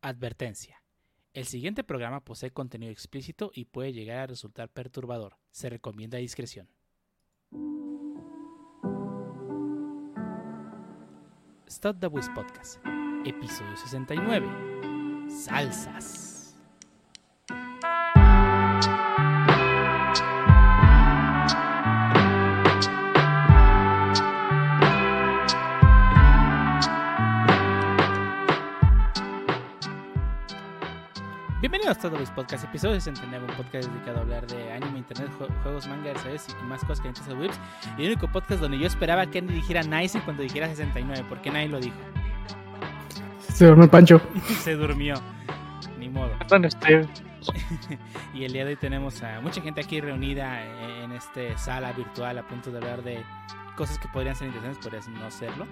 Advertencia. El siguiente programa posee contenido explícito y puede llegar a resultar perturbador. Se recomienda discreción. Stop the Wiz Podcast, episodio 69. Salsas. Bienvenidos a the Wiz Podcast, episodio 69, un podcast dedicado a hablar de anime, internet, jue- juegos, manga, ¿sabes? y más cosas que necesitas Whips. Y el único podcast donde yo esperaba que Andy dijera nice cuando dijera 69, porque nadie lo dijo. Se duerme el Pancho. Se durmió. Ni modo. Y el día de hoy tenemos a mucha gente aquí reunida en esta sala virtual a punto de hablar de cosas que podrían ser interesantes, podrían no serlo.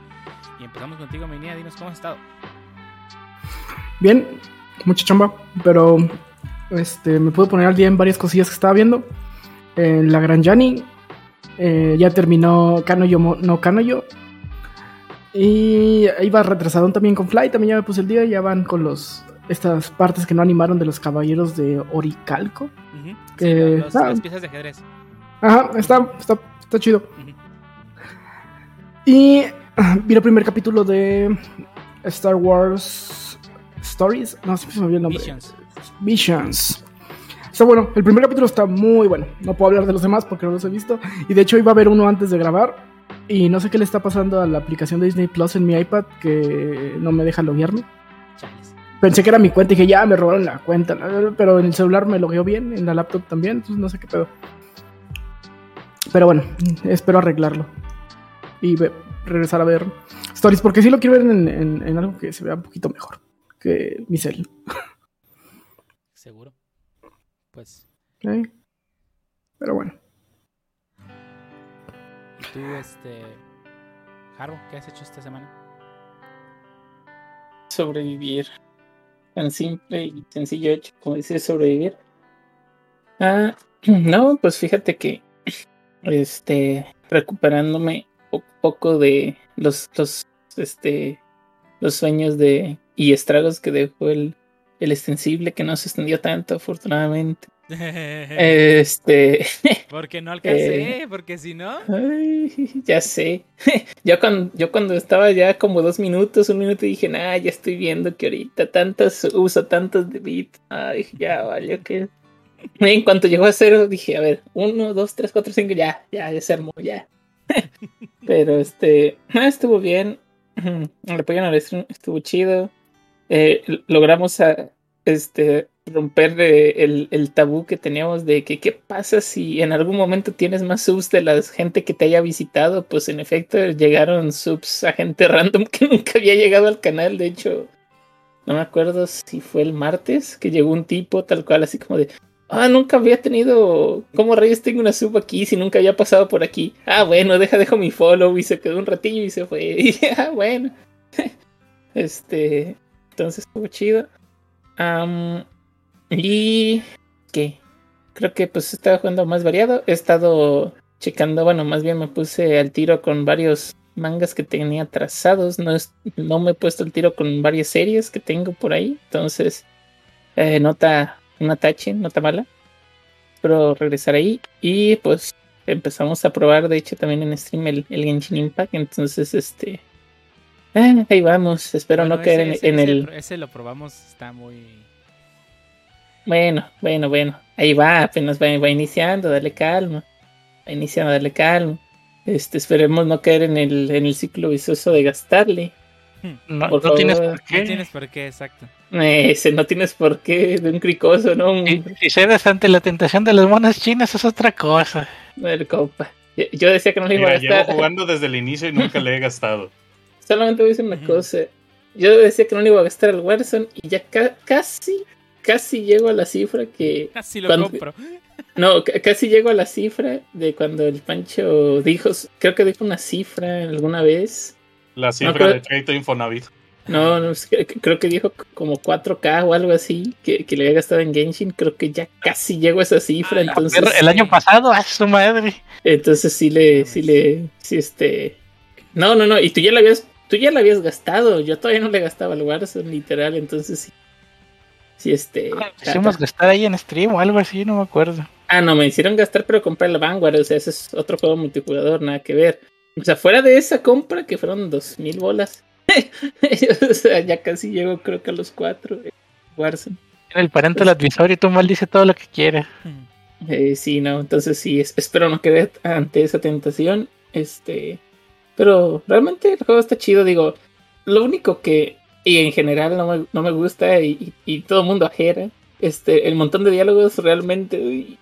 Y empezamos contigo, Menía, dinos cómo has estado. Bien, mucha chamba, pero este, me puedo poner al día en varias cosillas que estaba viendo. En la Gran Yanni eh, ya terminó Kanoyo no Kanoyo. Y iba retrasado también con Fly, también ya me puse el día, ya van con los estas partes que no animaron de los caballeros de Oricalco. Sí, Eh, los- ah. las piezas de ajedrez. Ajá, está, está, está chido. Y ah, vi el primer capítulo de Star Wars Stories. No, siempre se me olvidó el nombre. Visions. Visions. Está bueno, el primer capítulo está muy bueno. No puedo hablar de los demás porque no los he visto. Y de hecho iba a ver uno antes de grabar. Y no sé qué le está pasando a la aplicación de Disney Plus en mi iPad que no me deja loguearme. Chales. Pensé que era mi cuenta y dije, ya me robaron la cuenta. Pero en el celular me logueó bien, en la laptop también, entonces no sé qué pedo. Pero bueno, espero arreglarlo. Y regresar a ver stories, porque sí lo quiero ver en, en- en algo que se vea un poquito mejor que mi cel. Seguro. Pues, ¿eh? Pero bueno. tú, este. Harbo, ¿qué has hecho esta semana? Sobrevivir. Tan simple y sencillo hecho como decir sobrevivir. Ah, no, pues fíjate que este recuperándome un poco de los los este los sueños de y estragos que dejó el el extensible que no se extendió tanto afortunadamente. Este Porque no alcancé, porque si no. Ay, ya sé. Yo cuando, yo cuando estaba ya como dos minutos, un minuto dije, nah, ya estoy viendo que ahorita tantas uso tantos de bit. Ay, ya valió que. En cuanto llegó a cero, dije, a ver, uno, dos, tres, cuatro, cinco, ya, ya, ya se armó, ya. Pero este, ah, estuvo bien. El apoyo al stream estuvo chido. Eh, logramos a, este, romper el, tabú que teníamos de que qué pasa si en algún momento tienes más subs de la gente que te haya visitado. Pues en efecto llegaron subs a gente random que nunca había llegado al canal. De hecho, no me acuerdo si fue el martes que llegó un tipo tal cual así como de... Ah, nunca había tenido... ¿Cómo reyes tengo una sub aquí si nunca había pasado por aquí? Ah, bueno, deja, dejo mi follow y se quedó un ratillo y se fue. Y ah, bueno. este... Entonces estuvo chido. Am, y ¿qué? Creo que pues estaba jugando más variado. He estado checando, bueno, más bien me puse al tiro con varios mangas que tenía trazados. No, no me he puesto al tiro con varias series que tengo por ahí. Entonces, eh, nota, una tache, nota mala. Pero regresar ahí. Y pues empezamos a probar, de hecho, también en stream el, el Genshin Impact. Entonces, este. Eh, ahí vamos. Espero Bueno, no caer en, ese- en ese- el. Ese lo probamos, está muy. Bueno, bueno, bueno. Ahí va, apenas va, va iniciando, dale calma. Va iniciando, dale calma. Este, esperemos no caer en el, en el ciclo vicioso de gastarle. No, Por no tienes por qué. No tienes por qué, exacto. Ese, no tienes por qué, de un cricoso, ¿no? Si, si cedes ante la tentación de las monas chinas es otra cosa. El copa. Yo, yo decía que no le iba a Mira, llevo gastar. jugando desde el inicio y nunca le he gastado. Solamente voy a decir una cosa. Yo decía que no le iba a gastar al Warzone y ya ca- casi, casi llego a la cifra que Así lo Cuando- compro. No, ca- casi llego a la cifra de cuando el Pancho dijo, creo que dijo una cifra alguna vez. La cifra creo- de crédito Infonavit. No, no creo que dijo como 4K o algo así que, que le había gastado en Genshin. Creo que ya casi llego a esa cifra. Ay, Entonces, el año pasado, a su madre. entonces sí le, sí le, sí este. No, no, no. Y tú ya la habías, tú ya la habías gastado. Yo todavía no le gastaba al Warzone, literal. Entonces sí. sí, este. Hicimos gastar ahí en stream o algo así, no me acuerdo. Ah, no, me hicieron gastar, pero compré el Vanguard, o sea, ese es otro juego multijugador, nada que ver. O sea, fuera de esa compra, que fueron dos mil bolas. o sea, ya casi llego, creo que a los cuatro. eh, Warzone. En el parental advisor y tú maldice todo lo que quieras. Eh, sí, no, entonces sí, es- espero no quedar ante esa tentación. Este, pero realmente el juego está chido, digo, lo único que, y en general no me, no me gusta y, y- y todo el mundo ajera, este, el montón de diálogos realmente uy,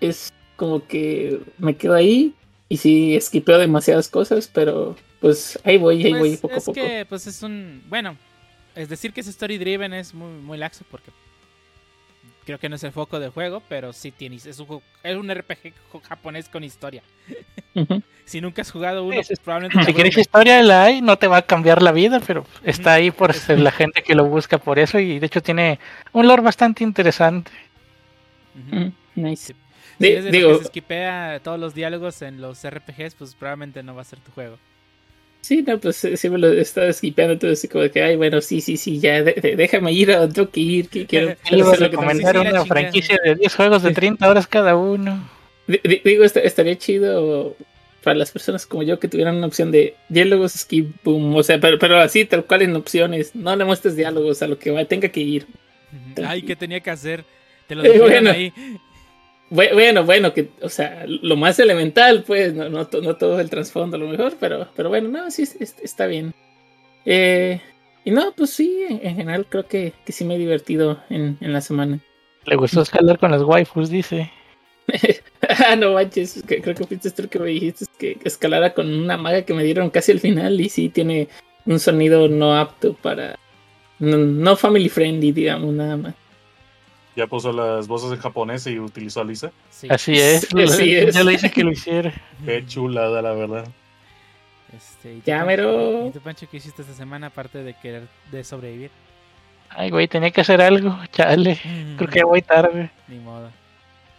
es como que me quedo ahí y sí, esquipeo demasiadas cosas, pero pues ahí voy, ahí voy Pues, poco a es poco. que pues es un bueno es decir que es story driven es muy muy laxo porque creo que no es el foco del juego pero sí tienes es un, es un RPG japonés con historia. Si nunca has jugado uno Sí, pues probablemente Si quieres historia, la hay, no te va a cambiar la vida, pero está ahí por ser la gente que lo busca por eso y de hecho tiene un lore bastante interesante. Nice. Si digo, que se esquipea todos los diálogos en los RPGs pues probablemente no va a ser tu juego Sí, no, pues eh, sí me lo estaba skipeando, entonces así como de que, ay, bueno, sí, sí, sí, ya, de- de- déjame ir a donde tengo que ir, que quiero, quiero recomendar una chingada. franquicia de 10 juegos de 30 horas cada uno. Di- di- Digo, est- estaría chido para las personas como yo que tuvieran una opción de diálogos, skip, boom, o sea, pero, pero así, tal cual en opciones, no le muestres diálogos a lo que va, tenga que ir. Ay qué tenía que hacer te lo Eh, bueno. ahí Bueno, bueno, que, o sea, lo más elemental, pues, no, no, no todo el trasfondo a lo mejor, pero, pero bueno, no, sí, es- es- está bien. Eh, y no, pues sí, en, en general creo que, que sí me he divertido en, en la semana. Le gustó escalar con las waifus, dice. ah, no manches, que- creo que fuiste tú que me dijiste que escalara con una maga que me dieron casi al final y sí tiene un sonido no apto para... No, no family friendly, digamos, nada más. Ya puso las voces en japonés y utilizó a Lisa. Sí. Así es. Así es. Yo le hice que lo hiciera. Qué chulada, la verdad. Este, ¿y tú, Ya, mero. ¿Y tú, Pancho, qué hiciste esta semana aparte de querer de sobrevivir? Ay, güey, tenía que hacer algo. Chale. Creo que ya voy tarde. Ni modo.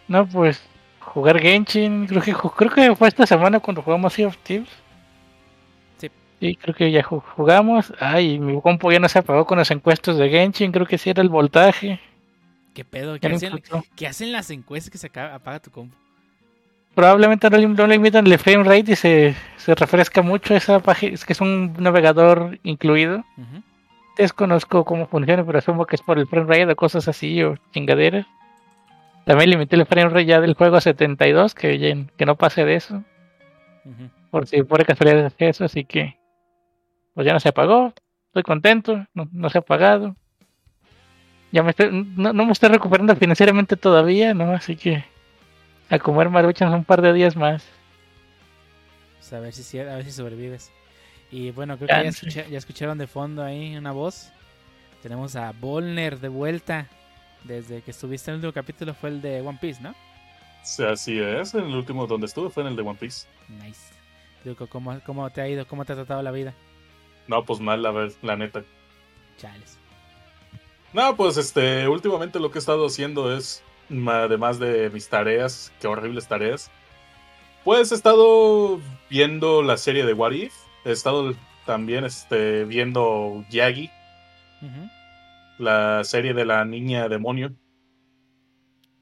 No, pues jugar Genshin. Creo que creo que fue esta semana cuando jugamos Sea of Thieves. Sí. Sí, creo que ya ju- jugamos. Ay, mi compo ya no se apagó con las encuestas de Genshin. Creo que sí era el voltaje. ¿Qué pedo? ¿Qué hacen, encontró. qué hacen las encuestas que se acaba- apaga tu compu? Probablemente no le, no le limitan el frame rate y se, se refresca mucho esa página. Es que es un navegador incluido. Desconozco cómo funciona, pero asumo que es por el frame rate o cosas así o chingaderas. También limité el frame rate ya del juego a 72, que, que no pase de eso. Por si por casualidad es eso, así que pues ya no se apagó. Estoy contento, no, no se ha apagado. Ya me estoy, no, no me estoy recuperando financieramente todavía, ¿no? Así que a comer maruchas un par de días más. Pues a ver si a ver si sobrevives. Y bueno, creo que ya, Chance. escucha- ya escucharon de fondo ahí una voz. Tenemos a Volner de vuelta. Desde que estuviste en el último capítulo fue el de One Piece, ¿no? Sí, Así es, en el último donde estuve fue en el de One Piece. Nice. Duco, ¿cómo, ¿cómo te ha ido? ¿Cómo te ha tratado la vida? No, pues mal, la, la neta. Chales. No, pues este, últimamente lo que he estado haciendo es, además de mis tareas, qué horribles tareas, pues he estado viendo la serie de What If, he estado también este, viendo Yagi, la serie de la niña demonio.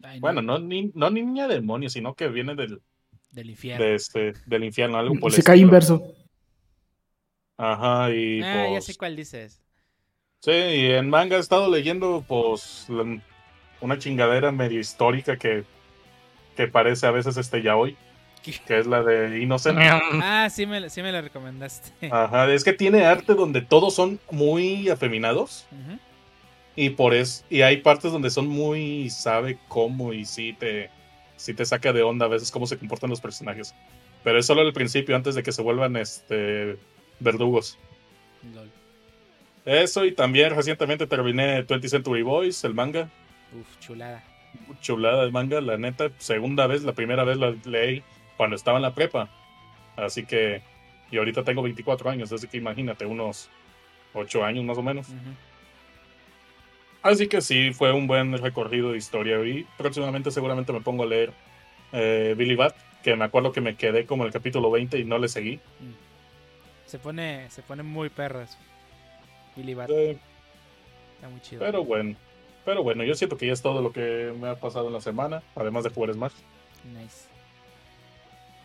Ay, Bueno, no, ni- no niña demonio, sino que viene del, Del infierno. de este, del infierno, algo por Se cae inverso. Ajá, y ah, ya pues, sé cuál dices. Sí, y en manga he estado leyendo, pues, la- una chingadera medio histórica que, que parece a veces este yaoi, que es la de Innocent. Ah, sí me, sí me lo recomendaste. Ajá, es que tiene arte donde todos son muy afeminados Ujú. y por eso, y hay partes donde son muy sabe cómo y sí te, sí te saca de onda a veces cómo se comportan los personajes. Pero es solo el principio antes de que se vuelvan este verdugos. Lol. Eso y también recientemente terminé 20 Century Boys, el manga. Uf, chulada. chulada de manga, la neta, segunda vez, la primera vez la leí cuando estaba en la prepa. Así que, y ahorita tengo 24 años, así que imagínate, unos 8 años más o menos. Así que sí, fue un buen recorrido de historia y próximamente seguramente me pongo a leer eh, Billy Bat, que me acuerdo que me quedé como en el capítulo 20 y no le seguí. Se pone, se pone muy perras. Billy Bat está muy chido. pero bueno. Pero bueno, yo siento que ya es todo lo que me ha pasado en la semana, además de jugar Smash. Nice.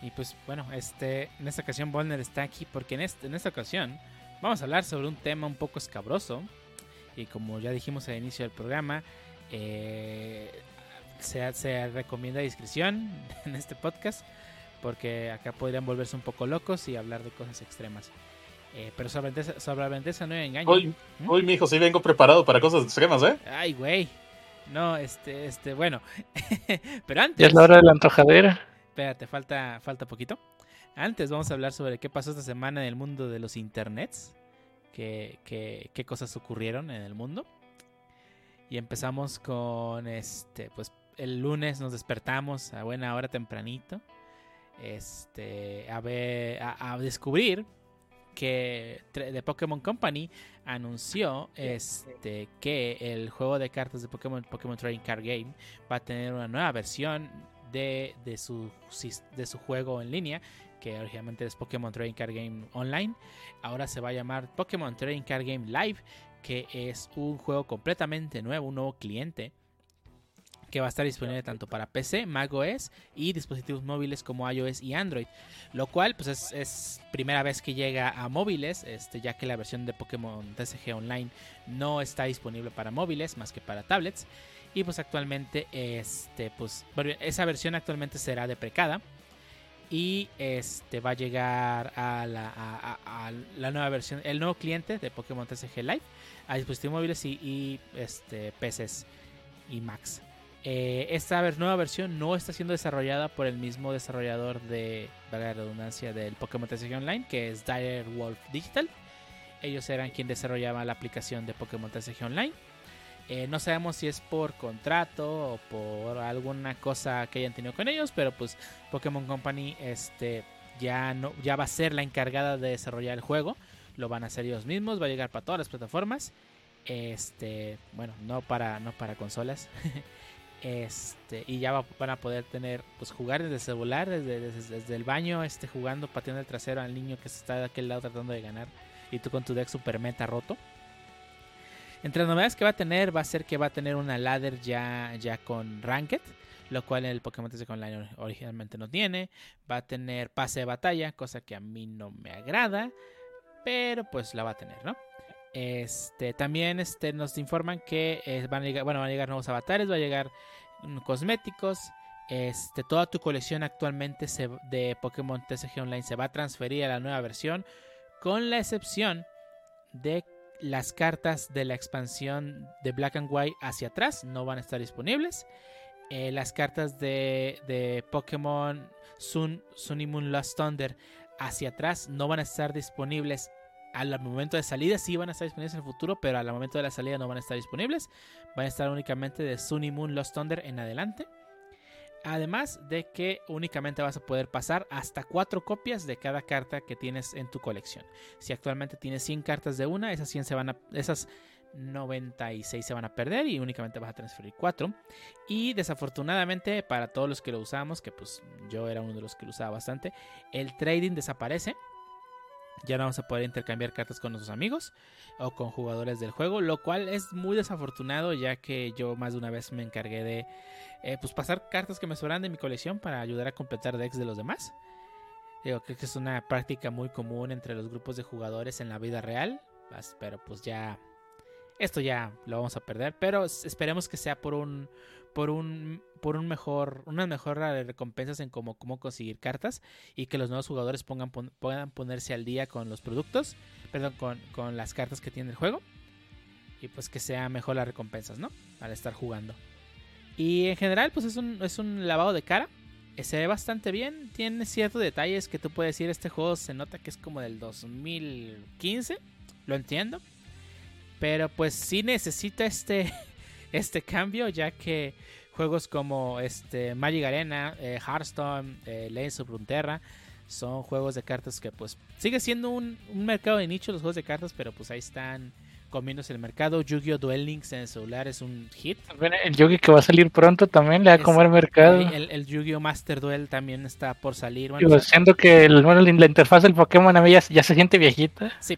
Y pues bueno, este, en esta ocasión Bonner está aquí porque en, este, en esta ocasión vamos a hablar sobre un tema un poco escabroso. Y como ya dijimos al inicio del programa, eh, se, se recomienda discreción en este podcast porque acá podrían volverse un poco locos y hablar de cosas extremas. Eh, pero sobre Vendessa, sobre Vendessa no hay engaño. Hoy, ¿Mm? hoy, mijo, sí vengo preparado para cosas extremas, ¿eh? Ay, güey. No, este, este, bueno. pero antes. Ya es la hora de la antojadera. Espérate, falta, falta poquito. Antes vamos a hablar sobre qué pasó esta semana en el mundo de los internets. Qué, qué, qué cosas ocurrieron en el mundo. Y empezamos con este, pues el lunes nos despertamos a buena hora tempranito. Este, a ver, a, a descubrir que The Pokémon Company anunció este, que el juego de cartas de Pokémon, Pokémon Trading Card Game va a tener una nueva versión de, de, su, de su juego en línea, que originalmente es Pokémon Trading Card Game Online. Ahora se va a llamar Pokémon Trading Card Game Live, que es un juego completamente nuevo, un nuevo cliente que va a estar disponible tanto para PC, macOS y dispositivos móviles como iOS y Android. Lo cual pues es, primera vez que llega a móviles, este, ya que la versión de Pokémon TCG Online no está disponible para móviles más que para tablets. Y pues actualmente este, pues, esa versión actualmente será deprecada. Y este va a llegar a la, nueva versión, el nuevo cliente de Pokémon TCG Live a dispositivos móviles y, y PCs y Macs. Eh, esta nueva versión no está siendo desarrollada por el mismo desarrollador de, la redundancia, del Pokémon TCG Online, que es Dire Wolf Digital. Ellos eran quien desarrollaba la aplicación de Pokémon TCG Online. Eh, no sabemos si es por contrato o por alguna cosa que hayan tenido con ellos, pero pues Pokémon Company este, ya, no, ya va a ser la encargada de desarrollar el juego. Lo van a hacer ellos mismos, va a llegar para todas las plataformas. Este, bueno, no para, no para consolas. Este, y ya va, van a poder tener, pues jugar desde el celular, desde, desde, el baño, este, jugando, pateando el trasero al niño que está de aquel lado tratando de ganar. Y tú con tu deck super meta roto. Entre las novedades que va a tener, va a ser que va a tener una ladder ya, ya con Ranked. Lo cual el Pokémon TCG Online originalmente no tiene. Va a tener pase de batalla, cosa que a mí no me agrada. Pero pues la va a tener, ¿no? Este, también este, nos informan que eh, van, a llegar, nuevos avatares, va a llegar mm, cosméticos. Este, toda tu colección actualmente de Pokémon TCG Online se va a transferir a la nueva versión, con la excepción de las cartas de la expansión de Black and White hacia atrás, no van a estar disponibles. Eh, las cartas de, Pokémon Sun, Sun Lost Thunder hacia atrás no van a estar disponibles al momento de salida sí van a estar disponibles en el futuro, pero al momento de la salida no van a estar disponibles. Van a estar únicamente de Sun y Moon Lost Thunder en adelante. Además de que únicamente vas a poder pasar hasta 4 copias de cada carta que tienes en tu colección. Si actualmente tienes 100 cartas de una, esas 100 se van a, esas 96 se van a perder y únicamente vas a transferir 4. Y desafortunadamente para todos los que lo usamos, que pues yo era uno de los que lo usaba bastante, el trading desaparece ya no vamos a poder intercambiar cartas con nuestros amigos o con jugadores del juego, lo cual es muy desafortunado ya que yo más de una vez me encargué de eh, pues pasar cartas que me sobran de mi colección para ayudar a completar decks de los demás. Digo que es una práctica muy común entre los grupos de jugadores en la vida real, pero pues ya esto ya lo vamos a perder, pero esperemos que sea por un por un por un mejor una mejor de recompensas en cómo, cómo conseguir cartas y que los nuevos jugadores pongan, pon, puedan ponerse al día con los productos, perdón, con, con, las cartas que tiene el juego y pues que sea mejor las recompensas, ¿no? Al estar jugando. Y en general pues es un, es un lavado de cara, se ve bastante bien, tiene ciertos detalles que tú puedes decir, este juego se nota que es como del 2015, lo entiendo, pero pues sí necesita este este cambio, ya que juegos como este Magic Arena, eh, Hearthstone, eh, Legends of Runeterra son juegos de cartas que pues sigue siendo un, un, mercado de nicho los juegos de cartas, pero pues ahí están comiéndose el mercado. Yu-Gi-Oh! Duel Links en el celular es un hit. El Yu-Gi que va a salir pronto también le va a comer mercado. El, el Yu-Gi-Oh! Master Duel también está por salir. Bueno, Digo, siendo que el, bueno, la interfaz del Pokémon a mí ya, ya se siente viejita. Sí,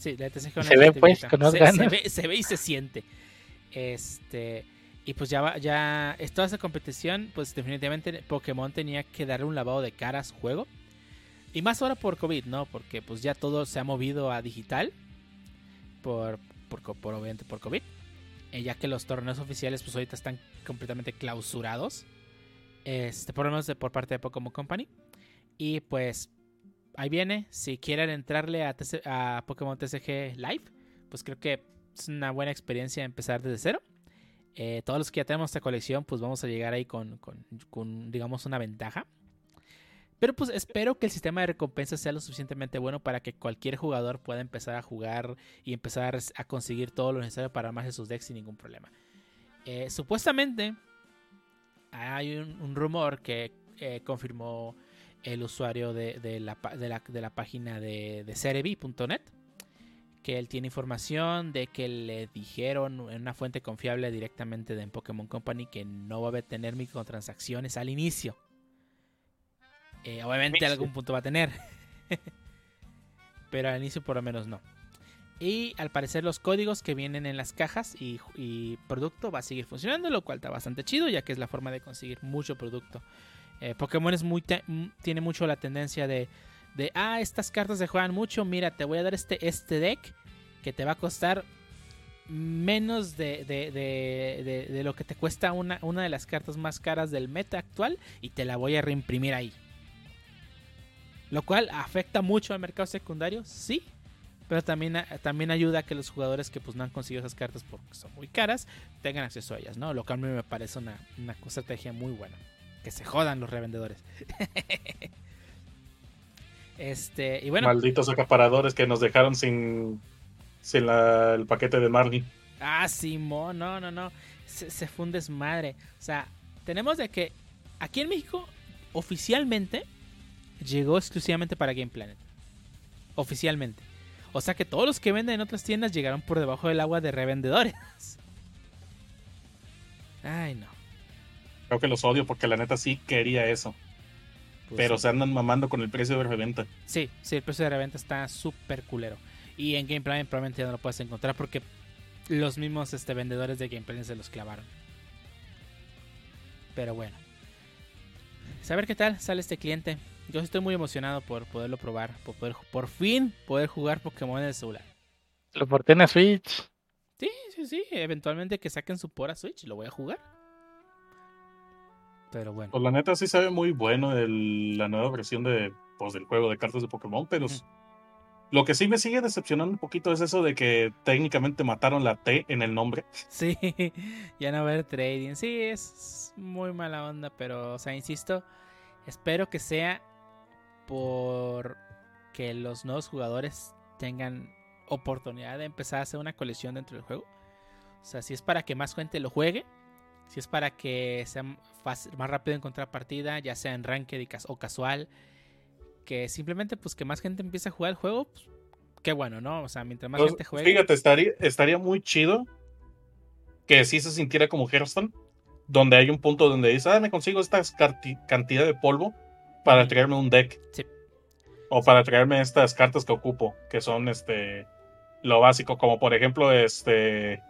sí, la TCG se ve pues con se. Se ve, se ve y se siente. Este. Y pues ya va, ya. Toda esa competición, pues definitivamente Pokémon tenía que darle un lavado de cara a su juego. Y más ahora por COVID, ¿no? Porque pues ya todo se ha movido a digital. Por, por, obviamente por COVID. Eh, ya que los torneos oficiales pues ahorita están completamente clausurados. Este, por lo menos de- por parte de Pokémon Company. Y pues ahí viene. Si quieren entrarle a, Pokémon TCG Live, pues creo que es una buena experiencia empezar desde cero. Eh, todos los que ya tenemos esta colección, pues vamos a llegar ahí con, digamos, una ventaja. Pero pues espero que el sistema de recompensas sea lo suficientemente bueno para que cualquier jugador pueda empezar a jugar y empezar a conseguir todo lo necesario para armarse sus decks sin ningún problema. Eh, supuestamente hay un, un rumor que eh, confirmó el usuario de, de la, de la- de la página de, cerebi.net que él tiene información de que le dijeron en una fuente confiable directamente de Pokémon Company que no va a tener microtransacciones al inicio. Eh, obviamente algún punto va a tener. Pero al inicio por lo menos no. Y al parecer los códigos que vienen en las cajas y, y producto va a seguir funcionando, lo cual está bastante chido, ya que es la forma de conseguir mucho producto. Eh, Pokémon es muy tiene mucho la tendencia de, de, ah, estas cartas se juegan mucho, mira, te voy a dar este, este deck que te va a costar menos de, de- de- de- lo que te cuesta una, una de las cartas más caras del meta actual y te la voy a reimprimir ahí. Lo cual afecta mucho al mercado secundario, sí. Pero también, también ayuda a que los jugadores que pues, no han conseguido esas cartas porque son muy caras tengan acceso a ellas, ¿no? Lo que a mí me parece una, una estrategia muy buena. Que se jodan los revendedores. este, y bueno. Malditos acaparadores que nos dejaron sin, sin la- el paquete de Marley. Ah, Simón, no, no, no. Se, se fue un desmadre. O sea, tenemos de que aquí en México, oficialmente, llegó exclusivamente para Game Planet. Oficialmente. O sea que todos los que venden en otras tiendas llegaron por debajo del agua de revendedores. Ay, no. Creo que los odio porque la neta sí quería eso. Pues pero sí. se andan mamando con el precio de reventa. Sí, sí, el precio de reventa está súper culero. Y en Game Planet probablemente ya no lo puedes encontrar porque los mismos este, vendedores de Game Planet se los clavaron. Pero bueno. Saber qué tal sale este cliente. Yo estoy muy emocionado por poderlo probar. Por, poder, por fin poder jugar Pokémon en el celular. Lo porté en la Switch. Sí, sí, sí. Eventualmente que saquen su Pora Switch lo voy a jugar. Pero bueno. Pues la neta sí sabe muy bueno el- la nueva versión de, pues, del juego de cartas de Pokémon, pero lo que sí me sigue decepcionando un poquito es eso de que técnicamente mataron la T en el nombre. Sí, ya no va a haber trading. Sí, es muy mala onda, pero, o sea, insisto, espero que sea por que los nuevos jugadores tengan oportunidad de empezar a hacer una colección dentro del juego. O sea, si es para que más gente lo juegue, si es para que sea fácil- más rápido encontrar partida, ya sea en ranked o casual, que simplemente pues que más gente empiece a jugar el juego, pues, qué bueno, ¿no? O sea, mientras más Pues, gente juegue. fíjate, estaría, estaría muy chido que sí se sintiera como Hearthstone, donde hay un punto donde dices, ah, me consigo esta cantidad de polvo para traerme un deck. Sí. O para traerme estas cartas que ocupo, que son este lo básico, como por ejemplo, este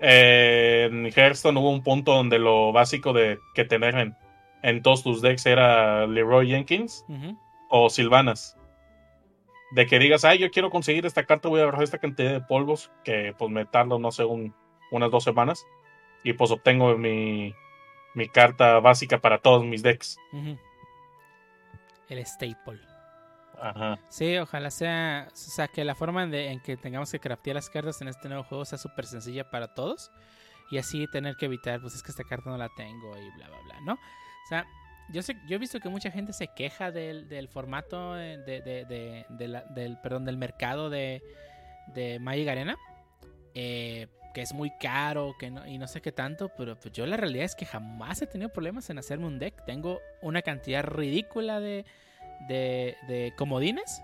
eh, en Hearthstone hubo un punto donde lo básico de que tener en, en todos tus decks era Leroy Jenkins o Silvanas. De que digas, ay, yo quiero conseguir esta carta, voy a agarrar esta cantidad de polvos, que pues me tardo, no sé, un- unas dos semanas. Y pues obtengo mi, mi carta básica para todos mis decks. El staple. Sí, ojalá sea, o sea, que la forma en que tengamos que craftear las cartas en este nuevo juego sea súper sencilla para todos y así tener que evitar, pues es que esta carta no la tengo y bla, bla, bla, ¿no? O sea, yo sé, yo he visto que mucha gente se queja del, del formato eh, de, de- del, perdón, del mercado de, de Magic Arena, eh, que es muy caro que no, y no sé qué tanto, pero pues yo la realidad es que jamás he tenido problemas en hacerme un deck. Tengo una cantidad ridícula de, de, comodines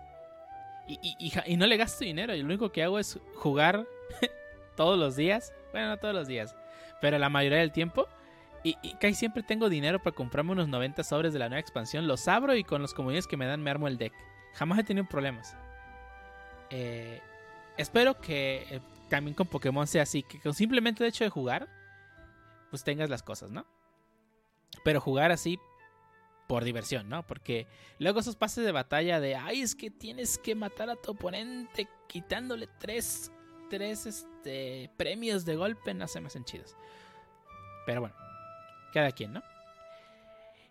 y, y- y no le gasto dinero. Y lo único que hago es jugar todos los días. Bueno, no todos los días, pero la mayoría del tiempo. Y, y casi siempre tengo dinero para comprarme unos 90 sobres de la nueva expansión. Los abro y con los comodines que me dan me armo el deck. Jamás he tenido problemas. Eh, espero que, eh, también con Pokémon sea así, que con simplemente el hecho de jugar, pues tengas las cosas, ¿no? Pero jugar así por diversión, ¿no? Porque luego esos pases de batalla de, ay, es que tienes que matar a tu oponente quitándole tres, tres este, premios de golpe, no se me hacen chidos. Pero bueno, cada quien, ¿no?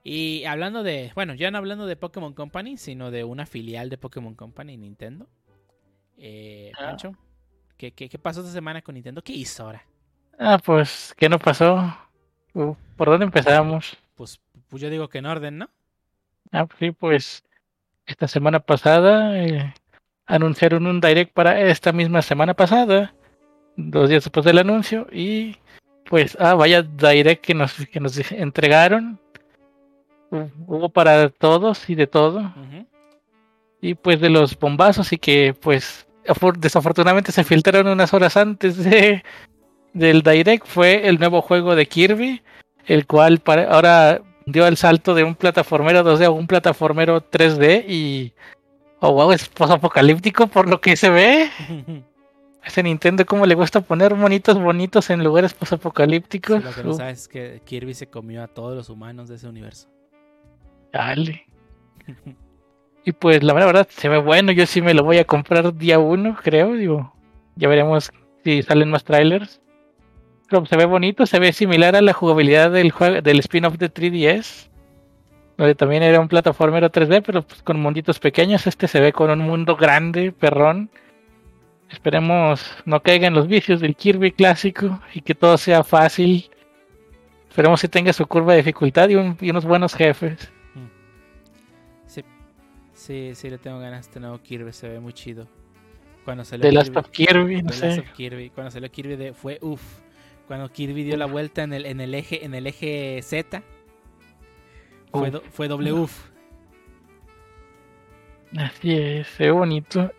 Y hablando de, bueno, ya no hablando de Pokémon Company, sino de una filial de Pokémon Company, Nintendo. Eh, Ah. Pancho, ¿qué, qué, qué pasó esta semana con Nintendo? ¿Qué hizo ahora? Ah, pues, ¿qué no pasó? Uh, ¿Por dónde empezamos? Pues, pues yo digo que en orden, ¿no? Ah, sí, pues esta semana pasada eh, anunciaron un direct para esta misma semana pasada, dos días después del anuncio, y pues, ah, vaya direct que nos, que nos entregaron. Hu- Hubo para todos y de todo, y pues de los bombazos, y que pues afor- desafortunadamente se filtraron unas horas antes de, del direct, fue el nuevo juego de Kirby, el cual para, ahora dio el salto de un plataformero 2D a un plataformero 3D y oh wow, es apocalíptico por lo que se ve. A ese Nintendo cómo le gusta poner monitos bonitos en lugares Sí, posapocalípticos. lo que no Uh, sabes es que Kirby se comió a todos los humanos de ese universo. dale. Y pues la verdad se ve bueno, yo sí me lo voy a comprar día uno, creo, digo. Ya veremos si salen más trailers. Se ve bonito, se ve similar a la jugabilidad del juego del spin-off de 3DS. Donde también era un plataformero 3D, pero pues con munditos pequeños. Este se ve con un mundo grande, perrón. Esperemos no caiga en los vicios del Kirby clásico y que todo sea fácil. Esperemos que tenga su curva de dificultad y, un- y unos buenos jefes. Sí, sí, sí le tengo ganas a este nuevo Kirby, se ve muy chido. Cuando salió The Last Kirby, of Kirby, no The Last sé. of Kirby, cuando salió Kirby de, fue uff. Cuando Kirby dio la vuelta en el, en el eje, en el eje Z, fue, do- fue uff. Así es, se ve bonito.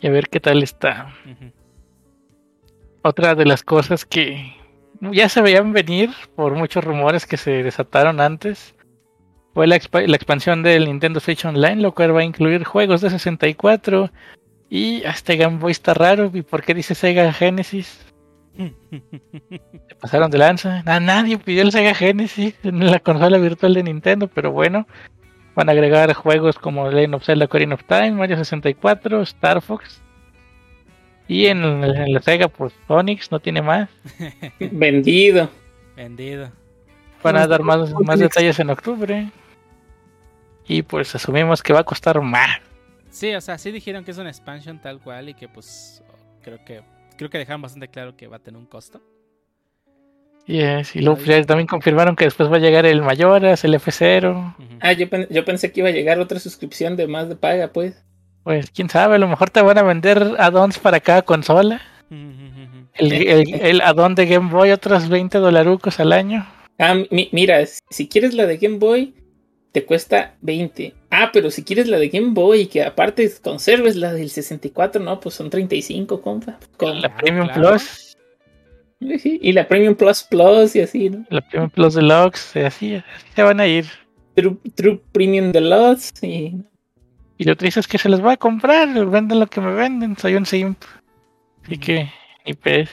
Y a ver qué tal está. Otra de las cosas que ya se veían venir por muchos rumores que se desataron antes fue la, expa- la expansión del Nintendo Switch Online, lo cual va a incluir juegos de 64 y este Game Boy está raro. ¿Y por qué dice Sega Genesis? Se pasaron de lanza. Na- nadie pidió el Sega Genesis en la consola virtual de Nintendo, pero bueno. Van a agregar juegos como Legend of Zelda Ocarina of Time, Mario 64, Star Fox. Y en, en la Sega, pues Onix no tiene más. Vendido. Vendido. Van a dar más, más detalles en octubre. Y pues asumimos que va a costar más. Sí, o sea, sí dijeron que es una expansion tal cual y que pues creo que creo que dejaron bastante claro que va a tener un costo. Yes, y luego ya también confirmaron que después va a llegar el Mayoras, el F0. Ujú. Ah, yo, pen- yo pensé que iba a llegar otra suscripción de más de paga, pues. Pues quién sabe, a lo mejor te van a vender add-ons para cada consola. El, el, el add-on de Game Boy, otros 20 dolarucos al año. Ah, mi- mira, si quieres la de Game Boy, te cuesta 20. Ah, pero si quieres la de Game Boy y que aparte conserves la del 64, no, pues son 35, compa. Con- La Premium claro. Plus, y la Premium Plus Plus y así, ¿no? la Premium Plus Deluxe, así, así se van a ir. True, True Premium Deluxe y... Y lo triste es que se les va a comprar, venden lo que me venden, soy un simp. Así que, ni pez.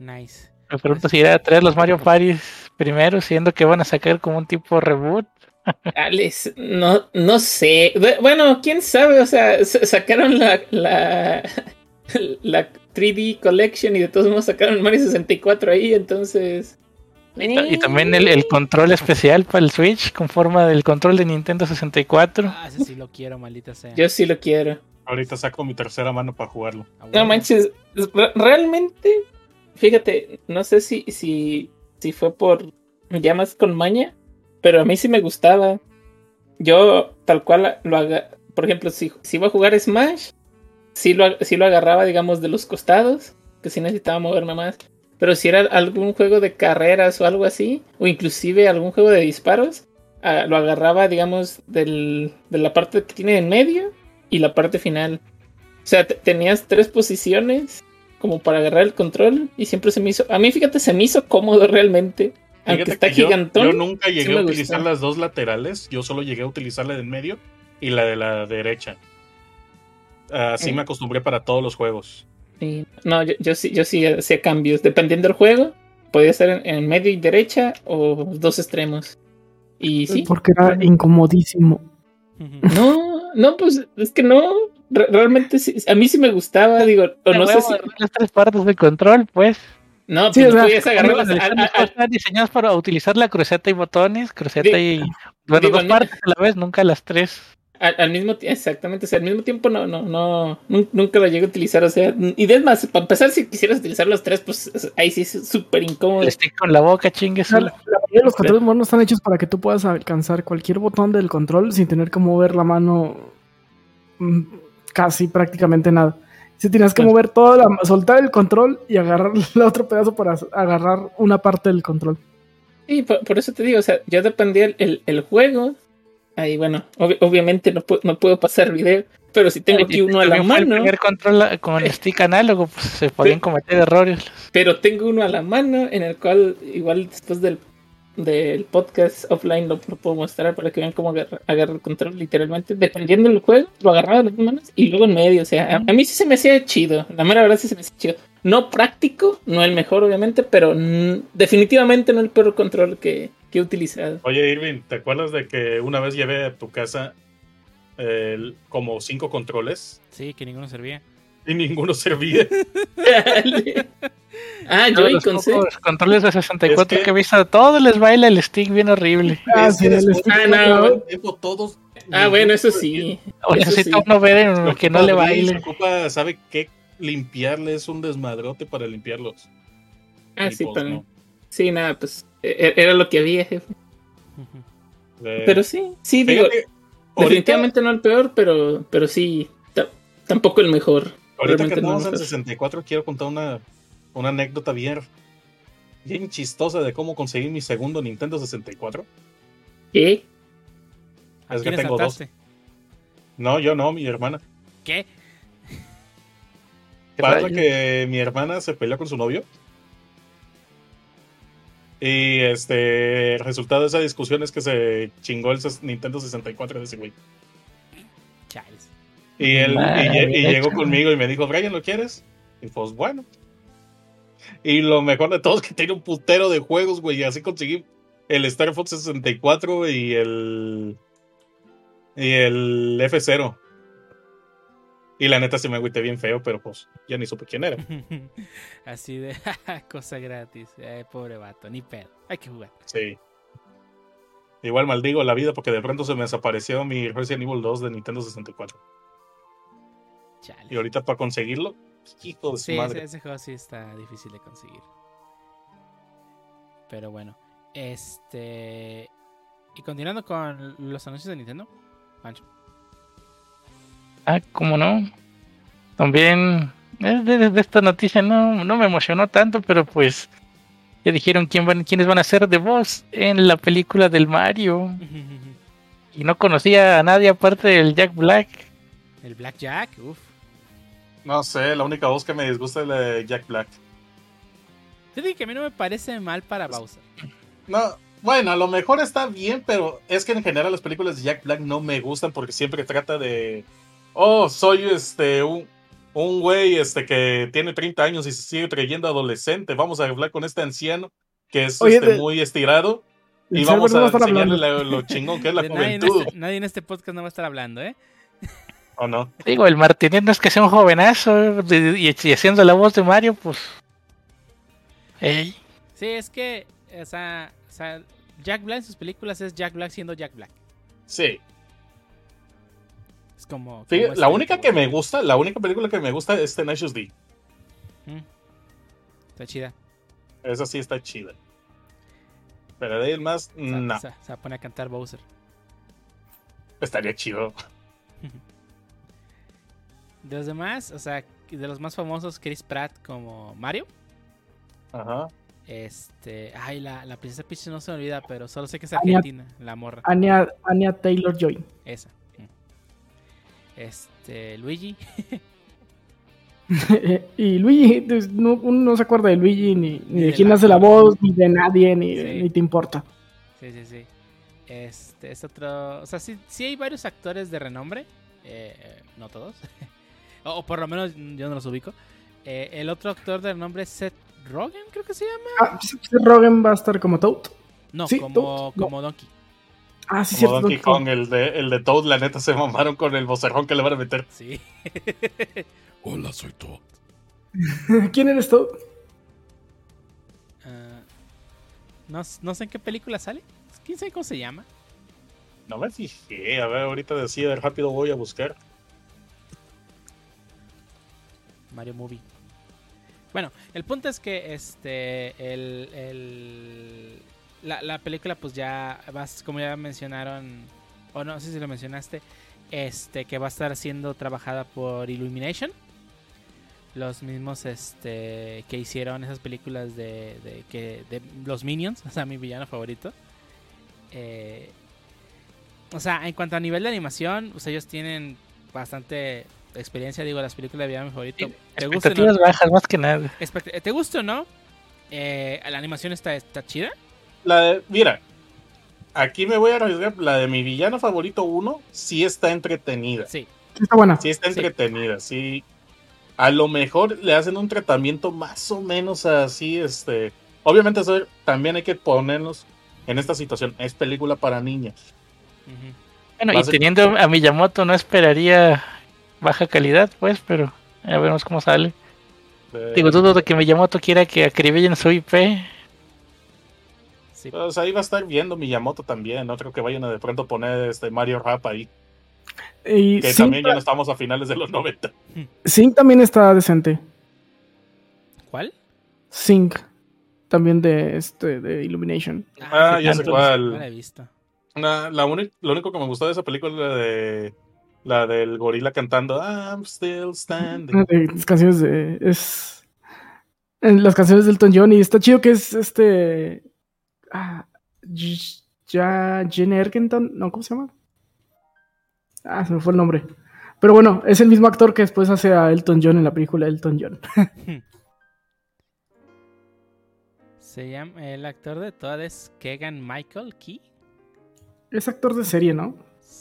Nice. Me pregunto si irá a traer los Mario Paris primero, siendo que van a sacar como un tipo reboot. Alex, no, no sé. Bu- Bueno, quién sabe, o sea, sacaron la, la, la 3D Collection y de todos modos sacaron Mario 64 ahí, entonces... Y, ta- y también el, el control especial para el Switch con forma del control de Nintendo 64. Ah, ese sí lo quiero, maldita sea. Yo sí lo quiero. Ahorita saco mi tercera mano para jugarlo. No manches, re- realmente, fíjate, no sé si, si, si fue por ya más con maña, pero a mí sí me gustaba. Yo, tal cual, lo haga, por ejemplo, si, iba a jugar Smash, sí lo, sí lo agarraba, digamos, de los costados, que sí necesitaba moverme más. Pero si era algún juego de carreras o algo así, o inclusive algún juego de disparos, ah, lo agarraba, digamos, del, de la parte que tiene en medio y la parte final. O sea, te- tenías tres posiciones como para agarrar el control y siempre se me hizo... A mí, fíjate, se me hizo cómodo realmente. Aunque está yo- gigantón. Yo, nunca llegué a gustó. utilizar las dos laterales, yo solo llegué a utilizar la de en medio y la de la derecha. Así Mm. me acostumbré para todos los juegos. Sí. No, yo, yo sí, yo sí hacía cambios. Dependiendo del juego, podía ser en, en medio y derecha o dos extremos. Y sí. Porque era incomodísimo. No, no, pues es que no. Re- realmente sí, a mí sí me gustaba, digo, o no sé si. Las tres partes del control, pues. No, Sí, pues no podías agarrarlas. Los a- a- electrónicos a- están diseñados para utilizar la cruceta y botones, cruceta y. Bueno, digo, dos partes a la vez, nunca las tres. Al, al mismo tiempo, exactamente, o sea, al mismo tiempo no, no, no, nun- nunca lo llegué a utilizar, o sea, y es más, para empezar, si quisieras utilizar los tres, pues es- ahí sí es súper incómodo. Stick con la boca, chingue O sea, su- la la mayoría de los controles modernos están hechos para que tú puedas alcanzar cualquier botón del control sin tener que mover la mano mm, casi prácticamente nada. Si tienes que Pues- mover toda la, soltar el control y agarrar el otro pedazo para agarrar una parte del control. Sí, por, por eso te digo, o sea, yo dependía el, el, el juego, ahí bueno, obvi- obviamente no, pu- no puedo pasar video, pero si tengo aquí uno a la el mano, primer control con el stick análogo, pues se podían cometer errores. pero tengo uno a la mano en el cual igual después del, del podcast offline lo, lo puedo mostrar para que vean cómo agarra, agarro el control literalmente. Dependiendo del juego, lo agarraba de las dos manos y luego en medio. O sea, a, a mí sí se me hacía chido. La mera verdad sí se me hacía chido. No práctico, no el mejor obviamente, pero definitivamente no el peor control que, que he utilizado. Oye, Irving, ¿te acuerdas de que una vez llevé a tu casa el- como cinco controles Sí, que ninguno servía. Y ninguno servía? ah, yo los con pocos controles de 64 Es que- que... he visto, a todos les baila el stick bien horrible. Ah, sí, el stick Ah, no, bueno. tiempo, todos. Ah, bueno, eso sí. O necesita sí. uno ver en que no le baile. ocupa, ¿sabe qué? Limpiarle es un desmadrote para limpiarlos. Ah, Y sí, también. no. Sí, nada, pues e- era lo que había, jefe. Eh, Pero sí, sí, digo, ahorita- definitivamente no el peor, pero, pero sí, ta- tampoco el mejor. Ahorita que Realmente no en gusta. 64, quiero contar una, una anécdota bien, bien chistosa de cómo conseguí mi segundo Nintendo 64. ¿Qué? ¿A Es que tengo dos. asaltaste? No, yo no, mi hermana. ¿Qué? Pasa que mi hermana se peleó con su novio. Y este, el resultado de esa discusión es que se chingó el Nintendo 64 de ese güey. Y él y llegó conmigo y me dijo, Brian, ¿lo quieres? Y pues bueno. Y lo mejor de todo es que tiene un putero de juegos, güey. Y así conseguí el Star Fox 64 y el. Y el F0. Y la neta se me agüité bien feo, pero pues ya ni supe quién era. Así de cosa gratis. Eh, pobre vato, ni pedo. Hay que jugar. Sí. Igual maldigo la vida porque de pronto se me desapareció mi Resident Evil 2 de Nintendo 64. Y ahorita para conseguirlo, hijo de Sí, ese, madre. ese juego sí está difícil de conseguir. Pero bueno, este. Y continuando con los anuncios de Nintendo, Pancho. Ah, ¿cómo no? También eh, de, de esta noticia no, no me emocionó tanto, pero pues ya dijeron quién van, quiénes van a ser de voz en la película del Mario. Y no conocía a nadie aparte del Jack Black. El Blackjack, uff. No sé, la única voz que me disgusta es la de Jack Black. Fíjate que a mí no me parece mal para Bowser. No, bueno, a lo mejor está bien, pero es que en general las películas de Jack Black no me gustan porque siempre trata de. Oh, soy este un, un güey este, que tiene 30 años y se sigue creyendo adolescente. Vamos a hablar con este anciano que es Oye, este, de- muy estirado. Y vamos a enseñarle lo chingón que es la De nadie, en juventud. este, nadie en este podcast no va a estar hablando, ¿eh? ¿O no? Digo, el Martínez no es que sea un jovenazo de- y, y haciendo la voz de Mario, pues. Sí, es que, o sea, o sea, Jack Black en sus películas es Jack Black siendo Jack Black. Sí. Es como. Sí, como la única tipo. que me gusta, la única película que me gusta es Tenacious D. Mm. Está chida. Esa sí está chida. Pero de ahí más, O sea, no. o sea, se va a poner a cantar Bowser. Estaría chido. De los demás, o sea, de los más famosos, Chris Pratt como Mario. Ajá. Este. Ay, la, la princesa Peach no se me olvida, pero solo sé que es Anya- argentina, la morra. Anya, Anya Taylor Joy. Esa. Este. Luigi. y Luigi, pues, no, uno no se acuerda de Luigi, ni, ni Ni de de quién la- hace la voz, ni de nadie, ni, Sí. ni te importa. Sí, sí, sí. Este es otro. O sea, sí, sí hay varios actores de renombre. eh, no todos. O, por lo menos yo no los ubico. Eh, el otro actor del nombre es Seth Rogen, creo que se llama. Ah, Seth Rogen va a estar como Toad. No, sí, como, Toad, no. como Donkey. Ah, sí, Como cierto. Donkey Kong, el de, el de Toad, la neta se mamaron con el vocerrón que le van a meter. Sí. Hola, soy Toad. ¿Quién eres Toad? Ah, no, no sé en qué película sale. ¿Quién sabe cómo se llama? No me fijé, a ver, ahorita decía rápido voy a buscar. Mario Movie. Bueno, el punto es que este el, el- la, la película pues ya vas como ya mencionaron o no sé si lo mencionaste este que va a estar siendo trabajada por Illumination los mismos este que hicieron esas películas de, de que de los Minions o sea mi villano favorito Eh, o sea en cuanto a nivel de animación pues ellos tienen bastante experiencia digo las películas de villano favorito ¿Te gusta no? Expectativas bajas, más que nada. Espect- ¿Te gusta o no? Eh, la animación está, está chida. La de, mira, aquí me voy a arriesgar. La de mi villano favorito 1 sí está entretenida. Sí. Está buena. Sí está entretenida, sí. A lo mejor le hacen un tratamiento más o menos así, este. Obviamente eso también hay que ponernos en esta situación. Es película para niños. Ujú. Bueno, Va a y teniendo a Miyamoto no esperaría baja calidad, pues, pero ya veremos cómo sale. Eh, Digo, dudo de que Miyamoto quiera que acribillen su IP. Sí. pues ahí va a estar viendo Miyamoto también. No creo que vayan a de pronto poner este Mario Rap ahí. Y Que también ya no estamos a finales de los 90. Sync también está decente. ¿Cuál? Sync. También de este de Illumination. Ah, ya sé cuál. La la lo único que me gustó de esa película es la de la del gorila cantando I'm still standing. De las canciones de. Es. En las canciones del Elton John. Y está chido que es este. Ah, ya. Jen Ergenton. No, ¿cómo se llama? Ah, se me fue el nombre. Pero bueno, es el mismo actor que después hace a Elton John en la película Elton John. Se llama el actor de todas es Kegan Michael Key. Es actor de serie, ¿no?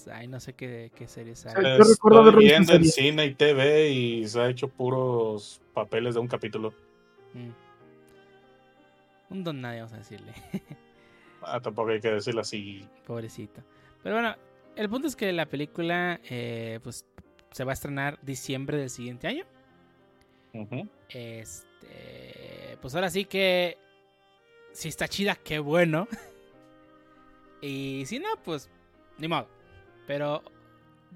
Ay, no sé qué, qué serie Sí. sale. Yo recuerdo visto en cine y TV y se ha hecho puros papeles de un capítulo. Mm. Un don nadie, vamos a decirle. Ah, tampoco hay que decirlo así. Pobrecito. Pero bueno, el punto es que la película eh, pues se va a estrenar diciembre del siguiente año. Ujú. Este, pues ahora sí que si está chida, qué bueno. y si no, pues ni modo. Pero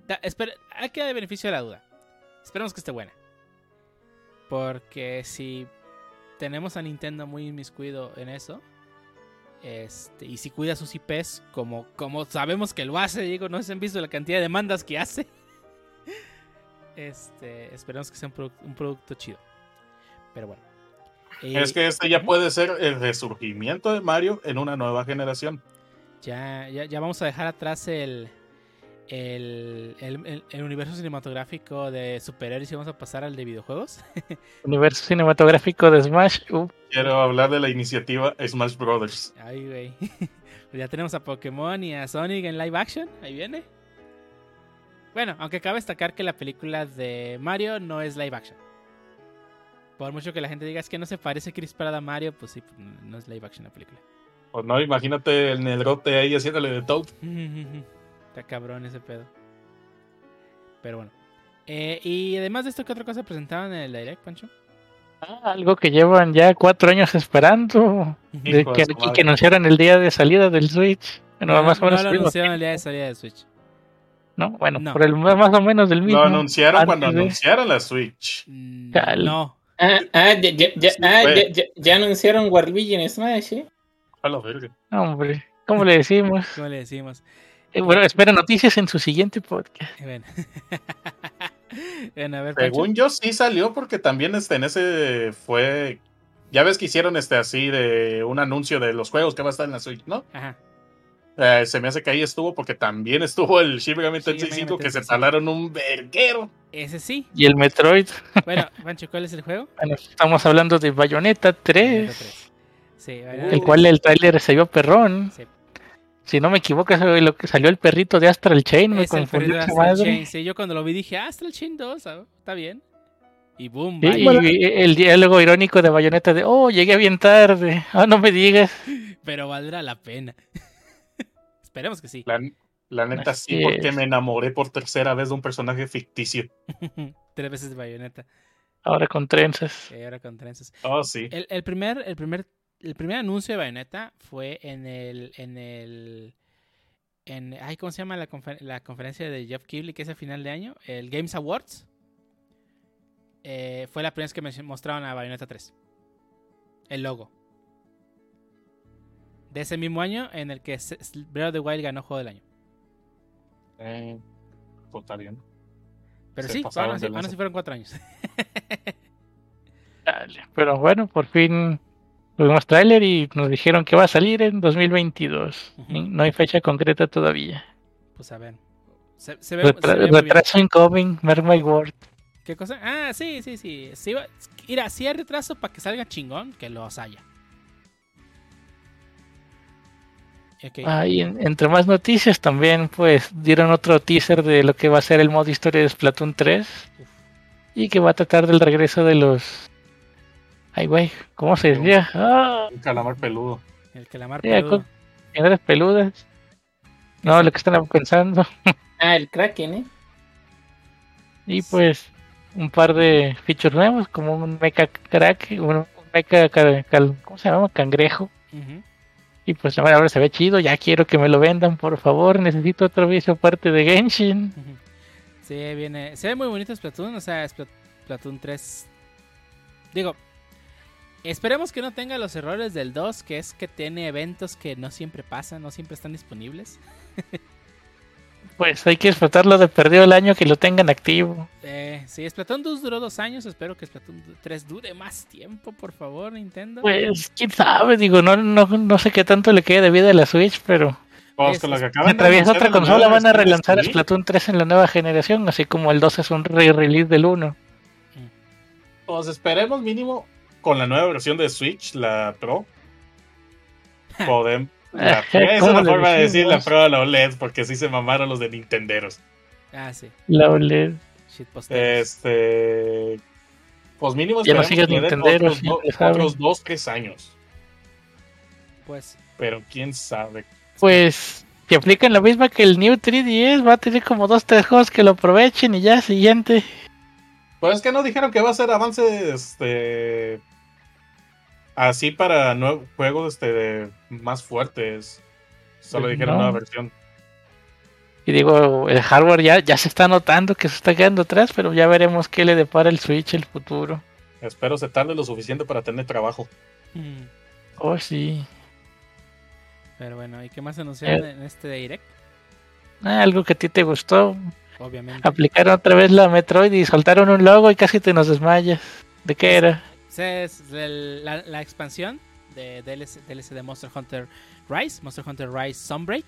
da- espera, hay que dar beneficio de la duda. Esperemos que esté buena. Porque si tenemos a Nintendo muy inmiscuido en eso, este, y si cuida sus IPs, como, como sabemos que lo hace, digo, no se han visto la cantidad de demandas que hace. Este, esperemos que sea un, produ- un producto chido. Pero bueno. Eh, Es que este ya puede ser el resurgimiento de Mario en una nueva generación. Ya, ya, ya vamos a dejar atrás el, el, el- universo cinematográfico de superhéroes y vamos a pasar al de videojuegos. Universo cinematográfico de Smash. uh, Quiero hablar de la iniciativa Smash Brothers. Ay, güey. Pues ya tenemos a Pokémon y a Sonic en live action. Ahí viene. Bueno, aunque cabe destacar que la película de Mario no es live action. Por mucho que la gente diga es que no se parece Chris Pratt a Mario, pues sí, pues no es live action la película. Pues no, imagínate el negrote ahí haciéndole de Toad. Está cabrón ese pedo. Pero bueno. Eh, y además de esto, ¿qué otra cosa presentaban en el Direct, Pancho? ah, algo que llevan ya cuatro años esperando. De que, anunciaron el día de salida del Switch. Bueno, no, más o no menos. lo el mismo anunciaron el día de salida de Switch. ¿no? Bueno, No. por el más o menos del mismo. Lo anunciaron cuando de- anunciaron la Switch. Mm. No. Ah, ah, ya, ya, ya, Sí, ah, ya, ya- ya anunciaron Waluigi en Smash, ¿eh? A la verga. Hombre, ¿cómo le decimos? ¿Cómo le decimos? Eh, bueno, espera noticias en su siguiente podcast. Bueno. Bueno, a ver, Pancho. Según yo sí salió porque también este en ese fue ya ves que hicieron este así de un anuncio de los juegos que va a estar en la Switch, ¿no? Ajá. Eh, se me hace que ahí estuvo porque también estuvo el Shin Megami Tensei Megami 5 que se talaron un verguero. Ese sí. Y el Metroid. Bueno, Pancho, ¿cuál es el juego? Bueno, estamos hablando de Bayonetta 3. Bayonetta 3. Sí, El cual el tráiler se vio perrón. Sí. Si no me equivoco, eso es lo que salió el perrito de Astral Chain. Me Es el confundí periodo de esa Astral madre. Chain. Sí, yo cuando lo vi dije, ah, Astral Chain 2, ah, está bien. Y boom, Sí, y el diálogo irónico de Bayonetta de, oh, llegué bien tarde. Ah, no me digas. Pero valdrá la pena. Esperemos que sí. La, la neta Así sí, porque me enamoré por tercera vez de un personaje ficticio. Tres veces de bayoneta. Ahora con trenzas. Y ahora con trenzas. Oh, sí. El, el primer, el primer, el primer anuncio de Bayonetta fue en el, en el, en, ay, ¿cómo se llama la, confer- la conferencia de Jeff Keighley que es a final de año? El Games Awards. Eh, fue la primera vez que me mostraron a Bayonetta 3. El logo. De ese mismo año en el que Breath of the Wild ganó Juego del Año. Eh, pues, está bien. Pero Se sí, lanza. así fueron cuatro años. Dale. Pero bueno, por fin tuvimos tráiler y nos dijeron que va a salir en 2022. Ujú. Ni- No hay fecha concreta todavía. Pues a ver. Se, se ve, se Retra- ve muy bien. retraso incoming, mark my word. ¿Qué cosa? Ah, sí, sí, sí. sí va- mira, si hay retraso para que salga chingón, que los haya. Ok. Ah, y en- entre más noticias también, pues dieron otro teaser de lo que va a ser el modo historia de Splatoon 3 Uf. y que va a tratar del regreso de los. Ay, güey, ¿cómo se decía? Ah, Un calamar peludo. El calamar Sí, peludo. con- piedras peludas. No, lo que están pensando. Ah, el Kraken, ¿eh? Y pues un par de features nuevos, como un mecha crack, un, un mecha, ca- cal- ¿cómo se llama? Cangrejo. Y pues ahora ahora se ve chido, ya quiero que me lo vendan, por favor, necesito otro vicio aparte de Genshin. Ujú. Sí, viene. Se ve muy bonito Splatoon, o sea, Splat- Splatoon 3. Digo, esperemos que no tenga los errores del 2, que es que tiene eventos que no siempre pasan, no siempre están disponibles. Pues hay que explotarlo de perdido el año que lo tengan activo. Eh, sí, Splatoon 2 duró dos años, espero que Splatoon 3 dure más tiempo, por favor, Nintendo. Pues quién sabe, digo, no, no, no sé qué tanto le quede de vida a la Switch, pero Pues Es- con lo que acaban si de atraviesa otra consola van a relanzar Switch, Splatoon 3 en la nueva generación, así como el 2 es un re-release del 1. Pues esperemos mínimo con la nueva versión de Switch, la Pro. Podemos. La, esa es ¿cómo la le forma de decir la? Pro a la OLED, porque sí se mamaron los de Nintenderos. Ah, sí, La OLED. shitposteros. Este. Pues mínimo Ya no esperemos sigas que Nintenderos, otros, do- otros dos, tres años. Pues, Pero quién sabe. Pues si aplican la misma que el New 3DS, va a tener como dos, tres juegos que lo aprovechen y ya, siguiente. Pues es que no dijeron que va a ser avance este así para nuevos juegos este más fuertes. Solo Pues dijeron no. nueva versión. Y digo, el hardware ya, ya se está notando que se está quedando atrás, pero ya veremos qué le depara el Switch el futuro. Espero se tarde lo suficiente para tener trabajo. mm, Oh, sí. pero bueno, ¿y qué más anunciaron Eh. en este Direct? Ah, algo que a ti te gustó. Obviamente. Aplicaron otra vez la Metroid y soltaron un logo y casi te nos desmayas. ¿De qué era? Es la, expansión de DLC, de Monster Hunter Rise, Monster Hunter Rise Sunbreak.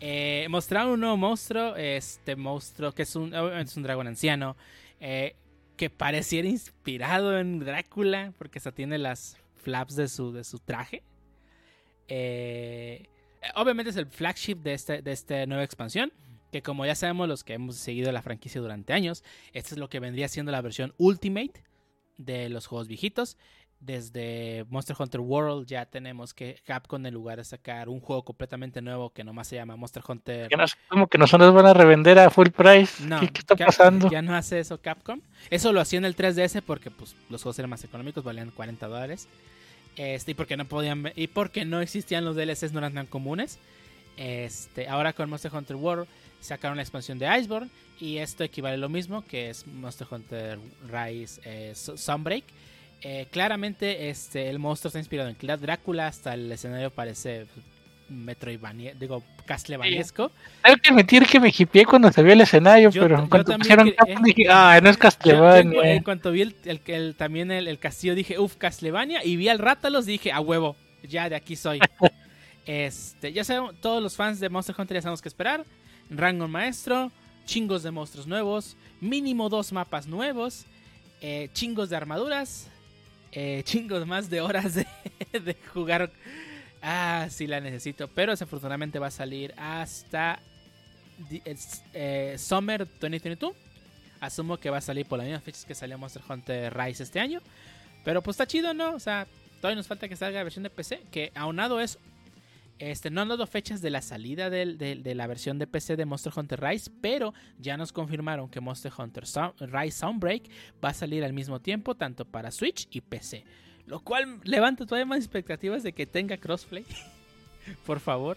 Eh, mostraron un nuevo monstruo, este monstruo que es un, un dragón anciano, eh, que pareciera inspirado en Drácula, porque hasta tiene las flaps de su, de su traje. Eh, obviamente es el flagship de, este, de esta nueva expansión, que como ya sabemos los que hemos seguido la franquicia durante años, esta es lo que vendría siendo la versión Ultimate de los juegos viejitos. Desde Monster Hunter World ya tenemos que Capcom en lugar de sacar un juego completamente nuevo que nomás se llama Monster Hunter Que no sé, como que nosotros van a revender a full price. no, ¿Qué, qué está pasando? Ya no hace eso Capcom. Eso lo hacía en el 3DS porque pues, los juegos eran más económicos, valían 40 dólares. Este, y porque no podían y porque no existían los DLCs, no eran tan comunes. Este, ahora con Monster Hunter World sacaron la expansión de Iceborne y esto equivale a lo mismo que es Monster Hunter Rise eh, Su- Sunbreak. Eh, claramente este, el monstruo está inspirado en Drácula, hasta el escenario parece Metroidvania, digo, Castlevaniesco. Tengo que admitir que me hipié cuando se vio el escenario, Yo- pero en cuanto pusieron Capcom eh. dije, ah, no es Yo- yo en, cu- Castlevania. en cuanto vi el, el- el- también el, el castillo dije, uff, Castlevania, y vi al Rátalos dije, a huevo, ya de aquí soy. este, ya sabemos, todos los fans de Monster Hunter ya sabemos qué esperar. Rango maestro, chingos de monstruos nuevos, mínimo dos mapas nuevos, eh, chingos de armaduras, eh, chingos más de horas de, jugar Ah, sí la necesito, pero desafortunadamente va a salir hasta es- eh, Summer 2022. Asumo que va a salir por las mismas fechas que salió Monster Hunter Rise este año. Pero pues está chido, ¿no? O sea, todavía nos falta que salga la versión de PC. Que aunado eso, este, no han dado fechas de la salida del- de la versión de PC de Monster Hunter Rise. Pero ya nos confirmaron que Monster Hunter Sound- Rise Soundbreak va a salir al mismo tiempo, tanto para Switch y PC. Lo cual levanta todavía más expectativas de que tenga crossplay. Por favor,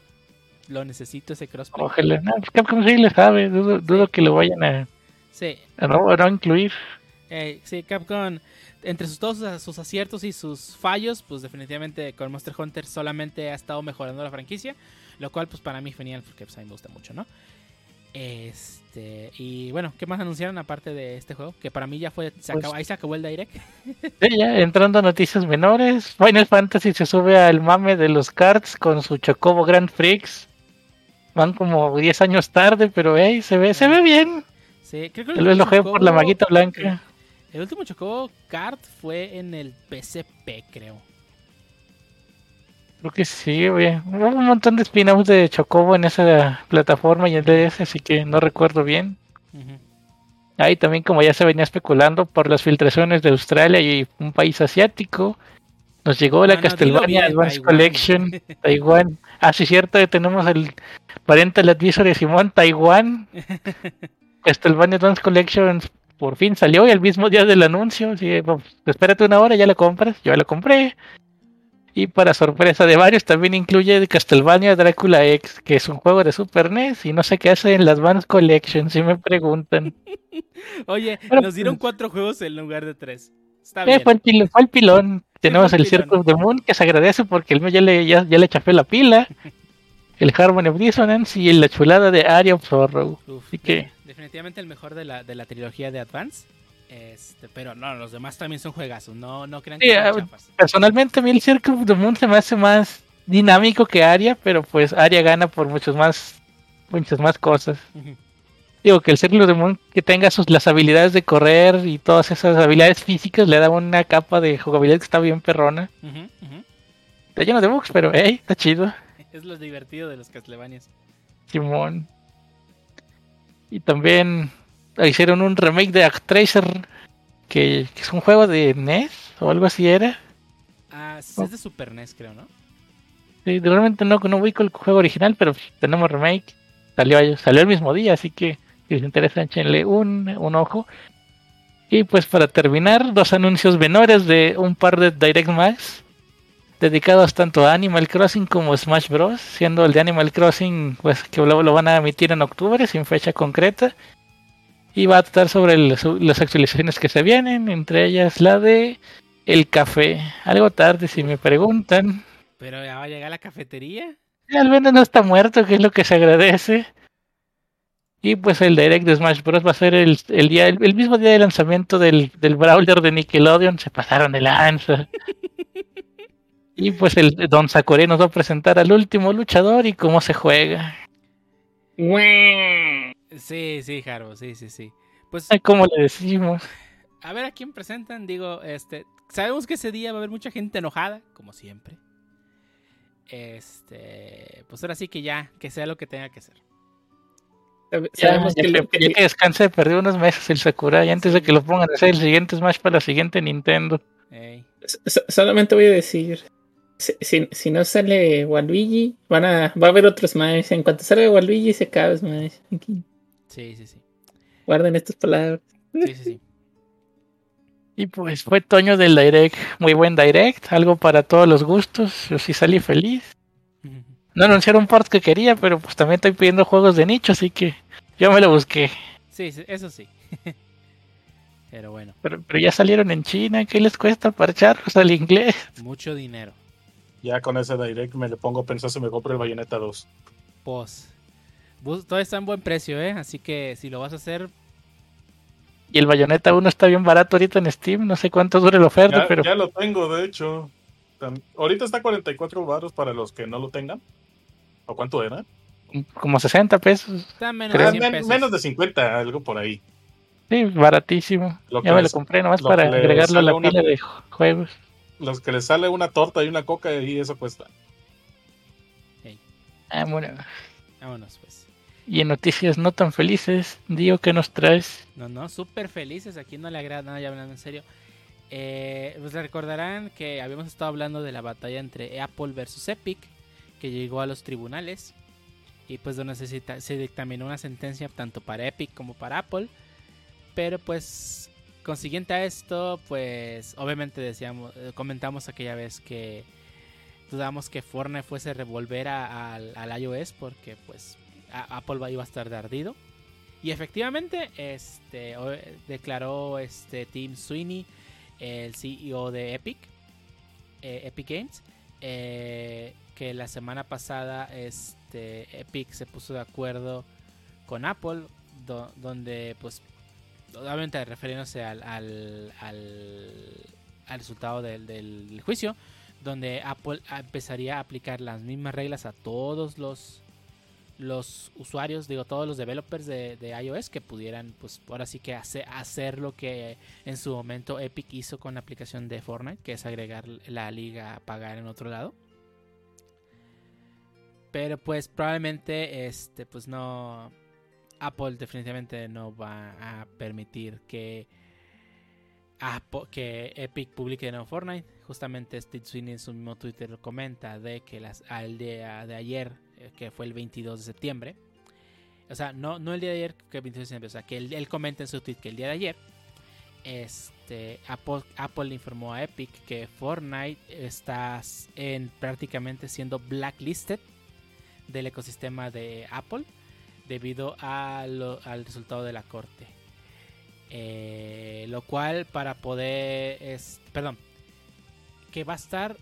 lo necesito ese crossplay. Ojalá. No, pues Capcom sí le sabe. Dudo, dudo que lo vayan a, Sí, a no, a no incluir. eh, sí, Capcom, entre sus, todos sus- aciertos y sus fallos, pues definitivamente con Monster Hunter solamente ha estado mejorando la franquicia. Lo cual, pues para mí es genial, porque pues, a mí me gusta mucho, ¿no? Este, y bueno, ¿qué más anunciaron aparte de este juego? Que para mí ya fue, se Pues- acabó, ahí se acabó el direct. Sí, ya entrando a noticias menores, Final Fantasy se sube al mame de los cards con su Chocobo Grand Prix. Van como 10 años tarde, pero hey, se ve, se ve bien. Sí, creo que lo juegue por la maguita blanca. El último Chocobo Kart fue en el PCP, creo. Creo que sí, güey. Hubo un montón de spin-offs de Chocobo en esa plataforma y en DS, así que no recuerdo bien. Ahí también, como ya se venía especulando por las filtraciones de Australia y un país asiático, nos llegó la No, no, Castlevania bien, Advance Taiwán. Collection Taiwán. Ah, sí, cierto, tenemos el parental advisor de Simón, Taiwán. Castlevania Advance Collection por fin salió y el mismo día del anuncio. Así pues, espérate una hora, ya la compras. Yo ya la compré. Y para sorpresa de varios, también incluye Castlevania Drácula X, que es un juego de Super NES y no sé qué hace en las Advance Collection, si me preguntan. Oye, Pero, nos dieron pues, cuatro juegos en lugar de tres. Está Eh, bien. fue, el pilón, fue el pilón. Tenemos el el of the Moon, que se agradece porque el mío ya le, ya, ya le chafé la pila. El Harmony of Dissonance y la chulada de Aria of Sorrow. Uf, Así que- Definitivamente el mejor de la, de la trilogía de Advance. Este, pero no, los demás también son juegazos. No, no crean que Sí, son ah, chafas. Personalmente a mí el Circle of the Moon se me hace más dinámico que Aria, pero pues Aria gana por muchos más, muchas más cosas. Digo que el Circle of the Moon que tenga sus, las habilidades de correr y todas esas habilidades físicas le da una capa de jugabilidad que está bien perrona. Está lleno de bugs, pero hey, está chido. Es lo divertido de los Castlevanias. Simón. Y también hicieron un remake de Actracer, que, que es un juego de NES o algo así era. Ah, es Oh. de Super NES, creo, ¿no? Sí, realmente no, no ubico el juego original, pero tenemos remake. Salió, salió el mismo día, así que si les interesa, échenle un, un ojo. Y pues para terminar, dos anuncios menores de un par de Direct más dedicados tanto a Animal Crossing como Smash Bros. Siendo el de Animal Crossing, pues que lo, lo van a emitir en octubre sin fecha concreta. Y va a tratar sobre el- su- las actualizaciones que se vienen, entre ellas la de el café. Algo tarde si me preguntan. Pero ya va a llegar la cafetería. Al menos no está muerto, que es lo que se agradece. Y pues el Direct de Smash Bros. va a ser el, el día, el, el mismo día de lanzamiento del, del Brawler de Nickelodeon. Se pasaron de lanza. y pues el Don Sakura nos va a presentar al último luchador y cómo se juega. Sí, sí, Jaro, sí, sí, sí. Pues Ay, ¿Cómo le decimos? a ver a quién presentan. Digo, este, sabemos que ese día va a haber mucha gente enojada, como siempre. Este, pues ahora sí que ya, que sea lo que tenga que ser. Sabe- Ya, Sabemos ya que, lo- que- ya que descanse, perdió unos meses el Sakura y antes de que lo pongan a hacer el siguiente Smash para la siguiente Nintendo. Solamente voy a decir, si, si, si no sale Waluigi, van a, va a haber otros Smash. En cuanto salga Waluigi se acaba Smash. Aquí, Sí, sí, sí. Guarden estas palabras. Sí, sí, sí. Y pues fue Toño del Direct, muy buen Direct, algo para todos los gustos, yo sí salí feliz. No anunciaron ports que quería, pero pues también estoy pidiendo juegos de nicho, así que yo me lo busqué. Sí, sí, eso sí. Pero bueno, Pero, pero ya salieron en China, ¿qué les cuesta parcharlos al inglés? mucho dinero. Ya con ese direct me le pongo a pensar si me compro el Bayonetta 2. Pues, todo está en buen precio, ¿eh? Así que si lo vas a hacer, Y el Bayonetta 1 está bien barato ahorita en Steam, no sé cuánto dure la oferta, Ya, pero ya lo tengo, de hecho. Ahorita está 44 baros para los que no lo tengan. ¿O cuánto era? como 60 pesos. está menos de Ah, 100 men- pesos. menos de 50, algo por ahí. Sí, baratísimo. Lo ya me lo compré nomás para agregarlo a la pila de ju- juegos. Los que les sale una torta y una coca y eso cuesta. Vámonos. Vámonos, pues. Y en noticias no tan felices, Dio, ¿qué nos traes? No, no, súper felices. Aquí no le agrada nada, ya hablando en serio. Eh, pues recordarán que habíamos estado hablando de la batalla entre Apple versus Epic, que llegó a los tribunales. Y pues donde se, se dictaminó una sentencia tanto para Epic como para Apple. Pero pues, consiguiente a esto, pues obviamente decíamos, eh, comentamos aquella vez que dudamos que Fortnite fuese a revolver a- al, al iOS porque pues a- Apple iba a estar de ardido. Y efectivamente, este o- declaró este Tim Sweeney, el CEO de Epic, eh, Epic Games, eh, que la semana pasada este Epic se puso de acuerdo con Apple, do- donde pues obviamente refiriéndose al, al, al- resultado del, del juicio, donde Apple empezaría a aplicar las mismas reglas a todos los los usuarios, digo, todos los developers de, iOS que pudieran, pues ahora sí que hacer, hacer lo que en su momento Epic hizo con la aplicación de Fortnite, que es agregar la liga a pagar en otro lado. Pero pues probablemente este pues no Apple definitivamente no va a permitir que que Epic publique de nuevo Fortnite. Justamente Steve Sweeney en su mismo Twitter comenta de que las, al día de ayer, eh, que fue el 22 de septiembre, o sea, no, no el día de ayer, que el 22 de septiembre, o sea, que él, él comenta en su tweet que el día de ayer, este, Apple, Apple le informó a Epic que Fortnite está en prácticamente siendo blacklisted del ecosistema de Apple debido a al resultado de la corte. Eh, lo cual para poder es perdón que va a estar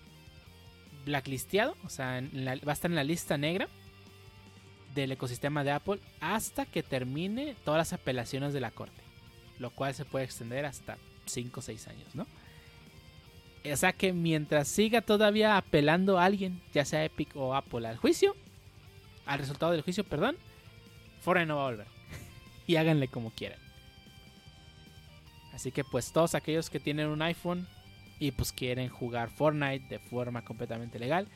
blacklisteado o sea la- va a estar en la lista negra del ecosistema de Apple hasta que termine todas las apelaciones de la corte lo cual se puede extender hasta 5 o 6 años no o sea que mientras siga todavía apelando a alguien ya sea Epic o Apple al juicio al resultado del juicio perdón Fortnite no va a volver y háganle como quieran Así que pues todos aquellos que tienen un iPhone y pues quieren jugar Fortnite de forma completamente legal,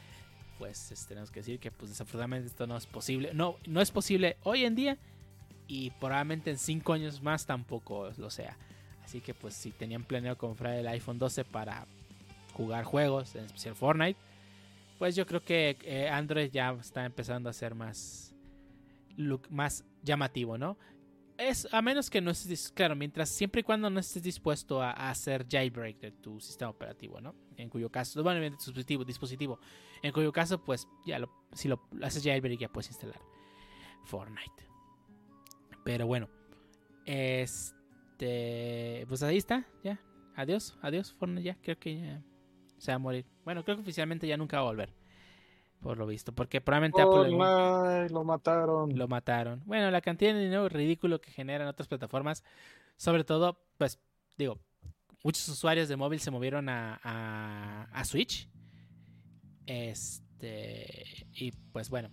pues este, tenemos que decir que pues desafortunadamente esto no es posible. No, no es posible hoy en día y probablemente en 5 años más tampoco lo sea. Así que pues si tenían planeado comprar el iPhone 12 para jugar juegos, en especial Fortnite, pues yo creo que eh, Android ya está empezando a ser más, look, más llamativo, ¿no? es a menos que no estés claro mientras siempre y cuando no estés dispuesto a, hacer jailbreak de tu sistema operativo no en cuyo caso bueno tu dispositivo dispositivo. En cuyo caso pues ya lo, si lo haces jailbreak ya puedes instalar Fortnite. Pero bueno este pues ahí está ya. Adiós adiós Fortnite ya. Creo que ya se va a morir. Bueno creo que oficialmente ya nunca va a volver por lo visto porque probablemente Apple Fortnite, lo mataron. lo mataron. Bueno, la cantidad de dinero ridículo que generan otras plataformas, sobre todo, pues, digo, muchos usuarios de móvil se movieron a, a, a Switch. Este, y pues bueno.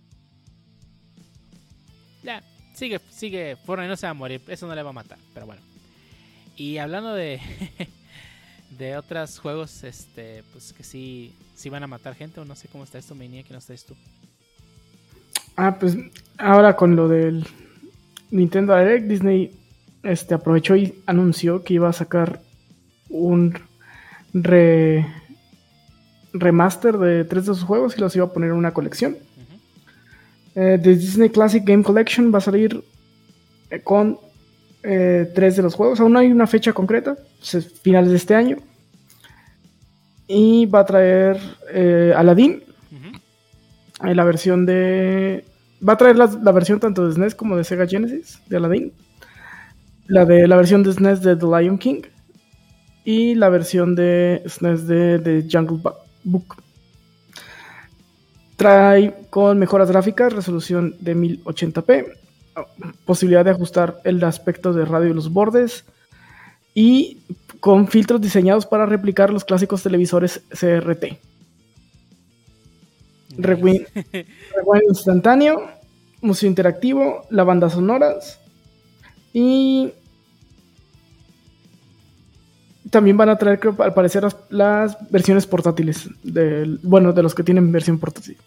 Ya, sigue, sigue, Fortnite no se va a morir, eso no le va a matar, pero bueno. Y hablando de, de otros juegos, este, pues que sí, sí van a matar gente, o no sé cómo está esto, Mania, que no estáis tú. Ah, pues ahora con lo del Nintendo Direct, Disney este, aprovechó y anunció que iba a sacar un re- remaster de tres de sus juegos y los iba a poner en una colección. Ujú. Eh, The Disney Classic Game Collection va a salir eh, con eh, tres de los juegos. Aún no hay una fecha concreta, es finales de este año. Y va a traer eh, Aladdin, eh, la versión de. Va a traer la, la versión tanto de SNES como de Sega Genesis de Aladdin. La de la versión de SNES de The Lion King. Y la versión de SNES de, de Jungle Book. Trae con mejoras gráficas, resolución de 1080p, posibilidad de ajustar el aspecto de radio de los bordes y con filtros diseñados para replicar los clásicos televisores CRT. Rewind, rewind instantáneo, museo interactivo, la banda sonoras y también van a traer, creo, al parecer, las, las versiones portátiles. Bueno, de los que tienen versión portátil.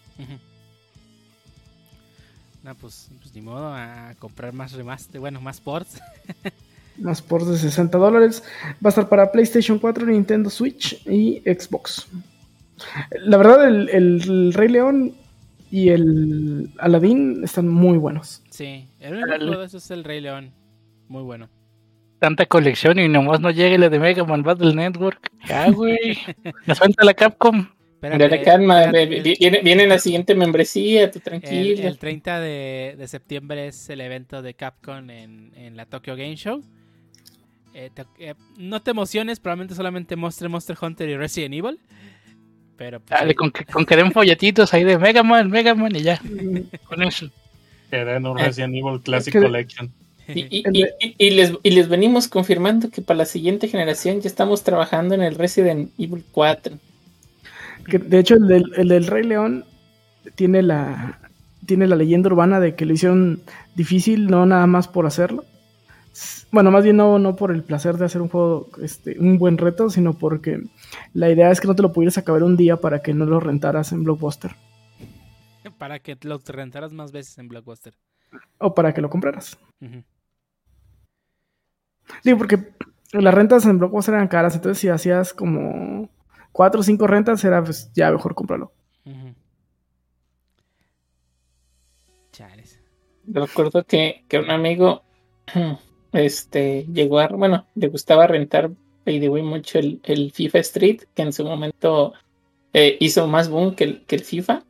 Pues ni modo a comprar más remaster, bueno, más ports. Más ports de 60 dólares. Va a estar para PlayStation 4, Nintendo Switch y Xbox. La verdad, el, el Rey León y el Aladdin están muy buenos. Sí, el único de esos es el Rey León. Muy bueno. Tanta colección y nomás no llegue la de Mega Man Battle Network. Ya, güey. Me suelta la Capcom. Espérate, Dale calma, espérate, el- vi- viene, viene la siguiente membresía, tú El, tranquilo. el 30 de, de septiembre es el evento de Capcom en, en la Tokyo Game Show. Eh, te- eh, no te emociones, probablemente solamente muestre Monster Hunter y Resident Evil. Pero pues, Dale, con que, con que den folletitos ahí de Mega Man, Mega Man y ya. Con eso. Que den un Resident Evil Classic que- Collection. Y, y- El y- y les, y les venimos confirmando que para la siguiente generación ya estamos trabajando en el Resident Evil 4. Que, de hecho, el del, el del Rey León tiene la, tiene la leyenda urbana de que lo hicieron difícil, no nada más por hacerlo. Bueno, más bien no, no por el placer de hacer un juego, este, un buen reto, sino porque la idea es que no te lo pudieras acabar un día para que no lo rentaras en Blockbuster para que lo rentaras más veces en Blockbuster. o para que lo compraras. Ujú. Digo, porque las rentas en Blockbuster eran caras, entonces si hacías como cuatro o cinco rentas, era pues ya mejor comprarlo. Ujú. Chales. Recuerdo que, que un amigo este, llegó a, bueno, le gustaba rentar the way, mucho el, el FIFA Street, que en su momento eh, hizo más boom que el, que el FIFA.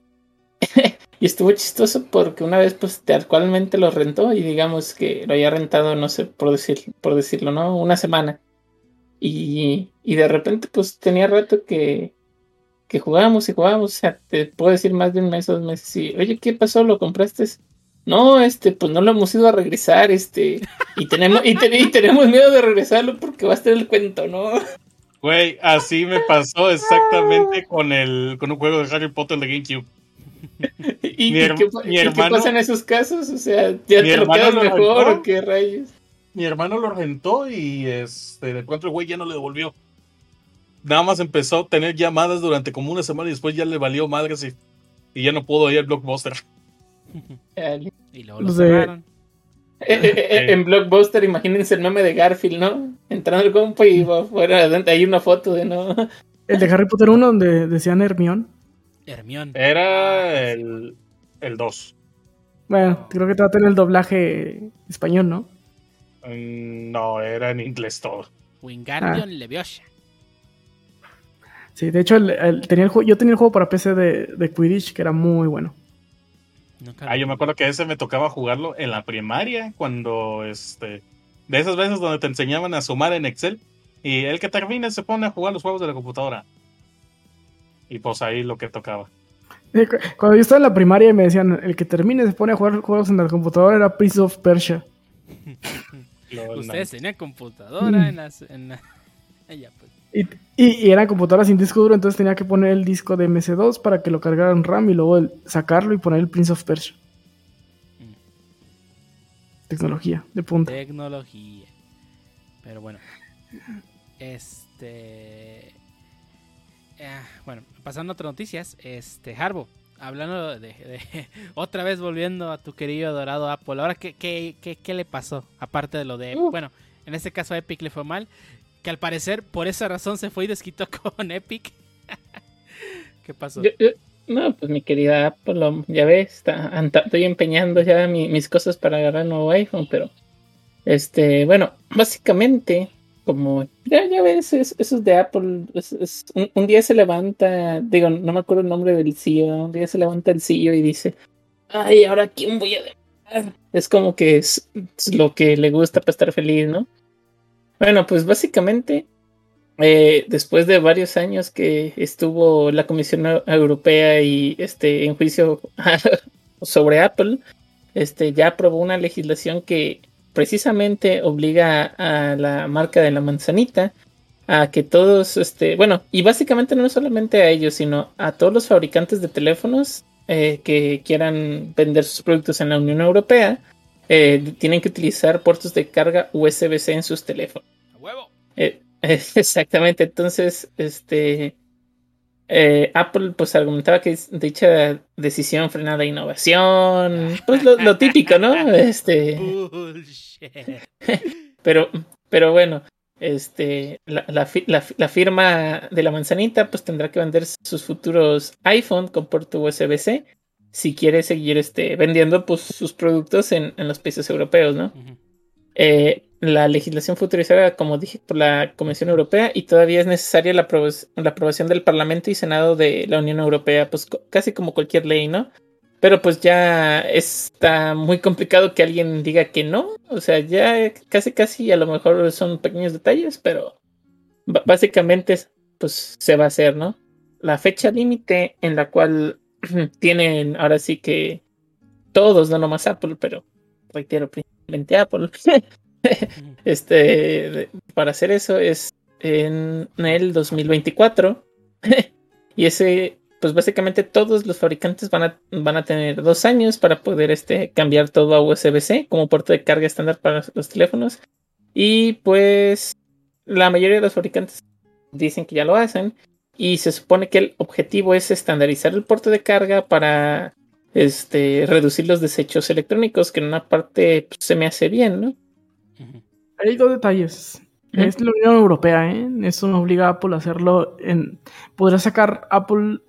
y estuvo chistoso porque una vez, pues, tal cualmente lo rentó y digamos que lo había rentado, no sé, por, decir, por decirlo, ¿no? Una semana. Y, y de repente, pues, tenía rato que, que jugábamos y jugábamos, o sea, te puedo decir más de un mes o dos meses. Y, oye, ¿qué pasó? ¿Lo compraste? No, este, pues no lo hemos ido a regresar, este, y tenemos, y, te- y tenemos miedo de regresarlo porque va a estar el cuento, ¿no? Güey, así me pasó exactamente con el con un juego de Harry Potter de GameCube. ¿Y, Mi y qué, mi y qué hermano- pasa en esos casos? O sea, ¿ya te lo hermano quedas lo mejor o qué rayos? Mi hermano lo rentó y este, de pronto el güey ya no le devolvió. Nada más empezó a tener llamadas durante como una semana y después ya le valió madres y, y ya no pudo ir al blockbuster. Y luego lo Los de- cerraron. Eh, eh, eh, En Blockbuster, imagínense el meme de Garfield, ¿no? Entrando el compa y afuera, adelante, hay una foto de no. El de Harry Potter 1 donde decían Hermión. Hermión. Era el, el 2. Bueno, creo que te va a tener el doblaje español, ¿no? Mm, No, era en inglés todo. Wingardium Ah. Leviosa. Sí, de hecho, el- el- tenía el juego, yo tenía el juego para PC de, de Quidditch que era muy bueno. Ah, yo me acuerdo que ese me tocaba jugarlo en la primaria, cuando este. De esas veces donde te enseñaban a sumar en Excel. Y el que termine se pone a jugar los juegos de la computadora. Y pues ahí lo que tocaba. Eh, cu- Cuando yo estaba en la primaria y me decían, el que termine se pone a jugar juegos en la computadora era Prince of Persia. Ustedes tenían computadora Mm. en las. En la- Ya, pues. Y, y, y era computadora sin disco duro, entonces tenía que poner el disco de MS2 para que lo cargara en RAM y luego el- sacarlo y poner el Prince of Persia. Mm. Tecnología de punta. Tecnología. Pero bueno. Este. ah, bueno, pasando a otras noticias. Este, Harbo. Hablando de, de- Otra vez volviendo a tu querido dorado Apple. Ahora, ¿qué, qué, qué, qué le pasó? Aparte de lo de. Uh. Bueno, en este caso a Epic le fue mal. Que al parecer, por esa razón se fue y desquitó con Epic. ¿Qué pasó? Yo- yo- no, pues mi querida Apple, lo- ya ves, está, estoy empeñando ya mi- mis cosas para agarrar un nuevo iPhone, pero este, bueno, básicamente, como ya, ya ves, es- esos de Apple, es- es- un, día se levanta, digo, no me acuerdo el nombre del CEO, un día se levanta el CEO y dice, ay, ahora quién voy a demandar?". Es como que es, es lo que le gusta para estar feliz, ¿no? Bueno, pues básicamente eh, después de varios años que estuvo la Comisión Eu- Europea y este en juicio sobre Apple, este ya aprobó una legislación que precisamente obliga a, a la marca de la manzanita a que todos, este, bueno, y básicamente no solamente a ellos, sino a todos los fabricantes de teléfonos eh, que quieran vender sus productos en la Unión Europea, eh, tienen que utilizar puertos de carga USB-C en sus teléfonos. ¡A huevo! Eh, exactamente, entonces, este, eh, Apple pues argumentaba que dicha decisión frenada innovación, pues lo, lo típico, ¿no? Este, pero, pero bueno, este, la, la, fi- la fi- la firma de la manzanita pues tendrá que vender sus futuros iPhone con puerto USB-C si quiere seguir este, vendiendo pues sus productos en, en los países europeos, ¿no? Eh, la legislación fue autorizada, como dije, por la Comisión Europea y todavía es necesaria la, la aprobación del Parlamento y Senado de la Unión Europea, pues casi como cualquier ley, ¿no? Pero pues ya está muy complicado que alguien diga que no, o sea, ya casi casi a lo mejor son pequeños detalles, pero básicamente pues se va a hacer, ¿no? La fecha límite en la cual tienen ahora sí que todos, no nomás Apple, pero reitero, principalmente Apple. este, para hacer eso es en el 2024. y ese, pues básicamente todos los fabricantes van a, van a tener dos años para poder este, cambiar todo a USB-C como puerto de carga estándar para los teléfonos. Y pues la mayoría de los fabricantes dicen que ya lo hacen. Y se supone que el objetivo es estandarizar el puerto de carga para este, reducir los desechos electrónicos, que en una parte pues, se me hace bien, ¿no? Hay dos detalles. Es la Unión Europea, ¿eh? Eso no obliga a Apple a hacerlo en... Podrá sacar Apple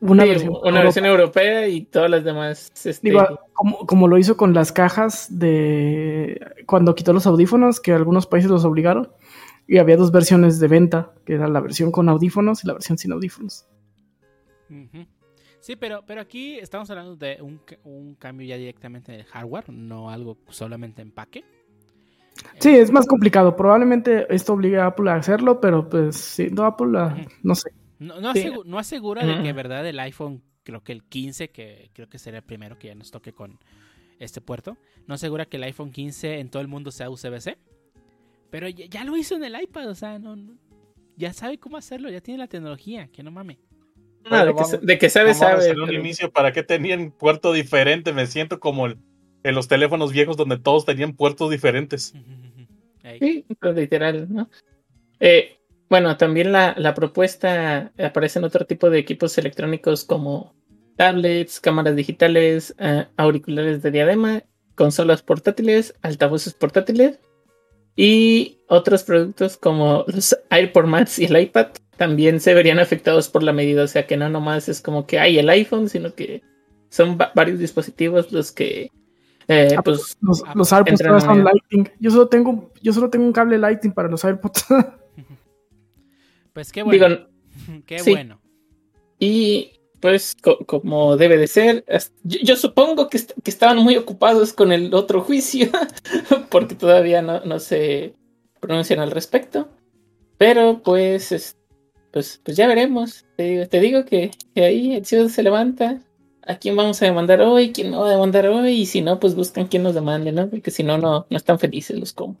una Sí, versión. una versión europea y todas las demás. Este, Digo, como, como lo hizo con las cajas de cuando quitó los audífonos, que algunos países los obligaron, y había dos versiones de venta, que era la versión con audífonos y la versión sin audífonos. Sí, pero, pero aquí estamos hablando de un, un cambio ya directamente del hardware, no algo solamente empaque. Sí, es más complicado. Probablemente esto obligue a Apple a hacerlo, pero pues siendo Apple, ah, Ujú. no sé. No, no, Sí. asegu- no asegura de que verdad el iPhone, creo que el 15, que creo que sería el primero que ya nos toque con este puerto, no asegura que el iPhone 15 en todo el mundo sea USB-C. Pero ya, ya lo hizo en el iPad, o sea, no, no- ya sabe cómo hacerlo, ya tiene la tecnología, que no mames. ah, de, que, de que sabe, No sabe. en un pero- inicio, ¿para qué tenían puerto diferente? Me siento como el- en los teléfonos viejos donde todos tenían puertos diferentes. Sí, pues, literal, ¿no? Eh, bueno, también la, la propuesta aparece en otro tipo de equipos electrónicos como tablets, cámaras digitales, eh, auriculares de diadema, consolas portátiles, altavoces portátiles y otros productos como los AirPod Max y el iPad también se verían afectados por la medida, o sea que no nomás es como que hay el iPhone, sino que son va- varios dispositivos los que eh, Ah, pues Los, Ah, los AirPods todavía son Lightning. Yo solo tengo, yo solo tengo un cable Lightning para los AirPods. Pues qué bueno. digo, qué sí. bueno. Y pues co- como debe de ser, yo, yo supongo que, est- que estaban muy ocupados con el otro juicio, porque todavía no, no se pronuncian al respecto. Pero pues, es- pues, pues ya veremos. Te digo, te digo que, que ahí el ciudad se levanta. ¿A quién vamos a demandar hoy? ¿Quién no va a demandar hoy? Y si no, pues buscan quién nos demande, ¿no? Porque si no, no, no están felices los como.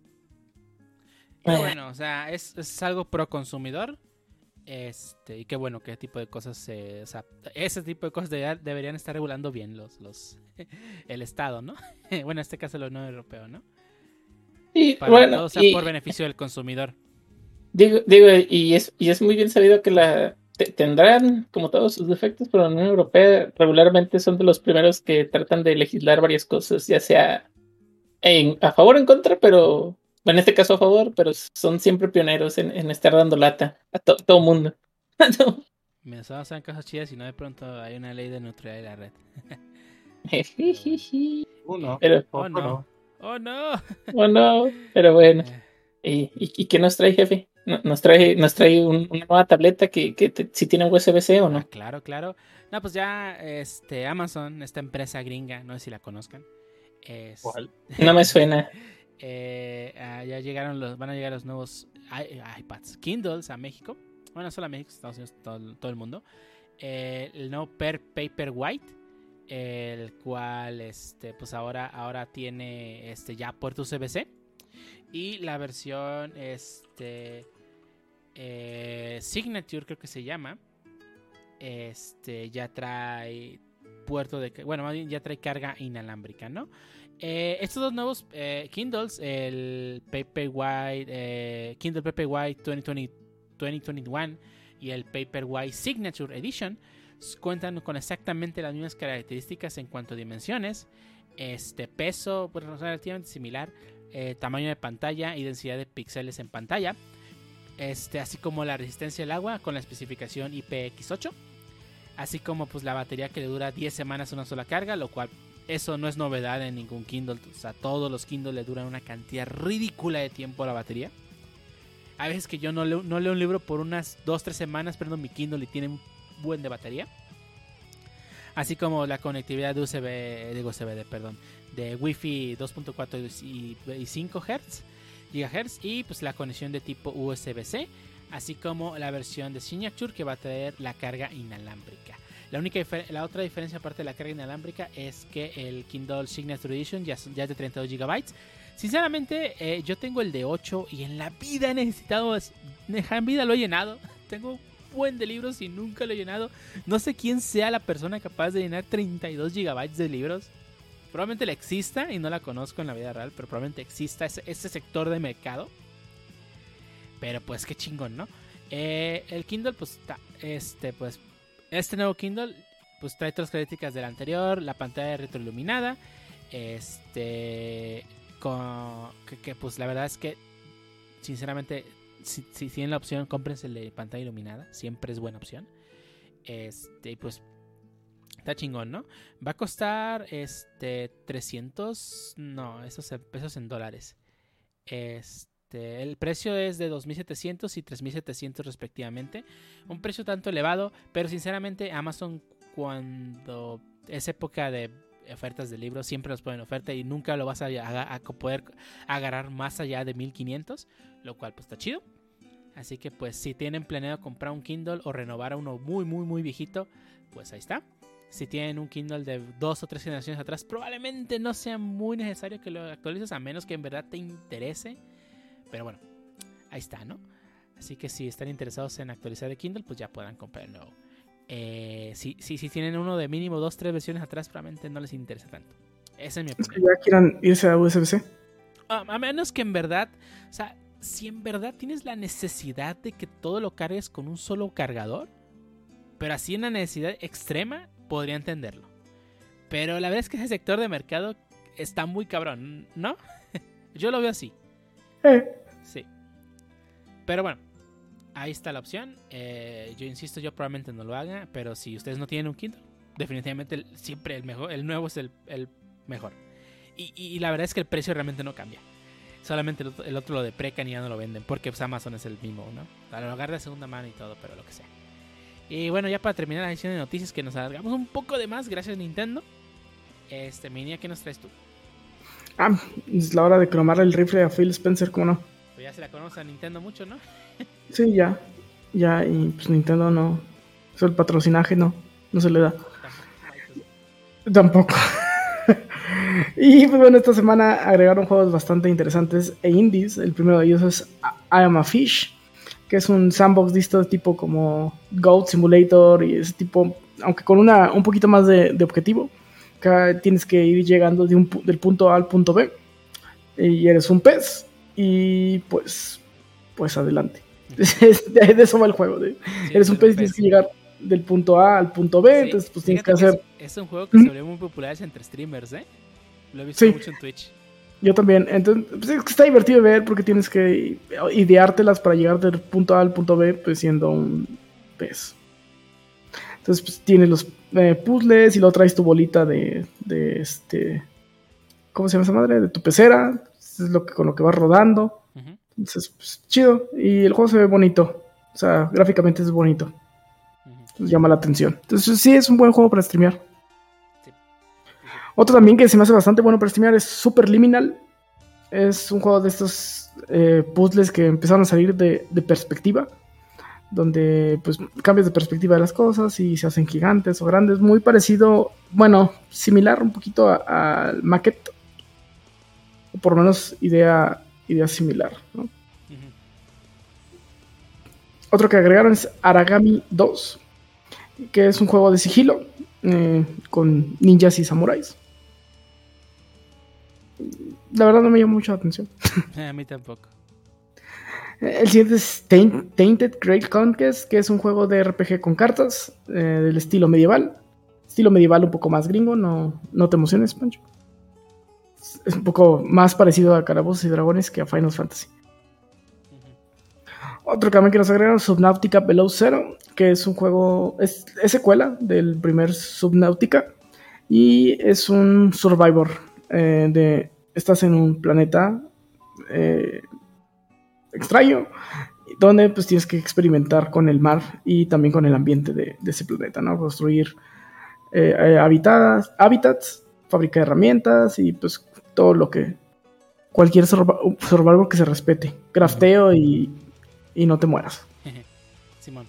Bueno, o sea, es, es algo pro consumidor. Este, y qué bueno, qué tipo de cosas se, o sea, ese tipo de cosas debería- deberían estar regulando bien los, los el Estado, ¿no? bueno, en este caso la Unión Europea, ¿no? Y Para bueno, todo sea y- por beneficio del consumidor. Digo, digo, y es, y es muy bien sabido que la tendrán como todos sus defectos, pero la Unión Europea regularmente son de los primeros que tratan de legislar varias cosas, ya sea en, a favor o en contra, pero en este caso a favor, pero son siempre pioneros en, en estar dando lata a to- todo mundo. Me solo hacen cosas chidas y no de pronto hay una ley de neutralidad de la red. Uno. pero, Oh Otro no. Oh no. oh no, pero bueno. ¿Y, y, y qué nos trae, jefe? No- Nos trae, nos trae un- una nueva tableta que, que te- si tiene USB-C o ah, no. claro, claro. No, pues ya este Amazon, esta empresa gringa, no sé si la conozcan. Es, ¿Cuál? No me suena. Eh, ah, ya llegaron los, van a llegar los nuevos i- iPads, Kindles a México. Bueno, no solo a México, Estados Unidos, todo, todo el mundo. Eh, el nuevo Per Paper White, el cual, este, pues ahora, ahora tiene, este, ya puerto USB-C y la versión, este, eh, Signature creo que se llama, este, ya trae puerto de, bueno, más bien ya trae carga inalámbrica, ¿no? Eh, estos dos nuevos eh, Kindles, el Paperwhite, Kindle Paperwhite 2020, 2021 y el Paperwhite Signature Edition cuentan con exactamente las mismas características en cuanto a dimensiones, este peso pues, relativamente similar, tamaño de pantalla y densidad de píxeles en pantalla, este, así como la resistencia al agua con la especificación IPX8, así como pues la batería que le dura 10 semanas una sola carga, lo cual eso no es novedad en ningún Kindle, o sea, todos los Kindle le duran una cantidad ridícula de tiempo la batería. A veces que yo no leo, no leo un libro por unas 2-3 semanas, prendo mi Kindle y tiene un buen de batería. Así como la conectividad de USB, de USB, perdón, de Wi-Fi 2.4 y 5 Hz, GHz y pues la conexión de tipo USB-C, así como la versión de Signature que va a traer la carga inalámbrica. La, única la otra diferencia aparte de la carga inalámbrica es que el Kindle Signature Edition ya, ya es de 32 GB. Sinceramente, eh, yo tengo el de 8 y en la vida he necesitado, en vida lo he llenado. Tengo buen de libros y nunca lo he llenado. No sé quién sea la persona capaz de llenar 32 gigabytes de libros. Probablemente la exista y no la conozco en la vida real, pero probablemente exista ese, sector de mercado. Pero pues qué chingón, ¿no? Eh, el Kindle, pues, está, este, pues, este nuevo Kindle, pues trae las características del anterior, la pantalla retroiluminada, este, con, que pues la verdad es que, sinceramente, si, tienen la opción, cómprense de pantalla iluminada. Siempre es buena opción. Este, pues está chingón, ¿no? Va a costar este 300, no, esos pesos en dólares. Este, el precio es de 2700 y 3700 respectivamente. Un precio tanto elevado, pero sinceramente Amazon cuando es época de ofertas de libros siempre los ponen oferta y nunca lo vas a, a, poder agarrar más allá de 1500, lo cual pues está chido. Así que pues si tienen planeado comprar un Kindle o renovar a uno muy muy muy viejito, pues ahí está. Si tienen un Kindle de dos o tres generaciones atrás, probablemente no sea muy necesario que lo actualices a menos que en verdad te interese. Pero bueno, ahí está, ¿no? Así que si están interesados en actualizar el Kindle, pues ya puedan comprar el nuevo. Eh, si, si, si, tienen uno de mínimo dos, tres versiones atrás, probablemente no les interesa tanto. Esa es mi opinión. Ya quieran irse a USB-C. A menos que en verdad, o sea, si en verdad tienes la necesidad de que todo lo cargues con un solo cargador, pero así una necesidad extrema, podría entenderlo. Pero la verdad es que ese sector de mercado está muy cabrón, ¿no? yo lo veo así. Eh. Sí. Pero bueno, ahí está la opción. Eh, yo insisto, yo probablemente no lo haga, pero si ustedes no tienen un Kindle, definitivamente siempre el mejor, el nuevo es el, mejor. y la verdad es que el precio realmente no cambia. Solamente el otro lo deprecan y ya no lo venden. Porque pues, Amazon es el mismo, ¿no? A lo lugar de segunda mano y todo, pero lo que sea. Y bueno, ya para terminar la edición de noticias, que nos alargamos un poco de más, gracias Nintendo. Este, Minia, ¿qué nos traes tú? Ah, es la hora de cromar el rifle a Phil Spencer, ¿cómo no? Pues ya se la conoce a Nintendo mucho, ¿no? sí, ya. Ya, y pues Nintendo no. Eso el patrocinaje no. No se le da. Tampoco. y pues bueno, esta semana agregaron juegos bastante interesantes e indies. El primero de ellos es I Am a Fish, que es un sandbox de este tipo como Goat Simulator y ese tipo, aunque con una, un poquito más de, objetivo. Acá tienes que ir llegando de un, del punto A al punto B y eres un pez y pues, pues adelante. de eso va el juego. eres un pez y tienes que llegar del punto A al punto B, entonces pues tienes que hacer... Es, un juego que se volvió muy popular entre streamers, ¿eh? Lo he visto mucho en Twitch. Yo también, entonces pues, es que está divertido ver porque tienes que ideártelas para llegar del punto A al punto B, pues siendo un pez. Entonces pues tienes los eh, puzzles y luego traes tu bolita de, de este... ¿Cómo se llama esa madre? De tu pecera, es lo que, con lo que vas rodando. Entonces, pues chido. Y el juego se ve bonito. O sea, gráficamente es bonito llama la atención. Entonces sí es un buen juego para streamear. Otro también que se me hace bastante bueno para streamear es Super Liminal. Es un juego de estos eh, puzzles que empezaron a salir de, perspectiva. Donde pues cambias de perspectiva de las cosas y se hacen gigantes o grandes. Muy parecido, bueno, similar un poquito al Maquette. O por lo menos idea, idea similar. Otro que agregaron es Aragami 2 que es un juego de sigilo eh, con ninjas y samuráis. La verdad no me llama mucho la atención. A mí tampoco. El siguiente es Taint- Tainted Grail Conquest, que es un juego de RPG con cartas eh, del estilo medieval. Estilo medieval un poco más gringo, no, no te emociones, Pancho. Es- un poco más parecido a Calabozos y Dragones que a Final Fantasy. Otro que también que nos agregaron, Subnautica Below Zero, que es un juego, es, es secuela del primer Subnautica y es un survivor eh, de, estás en un planeta eh, extraño donde pues tienes que experimentar con el mar y también con el ambiente de, de ese planeta, ¿no? Construir eh, eh, habitadas, hábitats, fábrica de herramientas y pues todo lo que cualquier survivor que se respete, crafteo y, y no te mueras. Simón.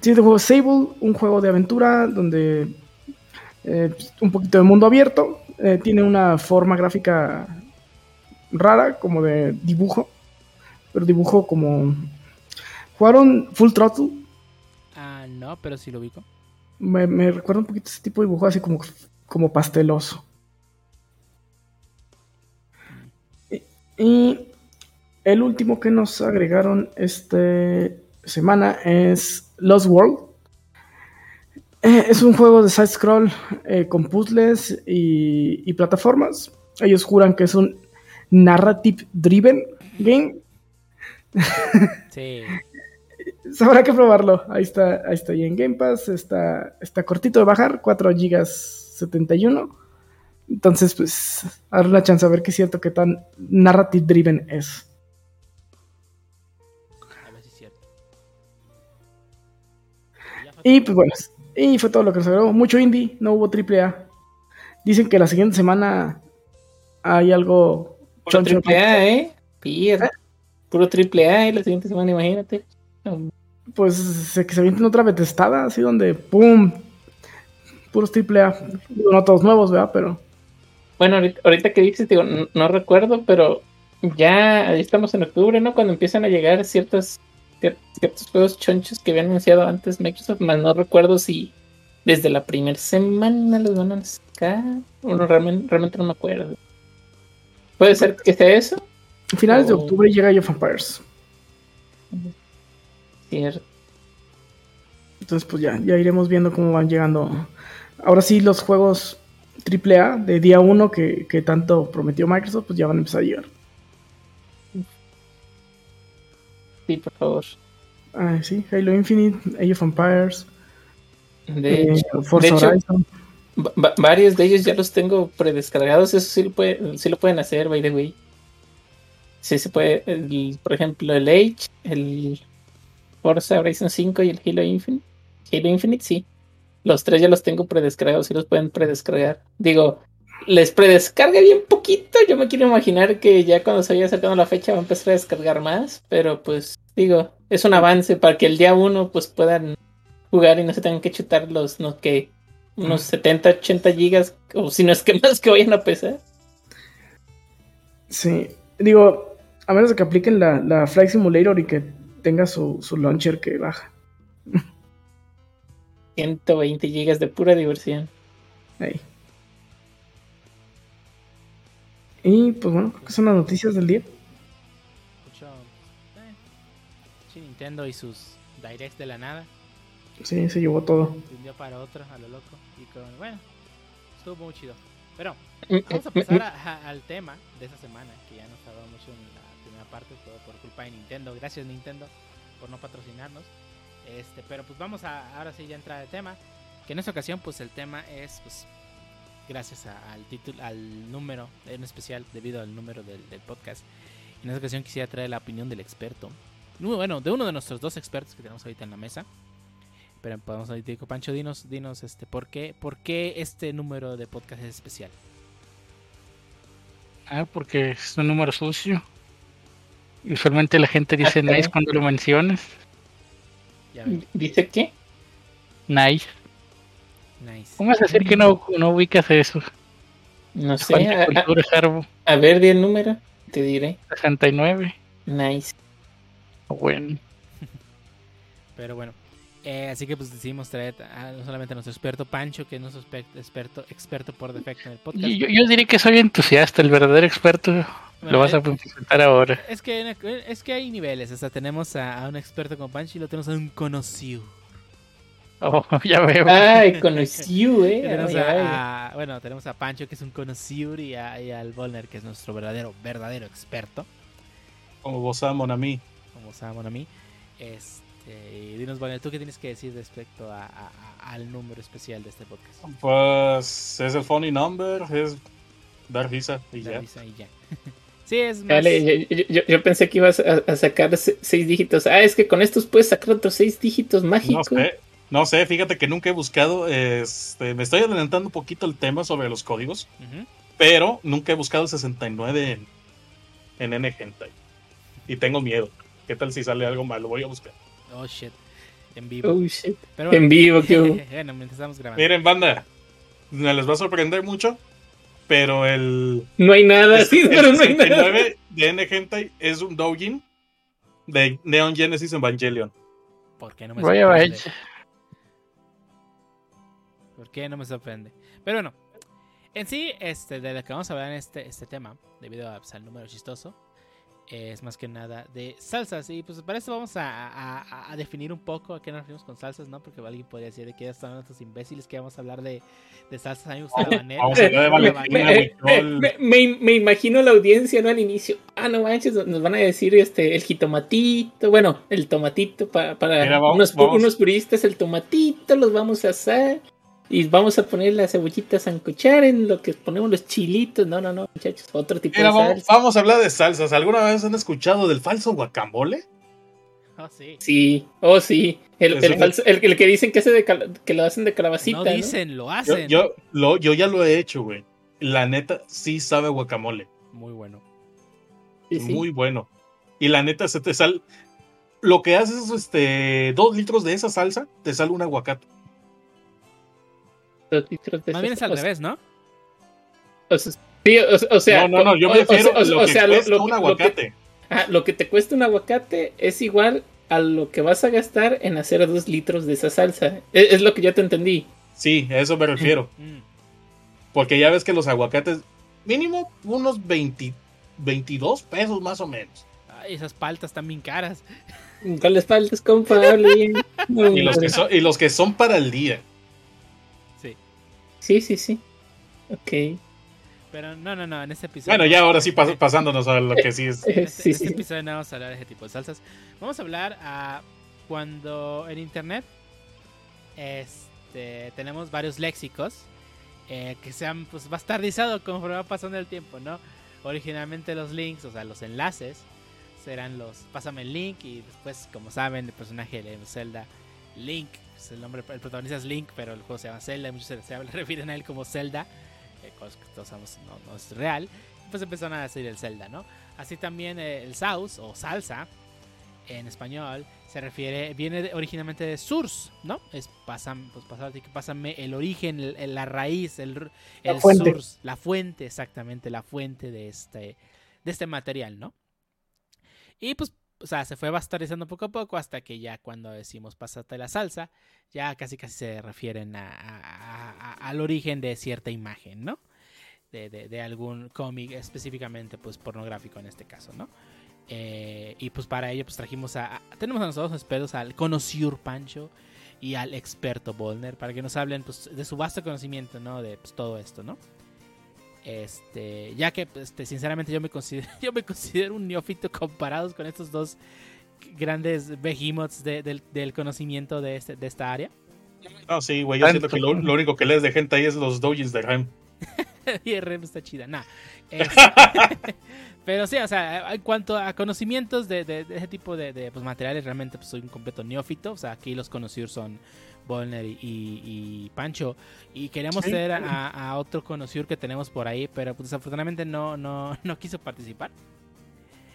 Siguiente juego Sable, un juego de aventura donde eh, un poquito de mundo abierto, eh, tiene una forma gráfica rara, como de dibujo, pero dibujo como... ¿Jugaron Full Throttle? Ah, no, pero sí lo ubico. Me, me recuerda un poquito ese tipo de dibujo, así como, como pasteloso. Y, y el último que nos agregaron esta semana es Lost World. Eh, es un juego de side-scroll eh, con puzzles y, y plataformas. Ellos juran que es un narrative-driven game. Sí. Habrá que probarlo. Ahí está, ahí está ya en Game Pass. Está, está cortito de bajar, 4 GB 71. Entonces, pues, darle una chance a ver qué es cierto que tan narrative driven es. A ver si es cierto. Y pues bueno, y fue todo lo que nos agregó. Mucho indie, no hubo triple A. Dicen que la siguiente semana hay algo Puro triple A, ¿eh? Puro triple A, ¿eh? La siguiente semana, imagínate. Pues se, que se avienten otra vetestada, así donde ¡pum! Puros triple A. No todos nuevos, ¿verdad? Pero Bueno, ahorita, ahorita que dices, digo, no, no recuerdo, pero ya estamos en octubre, ¿no? Cuando empiezan a llegar ciertos, cier- ciertos juegos chonchos que habían anunciado antes Microsoft, más no recuerdo si desde la primera semana los van a sacar. Uno realmente, realmente no me acuerdo. ¿Puede ser que sea eso? a finales de octubre llega Age of Empires. Cierto. Entonces, pues ya, ya iremos viendo cómo van llegando. Ahora sí, los juegos AAA de día 1 que, que tanto prometió Microsoft, pues ya van a empezar a llegar. Sí, por favor. Ah, sí, Halo Infinite, Age of Empires, De eh, hecho, Forza de hecho, Horizon. va- varios de ellos ya los tengo predescargados. Eso sí lo, puede, sí lo pueden hacer, by the way. Sí se puede. el- por ejemplo, el Age, el Forza Horizon 5 y el Halo Infinite. Halo Infinite, sí. Los tres ya los tengo predescargados y los pueden predescargar. Digo, les predescarga bien poquito. Yo me quiero imaginar que ya cuando se vaya acercando la fecha va a empezar a descargar más. Pero pues, digo, es un avance para que el día uno pues puedan jugar y no se tengan que chutar los, no que, unos 70, 80 gigas, o si no es que más que vayan a pesar. Sí, digo, a menos de que apliquen la, la Flight Simulator y que tenga su, su launcher que baja. 120 gigas de pura diversión. Ahí. Y pues bueno, creo que son las noticias del día. Mucho. Eh, sí, Nintendo y sus directs de la nada. Sí, se llevó todo. De un día para otro, a lo loco. Y con, bueno, estuvo muy chido. Pero Mm, vamos a pasar a- a- al tema de esa semana, que ya nos tardó mucho en la primera parte, todo por culpa de Nintendo. Gracias Nintendo por no patrocinarnos. Este, pero pues vamos a ahora sí ya entrar al tema. Que en esta ocasión, pues el tema es pues gracias a- al título, al número, en especial debido al número del, del podcast. En esta ocasión quisiera traer la opinión del experto. Muy bueno, de uno de nuestros dos expertos que tenemos ahorita en la mesa. Pero podemos ahorita, digo, Pancho, dinos, dinos este, ¿por qué, ¿por qué este número de podcast es especial? Ah, porque es un número sucio. Y usualmente la gente dice Ah, nice cuando lo mencionas. Dice que Nice. Nice. ¿Cómo vas a decir que no, no ubicas eso? no sé. A, a- ver, di el número. Te diré. 69. Nice. Bueno. Pero bueno, Eh, así que pues decidimos traer a- no solamente a nuestro experto Pancho, que es nuestro experto, experto por defecto en el podcast. Yo, yo diría que soy entusiasta, el verdadero experto. Bueno, Lo vas a eh, presentar ahora. Es que, es que hay niveles, o sea, tenemos a, a un experto con Pancho y lo tenemos a un conocido. Oh, ya veo. Ay, conoció, eh. Tenemos a, a- bueno, tenemos a Pancho que es un conocido y, a- y al Volner que es nuestro verdadero, verdadero experto, Como vos a Monami. como saben a mí. Este, y dinos, Volner, ¿tú qué tienes que decir respecto a- a- a- al número especial de este podcast? Pues es el funny number, es dar risa y La ya. risa y ya. sí, es más... Dale, yo, yo- yo pensé que ibas a, a sacar se- seis dígitos. Ah, es que con estos puedes sacar otros seis dígitos No mágicos. sé, no sé, fíjate que nunca he buscado, este, me estoy adelantando un poquito el tema sobre los códigos, pero nunca he buscado el 69 en, en N Hentai. Y tengo miedo. ¿Qué tal si sale algo malo? Voy a buscar. Oh, shit. En vivo. Oh, shit. Pero En vivo, ¿qué hubo? bueno, mientras estamos grabando. Miren, banda, me les va a sorprender mucho, pero el, No hay nada, sí, el pero no hay nada. 69 de N Hentai es un doujin de Neon Genesis Evangelion. ¿Por qué no me sorprende? ¿Por qué no me sorprende? Pero bueno, en sí, este, de lo que vamos a hablar en este, este tema, debido a, pues, al número chistoso, es más que nada de salsas. Y pues para eso vamos a, a- a- definir un poco a qué nos referimos con salsas, ¿no? Porque alguien podría decir de que ya están estos imbéciles que vamos a hablar de, de salsas. A mí me gusta la banera. Vamos a hablar de Valentina, habanera. Me, me- me- imagino la audiencia, ¿no? Al inicio. Ah, no manches, nos van a decir este el jitomatito. Bueno, el tomatito pa- para Mira, vamos- unos, vamos. unos puristas, el tomatito los vamos a asar. Y vamos a poner las cebollitas a encochar en lo que ponemos los chilitos. No, no, no, muchachos. Otro tipo Mira, de vamos, salsa. vamos a hablar de salsas. ¿Alguna vez han escuchado del falso guacamole? Oh, sí. Sí, oh sí. El, el, falso- el- el que dicen que, hace de cal- que lo hacen de calabacita. No ¿no? dicen, lo Yo, hacen. yo, lo, yo ya lo he hecho, güey. La neta, sí sabe guacamole. Muy bueno. Sí, sí. Muy bueno. Y la neta, se te sale. Lo que haces es este. Dos litros de esa salsa, te sale un aguacate. De Más bien es al revés, ¿no? O sea, sí, o, o sea, no, no, no, yo o- o prefiero o- lo o que sea, lo- cuesta lo- un lo que- aguacate. Ajá, lo que te cuesta un aguacate es igual a lo que vas a gastar en hacer dos litros de esa salsa. Es, es lo que yo te entendí. Sí, a eso me refiero. Mm. Porque ya ves que los aguacates, mínimo unos 20, 22 pesos más o menos. Ay, esas paltas están bien caras. ¿Cuál les faltas, compa? Y los que son, y los que son para el día. Sí. Sí, sí. Ok. Pero no, no, no, en este episodio. Bueno, ya ahora sí pas- pasándonos a lo que sí es. En este, Sí, en este sí. episodio no vamos a hablar de ese tipo de salsas. Vamos a hablar a cuando en internet este, tenemos varios léxicos eh, que se han pues, bastardizado conforme va pasando el tiempo, ¿no? Originalmente los links, o sea, los enlaces, serán los pásame el link y después, como saben, el personaje de Zelda, Link, pues, el nombre, el protagonista es Link, pero el juego se llama Zelda, y muchos se, se refieren a él como Zelda, eh, cosa que todos sabemos no, no es real. Pues empezaron a decir el Zelda, ¿no? Así también eh, el Saus o salsa en español se refiere, viene de- originalmente de Source, ¿no? Es pásame, pues pásame, pásame el origen, el- el- la raíz, el, La el source, la fuente, exactamente, la fuente de este, de este material, ¿no? Y pues, o sea, se fue bastardizando poco a poco hasta que ya cuando decimos pásate la salsa, ya casi casi se refieren a- al origen de cierta imagen, ¿no? De, de- de algún cómic específicamente pues pornográfico en este caso, ¿no? Eh, y pues para ello pues trajimos a, a- tenemos a nosotros expertos al conocido Pancho y al experto Bolner para que nos hablen pues, de su vasto conocimiento, ¿no? De pues, todo esto, ¿no? Este, ya que este, sinceramente yo me considero yo me considero un neófito comparados con estos dos grandes behemoths de- del, del conocimiento de, este, de esta área. No, sí, güey. Yo siento que lo, lo único que lees de gente ahí es los doujins de Rem. y rem está chida. Nah. Este, pero sí, o sea, en cuanto a conocimientos de, de- de ese tipo de, de, pues, materiales, realmente pues, soy un completo neófito. O sea, aquí los conocidos son Volner y, y- y Pancho. Y queríamos Sí. tener a, a otro conocido que tenemos por ahí, pero pues, desafortunadamente no, no, no quiso participar.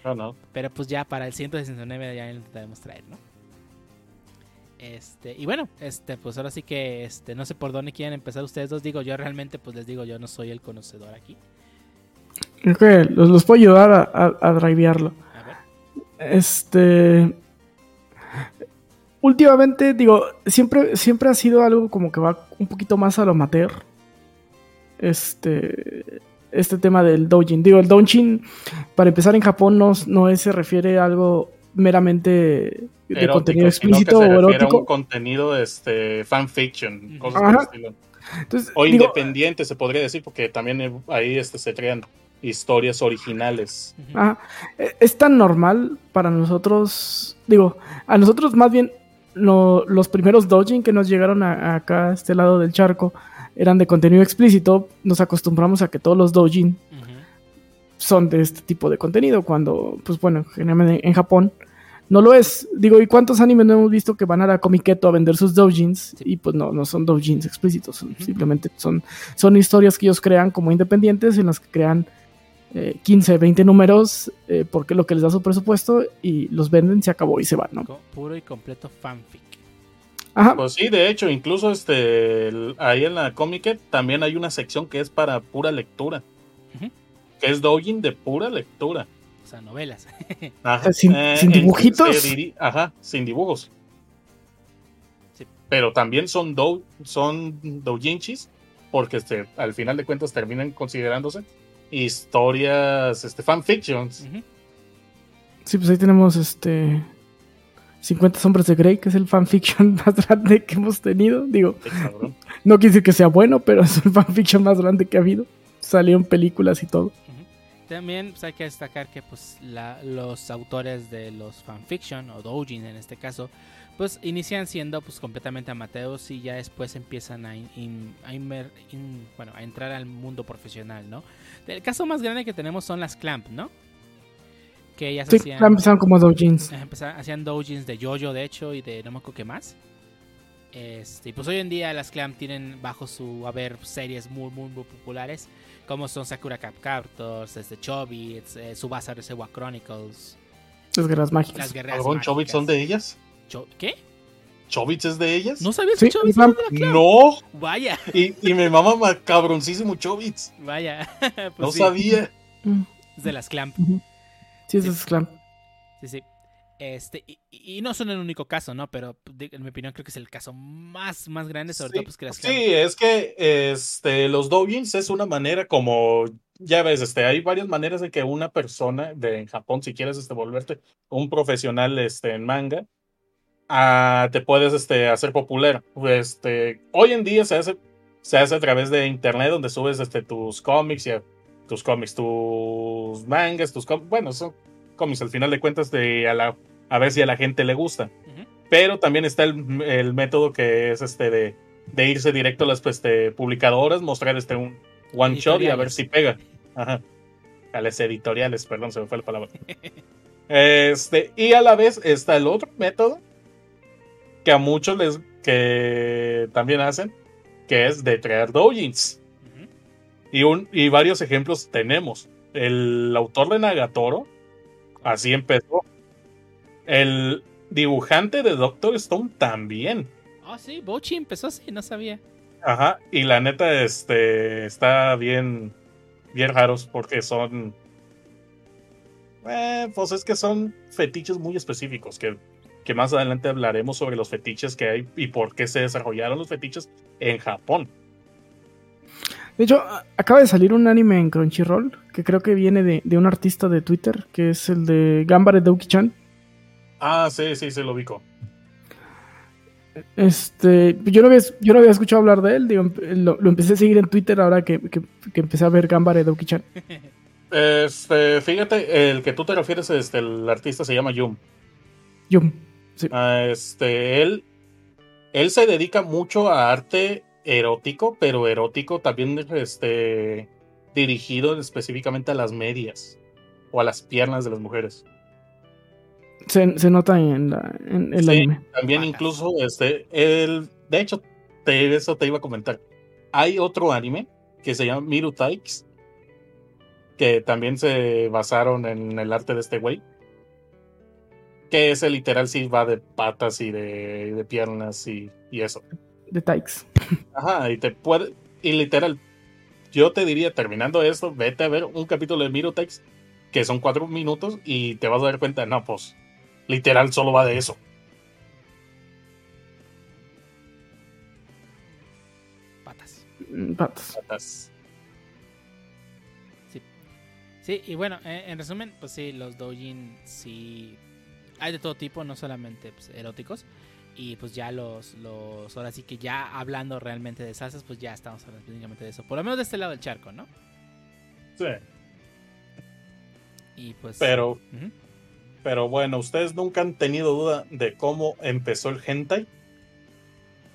No, no. Pero pues ya para el 169 ya lo intentaremos traer, ¿no? Este, y bueno, este, pues ahora sí que este, no sé por dónde quieren empezar ustedes dos. Digo, yo realmente, pues les digo, yo no soy el conocedor aquí. Creo que los, los puedo ayudar a, a, a drivearlo. A ver. Este. Últimamente, digo, siempre, siempre ha sido algo como que va un poquito más a lo amateur. Este, este tema del doujin. Digo, el doujin, para empezar en Japón, no, no es- se refiere a algo meramente de Erótico, contenido sino que explícito se o refiere a erótico. un contenido este, fanfiction, cosas Ajá. por el estilo. Entonces, O digo, independiente se podría decir, porque también ahí este, se crean historias originales. Ajá. Eh, Es tan normal para nosotros, digo, a nosotros más bien lo- los primeros doujin que nos llegaron a, a acá a este lado del charco eran de contenido explícito, nos acostumbramos a que todos los doujin Ujú. son de este tipo de contenido, cuando, pues bueno, generalmente en Japón no lo es. Digo, ¿y cuántos animes no hemos visto que van a la Comiqueto a vender sus doujins? Y pues no, no son doujins explícitos, son- simplemente son, son historias que ellos crean como independientes en las que crean eh, 15, 20 números eh, porque es lo que les da su presupuesto y los venden, se acabó y se van, ¿no? Puro y completo fanfic. Ajá, Pues sí, de hecho, incluso este el- ahí en la Comic también hay una sección que es para pura lectura. Ujú. Que es doujin de pura lectura. O sea, novelas. Ajá. ¿Sin- sin en- dibujitos? diri- Ajá, sin dibujos. Sí. Pero también son dou son doujinshis porque este, al final de cuentas terminan considerándose historias, este, fanfictions. Sí, pues ahí tenemos este 50 sombras de Grey, que es el fanfiction más grande que hemos tenido. Digo. No quiere decir que sea bueno, pero es el fanfiction más grande que ha habido. Salieron películas y todo. También pues, hay que destacar que pues la- los autores de los fanfiction o doujin en este caso pues inician siendo pues completamente amateurs y ya después empiezan a, in- in- a inmer- in- bueno a entrar al mundo profesional no el caso más grande que tenemos son las clamp no que ellas Sí, hacían empezaron como doujins. Ajá, empezar- hacían doujins de Jojo, de hecho, y de no me acuerdo qué más. Este, y pues hoy en día las Clam tienen bajo su haber series muy, muy, muy populares, como son Sakura Cap Captors, este, Chobits, eh, Subasa Reservoir Chronicles, Las guerras las mágicas. guerreras ¿Algún Chobits son de ellas? Cho- ¿Qué? ¿Chobits es de ellas? ¿No sabías Sí, que Clam. era de la Clam? No, Vaya, y, y me mama ma- cabroncísimo Chobits. vaya. Pues No sí, sabía. Mm, Es de las Clamp. Sí, es clan. Sí, sí. Este, y, y no son el único caso, ¿no? Pero de- en mi opinión creo que es el caso más, más grande, sobre Sí, todo pues que las Clamp. Sí, es que este, los doujins es una manera como, ya ves, este, hay varias maneras de que una persona de en Japón, si quieres este, volverte un profesional este, en manga, ah, te puedes este, hacer popular. Este, hoy en día se hace, se hace a través de internet donde subes este, tus cómics y tus cómics, tus mangas, tus cómics, bueno, son cómics al final de cuentas de a, la, a ver si a la gente le gusta pero también está el, el método que es este de, de irse directo a las pues, este, publicadoras, mostrar este un one shot y a ver si pega. Ajá. A las editoriales, perdón, se me fue la palabra. Este, y a la vez está el otro método que a muchos les que también hacen, que es de crear doujins. Y, un, y varios ejemplos tenemos. El autor de Nagatoro, así empezó. El dibujante de Doctor Stone también. Ah, sí, Bochi empezó así, no sabía. Ajá. Y la neta, este, está bien, bien raros porque son... Eh, pues es que son fetiches muy específicos, que, que más adelante hablaremos sobre los fetiches que hay y por qué se desarrollaron los fetiches en Japón. De hecho, acaba de salir un anime en Crunchyroll que creo que viene de, de un artista de Twitter, que es el de Gambare Douki-chan. Ah, sí, sí, se lo ubico. Este, yo no había, yo no había escuchado hablar de él, digo, empe- lo, lo empecé a seguir en Twitter ahora que, que- que empecé a ver Gambare Douki-chan. Este, fíjate, el que tú te refieres, este, el artista se llama Yum. Yum. Ah, Este, él, él se dedica mucho a arte erótico, pero erótico también este, dirigido específicamente a las medias o a las piernas de las mujeres. Se, se nota en, la, en el Sí. anime. También incluso, este, él, de hecho, te, eso te iba a comentar. Hay otro anime que se llama Miru Taix, que también se basaron en el arte de este güey que ese literal sí va de patas y de, de piernas y, y, eso. De tikes. Ajá, y te puede. Y literal, yo te diría, terminando esto, vete a ver un capítulo de Miro Tex, que son cuatro minutos, y te vas a dar cuenta, no, pues, literal solo va de eso. Patas. Mm, patas. Patas. Sí. Sí, y bueno, eh, en resumen, pues sí, los Dojin sí hay de todo tipo, no solamente pues, eróticos. Y pues ya los, los, ahora sí que ya hablando realmente de salsas, pues ya estamos hablando específicamente de eso. Por lo menos de este lado del charco, ¿no? Sí. Y pues... Pero, pero bueno, ¿ustedes nunca han tenido duda de cómo empezó el hentai?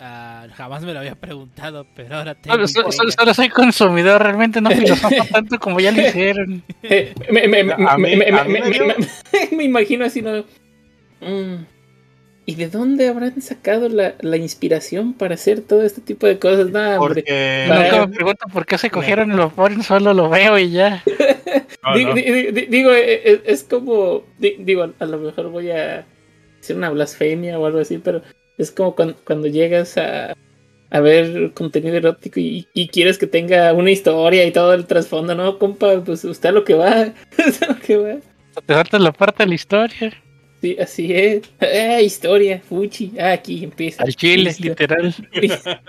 Ah, jamás me lo había preguntado, pero ahora tengo... Solo, solo- intriga. solo soy consumidor, realmente no filosofo tanto como ya lo hicieron. Me, me- me- A mí- me- a mí me- me me- dio- me- me imagino así, ¿no? Mm, ¿Y de dónde habrán sacado la, la inspiración para hacer todo este tipo de cosas? No. Porque... Nunca me pregunto por qué se cogieron y lo ponen, solo lo veo y ya. No, Di- no. di- di- digo, es como. di- Digo, a lo mejor voy a hacer una blasfemia o algo así, pero es como cuando, cuando llegas a, a ver contenido erótico y, y quieres que tenga una historia y todo el trasfondo, ¿no, compa? Pues usted a lo que va. usted a lo que va. Te saltas la parte de la historia. Sí, así es. Ah, historia, fuchi. Ah, aquí empieza. Al chile, Listo. literal.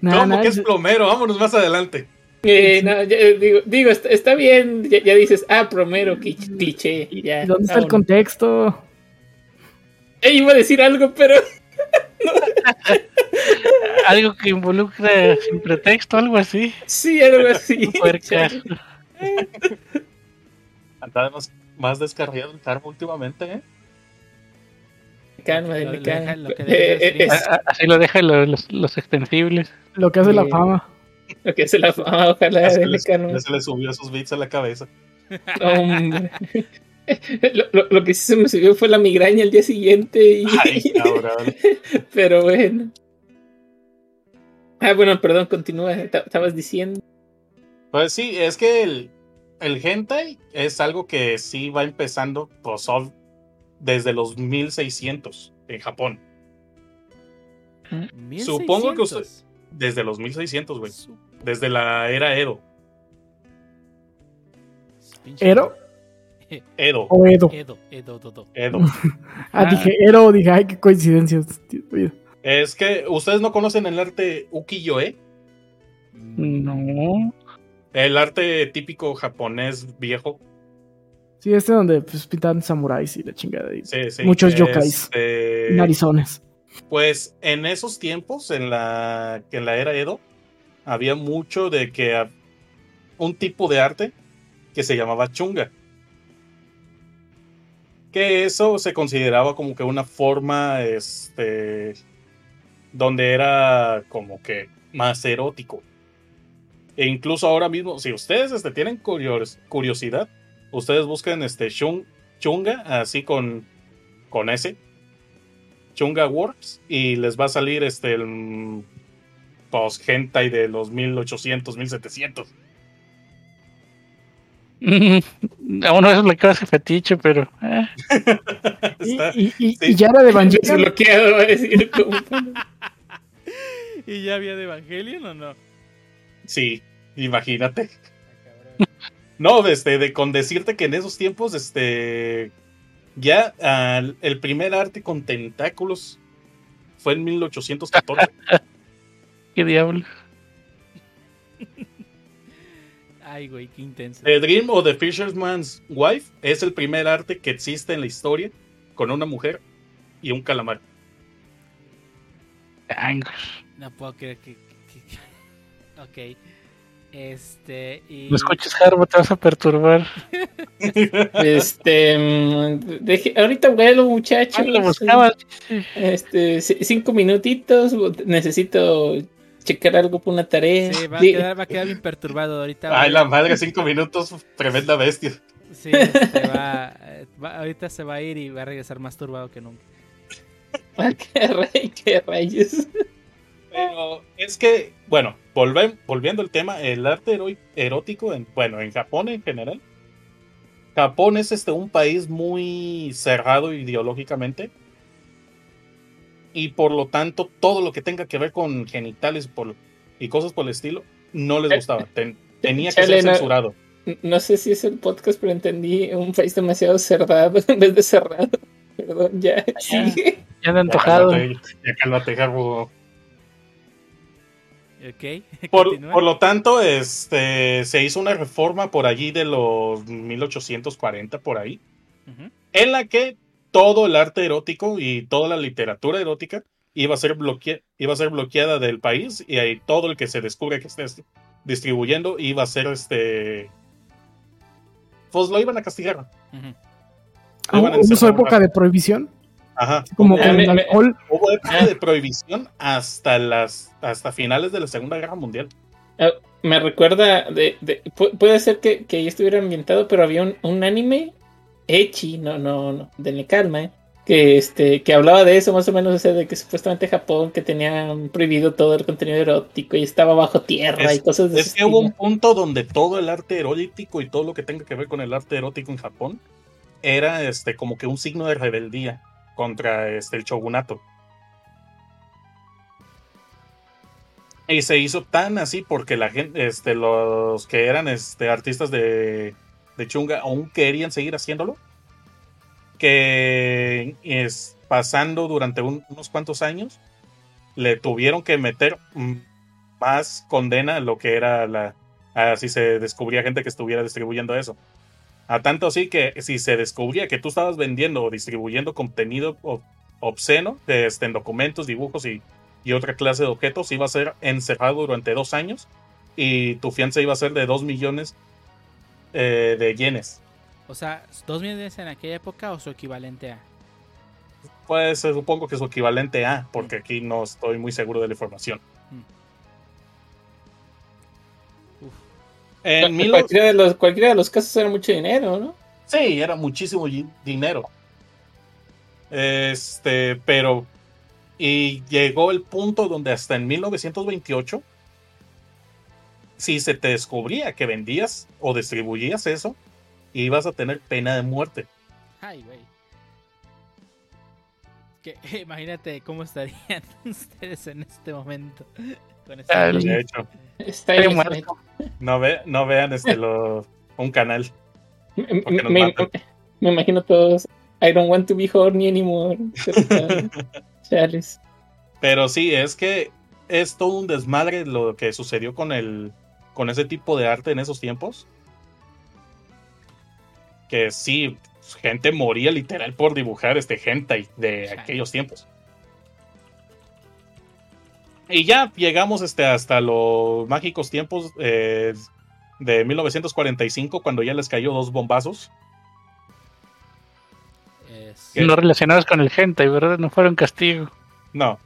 ¿Cómo nah, que es plomero? Vámonos más adelante. Eh, no, ya, digo, digo está, está bien. Ya, ya dices, ah, promero, clich- cliché. Ya, ¿Dónde está el contexto? Eh, iba a decir algo, pero. Algo que involucre sin pretexto, algo así. Sí, algo así. Puercas. Andamos más descarriado el carro últimamente, ¿eh? Calma, Lo- lo calma. deja- lo que Eh, eh, es A- a- Así lo dejan los, los, los extensibles. Lo que hace la fama. lo que hace la fama, ojalá Ya se, les- calma. ya se le subió sus bits a la cabeza. Hombre. Lo, lo- lo que sí se me subió fue la migraña el día siguiente. Y... Ay, cabrón. Pero bueno. Ah, bueno, perdón, continúa. Estabas diciendo. Pues sí, es que el, el hentai es algo que sí va empezando pues, desde los 1600 en Japón. Supongo que usted- 1600. Desde los 1600, güey. Desde la era Edo. ¿Ero Edo. o Edo? Edo, Edo, Dodo. Edo. Ah, Ah. dije Ero, dije, ay, qué coincidencia. Tío, Es que ustedes no conocen el arte ukiyo-e, No. El arte típico japonés viejo. Sí, este donde pues, pintan samuráis y la chingada. Y Sí, sí. Muchos yokais. Este, narizones. Pues en esos tiempos, en la, en la era Edo, había mucho de que un tipo de arte que se llamaba chunga. Que eso se consideraba como que una forma, este, donde era como que más erótico. E incluso ahora mismo, si ustedes este, tienen curios- curiosidad, ustedes buscan este chung- chunga, así con, con S, Chunga Works y les va a salir este el post hentai de los 1800, 1700. A uno es lo que hace fetiche, pero. eh. Y, Está- y, y- sí. y ya era de Evangelion. ¿Y ya había de Evangelion o no? Sí, imagínate. No, este, de, con decirte que en esos tiempos, este, ya el primer arte con tentáculos fue en 1814. ¿Qué diablo? Ay, güey, qué intenso. The Dream of the Fisherman's Wife es el primer arte que existe en la historia con una mujer y un calamar. No puedo creer que. que- que- Ok. Este. Y... No escuches, Harbo, te vas a perturbar. Este. mm, deje- ahorita vuelo, muchachos. Ah, lo. Este, cinco minutitos. Necesito checar algo por una tarea. Sí, va a, quedar, va a quedar bien perturbado ahorita. Ay, la madre, cinco minutos, tremenda bestia. Sí, se va, eh, va- Ahorita se va a ir y va a regresar más turbado que nunca. Qué, rey, qué rayos. Pero es que, bueno, volve- volviendo al tema, el arte erótico, en, bueno, en Japón en general. Japón es este, un país muy cerrado ideológicamente. Y por lo tanto, todo lo que tenga que ver con genitales por- y cosas por el estilo, no les gustaba. Ten- tenía que Chale, ser censurado. No sé si es el podcast, pero entendí un país demasiado cerrado en vez de cerrado. Perdón, ya, sigue. Ya anda Ya antojado. cálmate, ya cálmate. Ok, Por, lo tanto, este, se hizo una reforma por allí de los 1840, por ahí, en la que todo el arte erótico y toda la literatura erótica iba a ser, bloquea- iba a ser bloqueada del país y ahí todo el que se descubre que estés distribuyendo iba a ser este... Pues lo iban a castigar. Ujú. Lo iban a ¿Hubo su encerrar un época de prohibición? Ajá. Como me- me- alcohol. Hubo época de prohibición hasta las hasta finales de la Segunda Guerra Mundial. Ah, Me recuerda de, de- pu- puede ser que, que estuviera ambientado, pero había un, un anime Echi, no, no, no, denle calma, eh, que este, que hablaba de eso más o menos, o sea, de que supuestamente Japón que tenían prohibido todo el contenido erótico y estaba bajo tierra Es- y cosas de Es que hubo un punto donde todo el arte erótico y todo lo que tenga que ver con el arte erótico en Japón era este como que un signo de rebeldía contra este el shogunato. Y se hizo tan así porque la gente, este, los que eran este, artistas de, de chunga aún querían seguir haciéndolo. Que es, pasando durante un- unos cuantos años, le tuvieron que meter más condena a lo que era la. a si se descubría gente que estuviera distribuyendo eso. A tanto así que si se descubría que tú estabas vendiendo o distribuyendo contenido ob- obsceno de, este, en documentos, dibujos y, y otra clase de objetos, iba a ser encerrado durante dos años y tu fianza iba a ser de dos millones eh, de yenes. O sea, ¿dos millones en aquella época o su equivalente a? Pues eh, supongo que su equivalente a, porque aquí no estoy muy seguro de la información. Uf. En mil- cualquiera, de los, cualquiera de los casos era mucho dinero, ¿no? Sí, era muchísimo dinero. Este, pero. Y llegó el punto donde hasta en 1928, si se te descubría que vendías o distribuías eso, ibas a tener pena de muerte. Ay, güey. Que, imagínate cómo estarían ustedes en este momento. Con Dale. De hecho, ahí, muerto. No, ve, no vean este lo, un canal. Me, me- imagino todos. I don't want to be horny anymore. Chales. Pero sí, es que es todo un desmadre lo que sucedió con el con ese tipo de arte en esos tiempos. Que sí, gente moría literal por dibujar este hentai de aquellos tiempos. Y ya llegamos este, hasta los mágicos tiempos eh, de 1945, cuando ya les cayó dos bombazos. No relacionados con el hentai, ¿verdad? No fueron castigo. No.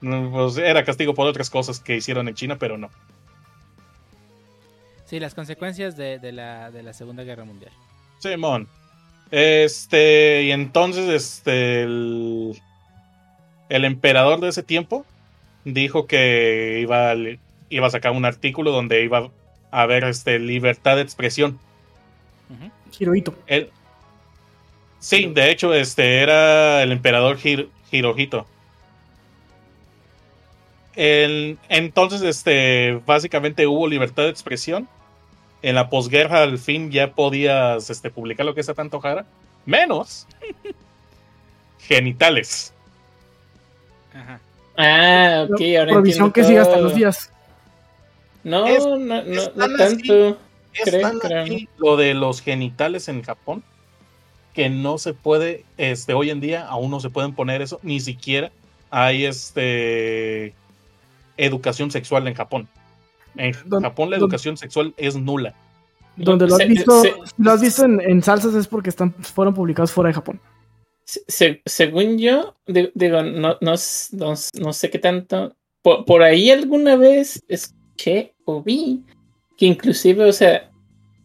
No, pues era castigo por otras cosas que hicieron en China, pero no. Sí, las consecuencias de, de la, de la Segunda Guerra Mundial. Simón. Este, y entonces, este, el, el emperador de ese tiempo dijo que iba, a iba a sacar un artículo donde iba a haber este, libertad de expresión. Hirohito. Él, sí, de hecho, este era el emperador Hir- Hirohito. El- entonces, este, básicamente hubo libertad de expresión. En la posguerra, al fin, ya podías este, publicar lo que se te antojara. Menos genitales. Ajá. Ah, ok, ahora Provisión que sigue hasta todo. los días. No, Es- no, no, tanto. Creo, creo. lo de los genitales en Japón que no se puede, este, hoy en día aún no se pueden poner eso, ni siquiera hay este educación sexual en Japón. En Don- Japón la don- educación sexual es nula. Donde lo has Se- visto, se- lo has visto en, en salsas es porque están, fueron publicados fuera de Japón. Se- se- según yo, di- digo, no, no, no sé qué tanto. Por, por ahí alguna vez escuché o vi que inclusive, o sea,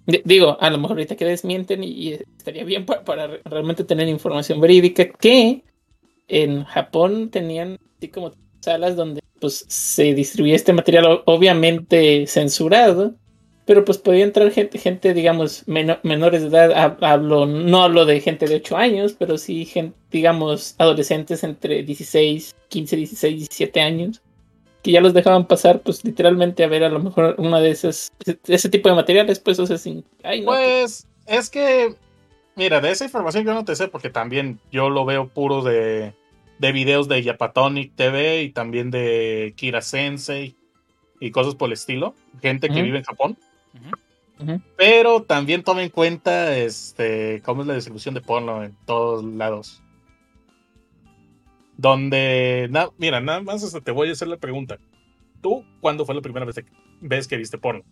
di- digo, a lo mejor ahorita que desmienten y, y estaría bien pa- para, re- realmente tener información verídica que en Japón tenían así como salas donde pues se distribuía este material obviamente censurado pero pues podía entrar gente, gente digamos, meno- menores de edad. Hab- Hablo, no hablo de gente de 8 años, pero sí, gente, digamos, adolescentes entre 16, 15, 16, 17 años, que ya los dejaban pasar, pues literalmente a ver a lo mejor una de esas, ese tipo de materiales, pues, o sea, sin. Ay, no, Pues es que, mira, de esa información yo no te sé porque también yo lo veo puro de, de videos de Yapatonic TV y también de Kira Sensei y cosas por el estilo. Gente que vive en Japón. Pero también toma en cuenta este, cómo es la distribución de porno en todos lados. Donde, na- mira, nada más este, te voy a hacer la pregunta. ¿Tú cuándo fue la primera vez que, vez que viste porno?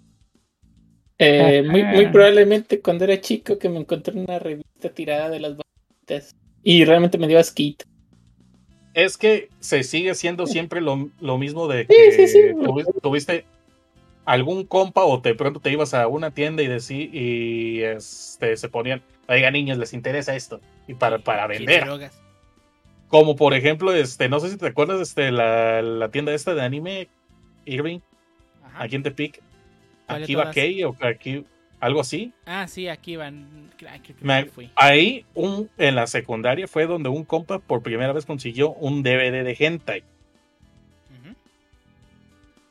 Eh, muy, muy probablemente cuando era chico que me encontré una revista tirada de las bonitas y realmente me dio asquito. Es que se sigue haciendo siempre lo, lo mismo de Sí, que sí, sí. tuvi- tuviste algún compa o de pronto te ibas a una tienda y, decí, y este, se ponían, oiga niños, les interesa esto. Y para, para ¿Quieres vender. Como por ejemplo, este, no sé si te acuerdas, este, la, la tienda esta de anime, Irving, Ajá. aquí en Tepic, ¿Cuál de aquí va? Kei o aquí, algo así. Ah, sí, aquí van. Me- fui. Ahí, un, en la secundaria, fue donde un compa por primera vez consiguió un DVD de hentai.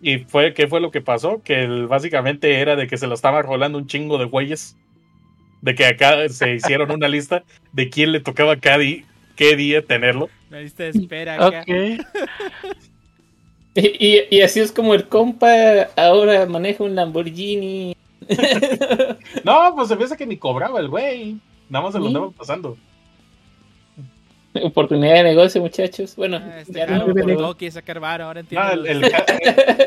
Y fue, ¿qué fue lo que pasó? Que el- básicamente era de que se lo estaba rolando un chingo de güeyes. De que acá se hicieron una lista de quién le tocaba cada di- qué día tenerlo. La lista de espera acá. Ok. Y, y- y así es como el compa ahora maneja un Lamborghini. No, pues se piensa que ni cobraba el güey. Nada más se lo ¿Sí? andaban pasando. Oportunidad de negocio, muchachos. Bueno, Ah, este ya no, pero quiere sacar varo, ahora entiendo. Ah, el, el ja-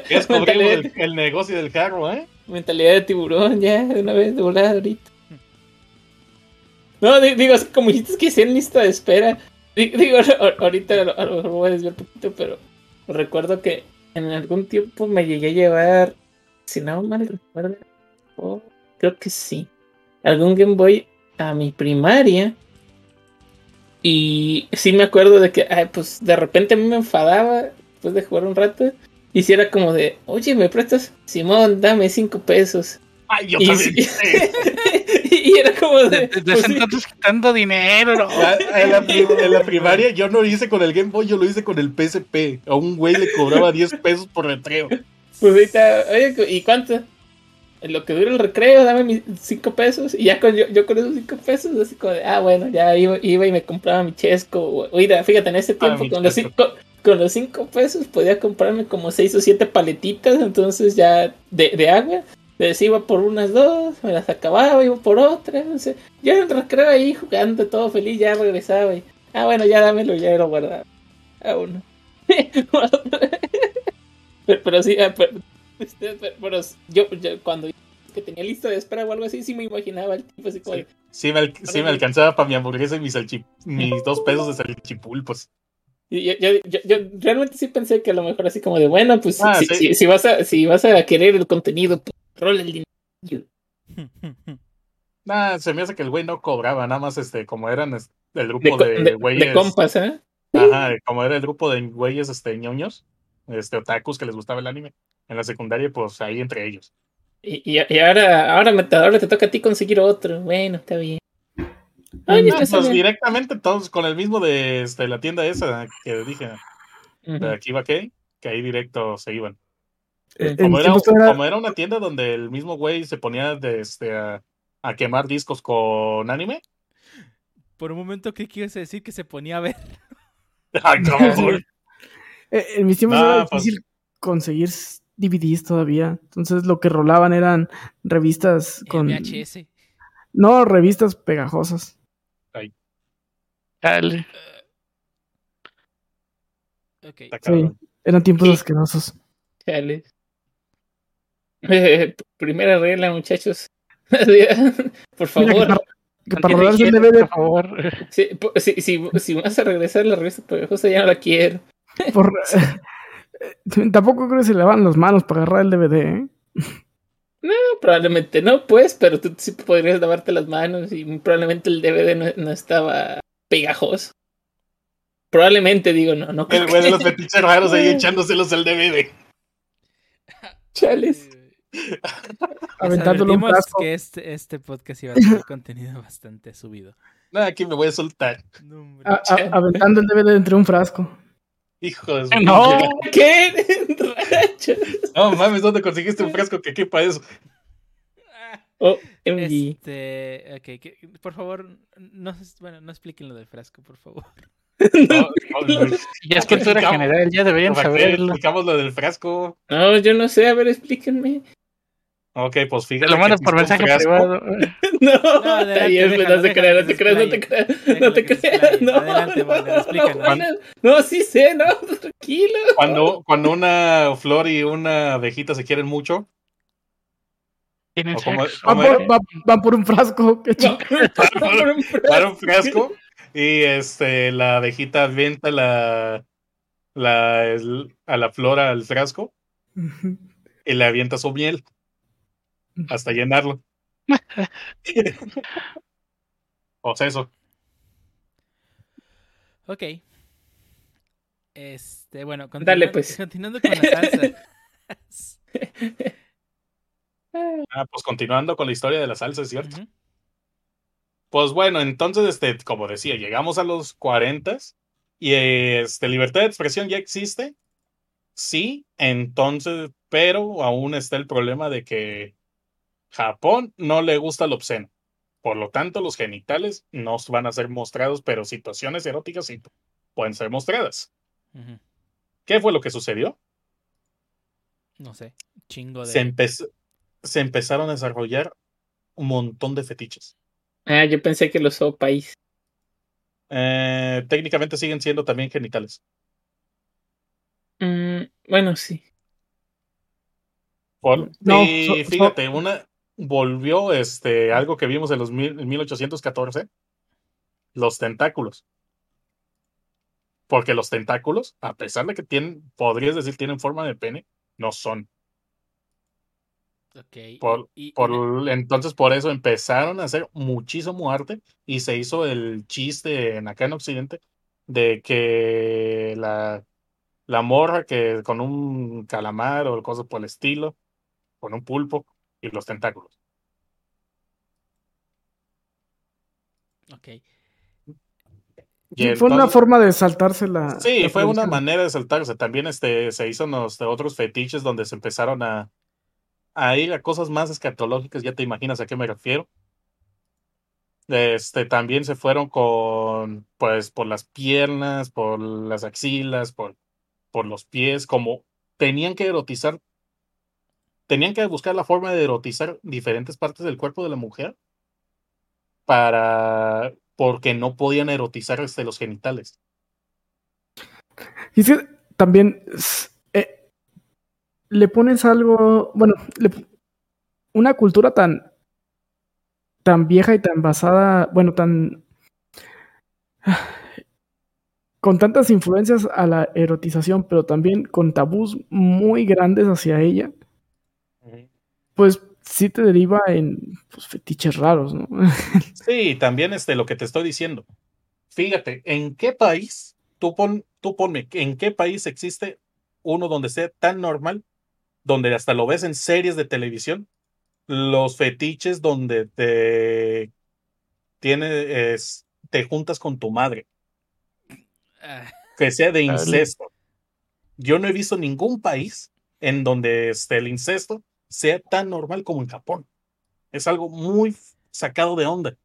es cubrir el, el negocio del carro, ¿eh? mentalidad de tiburón, ya, de una vez, de volada ahorita. No, di- digo, así como dijiste que hacían lista de espera. Di- Digo, ahorita a lo a lo mejor voy a desviar un poquito, pero recuerdo que en algún tiempo me llegué a llevar, si no mal recuerdo, oh, creo que sí, algún Game Boy a mi primaria. Y sí me acuerdo de que, ay, pues de repente a mí me enfadaba después de jugar un rato. Y si era como de, oye, ¿me prestas? Simón, dame cinco pesos. Ay, yo Y también. sí. y era como de, Desde pues, sí. quitando dinero. ¿no? Ya, En la, pri- en la primaria yo no lo hice con el Game Boy, yo lo hice con el PSP. A un güey le cobraba 10 pesos por recreo. Pues ahorita, oye, ¿y cuánto? En lo que dura el recreo, dame mis cinco pesos. Y ya con yo, yo con esos cinco pesos, así como de, ah, bueno, ya iba, iba y me compraba mi chesco. Oiga, fíjate, en ese tiempo mi con, los cinco, con los cinco pesos podía comprarme como seis o siete paletitas. Entonces ya de, de agua. Les iba por unas dos, me las acababa, iba por otras. No sé. Yo en el recreo ahí jugando, todo feliz, ya regresaba. Y, ah, bueno, ya dámelo, ya lo guardaba. Ah, uno. pero, pero sí, ah, pero, pero yo, yo cuando que tenía lista de espera o algo así, sí me imaginaba el tipo así como Sí. de, Sí me, al- sí me alcanzaba para mi hamburguesa y mis, mis dos pesos de salchipulpos. yo, yo, yo, yo realmente sí pensé que a lo mejor así como de bueno, pues Ah, si, sí. si, si vas a, si vas a querer el contenido, pues rola el dinero. Nah, se me hace que el güey no cobraba, nada más este, como eran este, el De, grupo de, de- güeyes. de compas, ¿eh? Ajá, como era el grupo de güeyes este, ñoños, este, otakus que les gustaba el anime. En la secundaria, pues ahí entre ellos. Y, y, y ahora, ahora, me, ahora te toca a ti conseguir otro. Bueno, está bien. Ah, está pues bien. directamente todos con el mismo de este, la tienda esa que dije, de aquí va que, que ahí directo se iban. En Como era, como era una tienda donde el mismo güey se ponía de, este, a, a quemar discos con anime. Por un momento ibas a decir que se ponía a ver. Ay, cabrón. eh, en mis tiempos No, era pues- difícil conseguir DVDs todavía. Entonces lo que rolaban eran revistas El con... VHS. No, revistas pegajosas. Dale. Ok. Está cabrón. Eran tiempos Sí. asquerosos. Chale. Eh, primera regla, muchachos. por Mira, que favor, para, que para el DVD por favor. si, si, si vas a regresar la revista pegajosa, ya no la quiero. por- Tampoco creo que se lavan las manos para agarrar el DVD, ¿eh? No, probablemente no, pues, pero tú sí podrías lavarte las manos y probablemente el DVD no, no estaba pegajoso. Probablemente, digo, no, no creo El güey de que- los fetiches raros ahí echándoselos al DVD. Chales. Les Aventándole un frasco. que este, este podcast iba a tener contenido bastante subido. Nada, aquí me voy a soltar. No, hombre. A- a- aventando el DVD entre un frasco. Hijo de No. ¿Qué? No mames, ¿dónde conseguiste un fresco que quepa eso? Ah, Oh, MG. Este, ok, que- por favor, no, bueno, no expliquen lo del frasco, por favor. No, no, no. Ya es cultura general, ya deberían ¿Para qué saberlo. explicamos lo del frasco? No, yo no sé, a ver, explíquenme. Ok, pues Te fíjate. lo mandas por mensaje privado. No, No, adelante, no se déjalo creas, no te se creas, no te creas, no te creas, no, Adelante, no, no, no, sí sé, no, tranquilo. Cuando, cuando una flor y una abejita se quieren mucho, Tienen ¿O cómo- sexo. Van ¿Cómo por, van por un frasco. Qué chido. para un frasco y este la abejita avienta la, la el- a la flor al frasco y le avienta su miel hasta llenarlo. o sea, eso. Ok. Este, bueno, Dale, pues. continuando con la salsa. Ah, pues continuando con la historia de la salsa, es cierto. Pues bueno, entonces, este, como decía, llegamos a los 40 y este, libertad de expresión ya existe. Sí, entonces, pero aún está el problema de que Japón no le gusta lo obsceno. Por lo tanto, los genitales no van a ser mostrados, pero situaciones eróticas sí pueden ser mostradas. ¿Qué fue lo que sucedió? No sé. Chingo de. Se, empezó- se empezaron a desarrollar un montón de fetiches. Ah, yo pensé que los país. Eh, técnicamente siguen siendo también genitales. Mm, bueno, sí. Por- No, y so- so- fíjate, una volvió este algo que vimos en los mil- en 1814, los tentáculos. Porque los tentáculos, a pesar de que tienen, podrías decir, tienen forma de pene, no son. Ok. Por- y- y- Por, entonces, por eso empezaron a hacer muchísimo arte y se hizo el chiste en acá en Occidente de que la, la morra que con un calamar o cosas por el estilo, con un pulpo y los tentáculos. Ok. Y Sí, fue una forma de saltarse la. Sí, la fue una manera de saltarse. También este, se hizo unos otros fetiches donde se empezaron a, a ir a cosas más escatológicas, ya te imaginas a qué me refiero. Este, también se fueron con, pues, por las piernas, por las axilas, por, por los pies, como tenían que erotizar, tenían que buscar la forma de erotizar diferentes partes del cuerpo de la mujer para, porque no podían erotizar este, los genitales. Y es que también eh, le pones algo, bueno, una cultura tan, tan vieja y tan basada, bueno, tan con tantas influencias a la erotización, pero también con tabús muy grandes hacia ella, pues sí te deriva en pues, fetiches raros, ¿no? Sí, también este, lo que te estoy diciendo. Fíjate, ¿en qué país, tú, pon, tú ponme, ¿en qué país existe uno donde sea tan normal, donde hasta lo ves en series de televisión, los fetiches donde te, tiene, es, te juntas con tu madre, Ah, que sea de Dale. incesto? Yo no he visto ningún país en donde este, el incesto sea tan normal como en Japón. Es algo muy sacado de onda.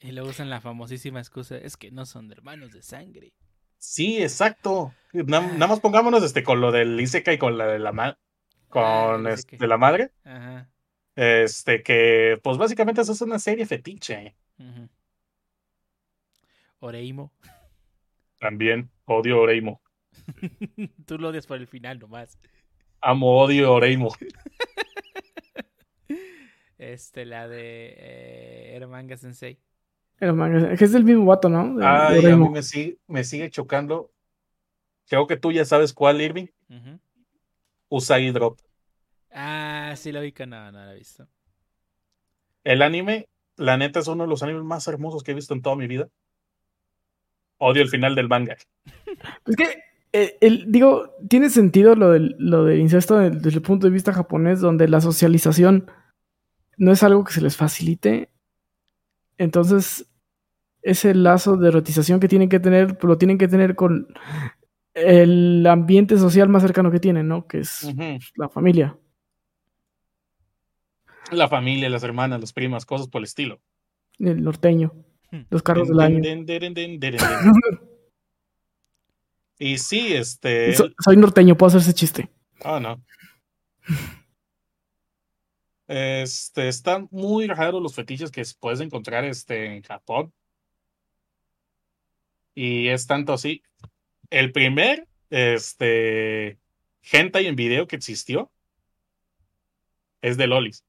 y luego usan la famosísima excusa. Es que no son hermanos de sangre. Sí, exacto. Na- Nada más pongámonos este con lo del Isekai y con la de la ma- con Ah, este, Isekai. la madre. Ajá. Este, que pues básicamente eso es una serie fetiche. Oreimo. También odio Oreimo. Tú lo odias por el final nomás. Amo odio Oreimo. Este, la de eh, Ermanga Sensei. Man, es que es del mismo vato, ¿no? De- de Ay, a mí me sigue, me sigue chocando. Creo que tú ya sabes cuál, Irving. Ujú. Usagi Drop. Ah, sí lo vi que no, no lo he visto. El anime, la neta, es uno de los animes más hermosos que he visto en toda mi vida. Odio el final del manga. Es que, eh, el, digo, tiene sentido lo del, lo del incesto desde el punto de vista japonés, donde la socialización no es algo que se les facilite. Entonces, ese lazo de erotización que tienen que tener, pues, lo tienen que tener con el ambiente social más cercano que tienen, ¿no? Que es la familia. La familia, las hermanas, las primas, cosas por el estilo. El norteño. Los carros del año. Den, den, den, den, den, den. Y sí, este. So- soy norteño, puedo hacer ese chiste. Ah, no. Este, están muy raros los fetiches que puedes encontrar este, en Japón. Y es tanto así. El primer, este, hentai en video que existió es de Lolis.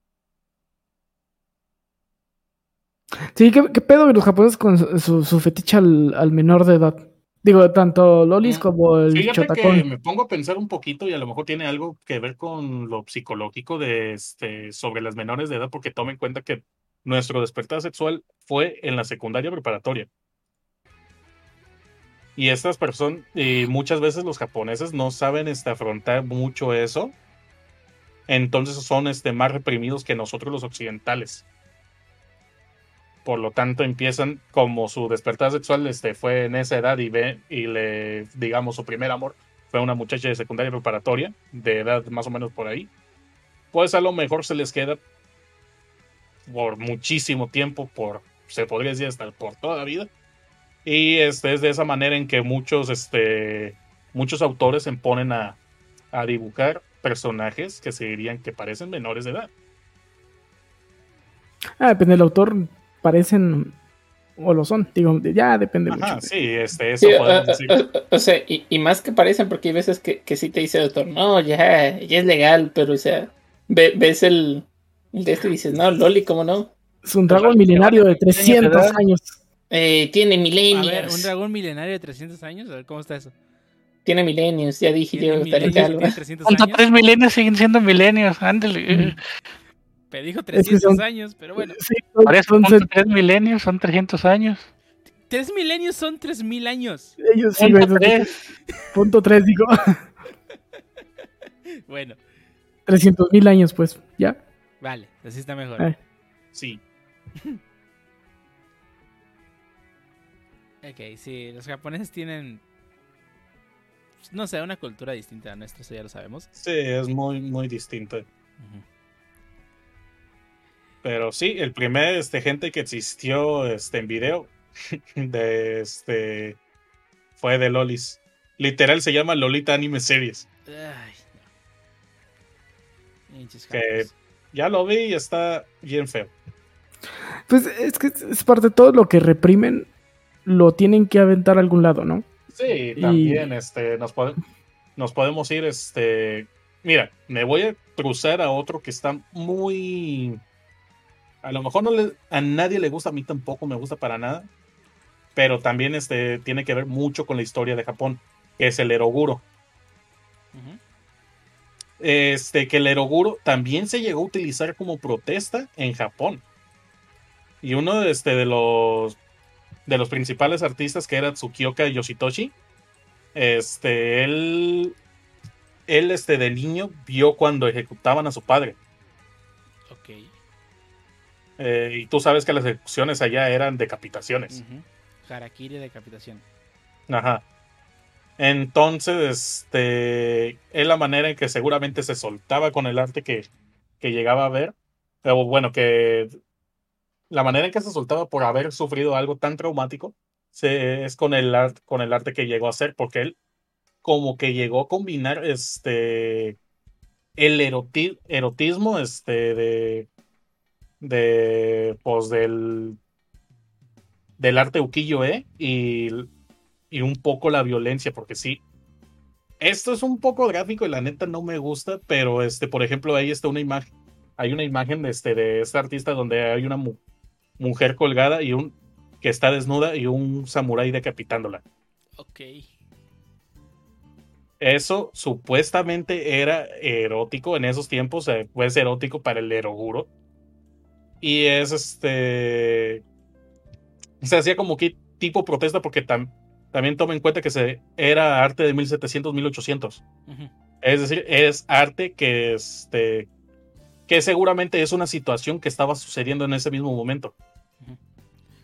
Sí, ¿qué, qué pedo los japoneses con su, su- su fetiche al, al menor de edad? Digo, tanto Lolis como el Fíjate que me pongo a pensar un poquito y a lo mejor tiene algo que ver con lo psicológico de este sobre las menores de edad, porque toma en cuenta que nuestro despertar sexual fue en la secundaria preparatoria. Y estas personas, y muchas veces los japoneses no saben este, afrontar mucho eso. Entonces son este, más reprimidos que nosotros los occidentales. Por lo tanto, empiezan como su despertar sexual este, fue en esa edad y ve y le, digamos, su primer amor fue una muchacha de secundaria preparatoria, de edad más o menos por ahí. Pues a lo mejor se les queda por muchísimo tiempo, por se podría decir hasta por toda la vida. Y este es de esa manera en que muchos, este, muchos autores se ponen a, a dibujar personajes que se dirían que parecen menores de edad. Ah, depende del autor, parecen o lo son. Digo, ya depende Ajá, mucho. sí, este, eso Sí, podemos o- decir. o- o- o sea, y, y más que parecen, porque hay veces que, que sí te dice el autor, no, ya, ya es legal, pero o sea, ve- ves el, el de este y dices, no, Loli, ¿cómo no? Es un dragón milenario de 300 edad. años. Eh, tiene A ver, un milenios. dragón milenario de 300 años. A ver, ¿cómo está eso? Tiene milenios, ya dije ¿Tiene yo, milenios? legal. ¿Tiene 300 Hasta años? tres milenios siguen siendo milenios. Ándale. Mm. Pero dijo que 300 son- años, pero bueno. Sí, Por eso, son- punto tres milenios son 300 años. 3 milenios son 3000 años. ellos sí, Punto güey, tres. punto 3, digo. Bueno, 300 mil años, pues, ya. vale, así está mejor. Ah. Sí. Ok, sí, los japoneses tienen. No sé, una cultura distinta a nuestra, eso ya lo sabemos. Sí, es muy, muy distinto. Ujú. Pero sí, el primer este, gente que existió este, en video de este fue de Lolis. Literal se llama Lolita Anime Series. Ay, no. Que-. Ya lo vi y está bien feo. Pues es que es parte de todo lo que reprimen, lo tienen que aventar a algún lado, ¿no? Sí, Y- también este, nos, pode- nos podemos ir. Este, mira, me voy a cruzar a otro que está muy. A lo mejor no le- a nadie le gusta, a mí tampoco me gusta para nada. Pero también este, tiene que ver mucho con la historia de Japón, que es el Eroguro. Este, que el eroguro también se llegó a utilizar como protesta en Japón. Y uno de, este, de los de los principales artistas que era Tsukioka Yoshitoshi, este, él, él este, de niño vio cuando ejecutaban a su padre. Eh, y tú sabes que las ejecuciones allá eran decapitaciones. Ujú. Harakiri decapitación. Ajá. Entonces, este, es la manera en que seguramente se soltaba con el arte que, que llegaba a ver. O bueno, que la manera en que se soltaba por haber sufrido algo tan traumático se, es con el, art- con el arte que llegó a hacer, porque él como que llegó a combinar este, el eroti- erotismo este, de, de, pues, del, del arte ukiyo-e y y un poco la violencia, porque sí. Esto es un poco gráfico y la neta no me gusta, pero este, por ejemplo, ahí está una imagen, hay una imagen de este, de este artista donde hay una mu- mujer colgada y un que está desnuda y un samurái decapitándola. Ok. Eso supuestamente era erótico en esos tiempos, eh, pues erótico para el eroguro. Y es este. Se hacía como que tipo protesta porque tam- también toma en cuenta que se, era arte de 1700, 1800. Ujú. Es decir, es arte que, este, que seguramente es una situación que estaba sucediendo en ese mismo momento.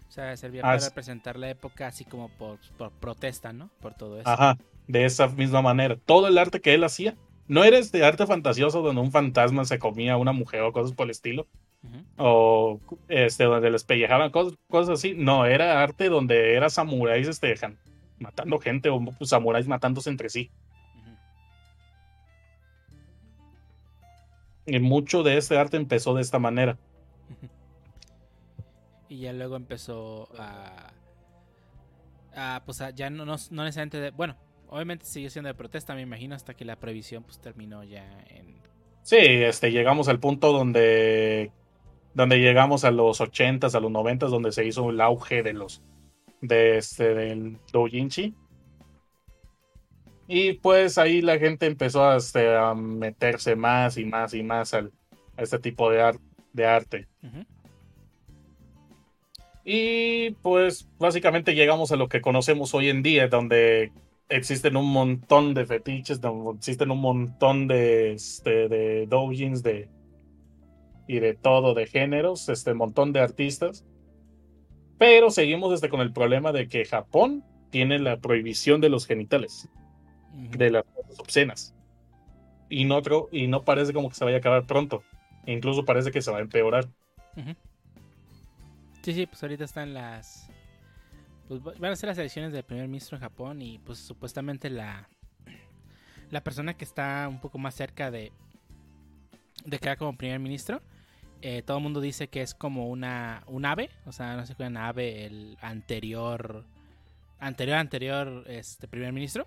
O sea, servía Ah, para representar la época así como por, por protesta, ¿no? Por todo eso. Ajá, de esa misma manera. Todo el arte que él hacía no era este arte fantasioso donde un fantasma se comía a una mujer o cosas por el estilo. O este donde les pellejaban cosas, cosas así. No, era arte donde era samuráis este, matando gente o samuráis matándose entre sí. Y mucho de este arte empezó de esta manera. Y ya luego empezó a. a, pues a- ya no, no, no necesariamente de. Bueno, obviamente siguió siendo de protesta, me imagino, hasta que la prohibición pues terminó ya en. Sí, este, llegamos al punto donde, donde llegamos a los 80s, a los 90s, donde se hizo el auge de los de este del doujinshi. Y pues ahí la gente empezó a, este, a meterse más y más y más al, a este tipo de, ar- de arte. Y pues básicamente llegamos a lo que conocemos hoy en día, donde existen un montón de fetiches, donde existen un montón de, este, de doujins de, y de todo, de géneros, este montón de artistas. Pero seguimos este, con el problema de que Japón tiene la prohibición de los genitales, de las cosas obscenas. Y no, tro- y no parece como que se vaya a acabar pronto. Incluso parece que se va a empeorar. Ujú. Sí, sí, pues ahorita están las. Pues va- van a ser las elecciones del primer ministro en Japón y pues supuestamente la. La persona que está un poco más cerca de. De quedar como primer ministro. Eh, todo el mundo dice que es como una. Un ave. O sea, no sé qué una ave. El anterior. Anterior, anterior. Este primer ministro.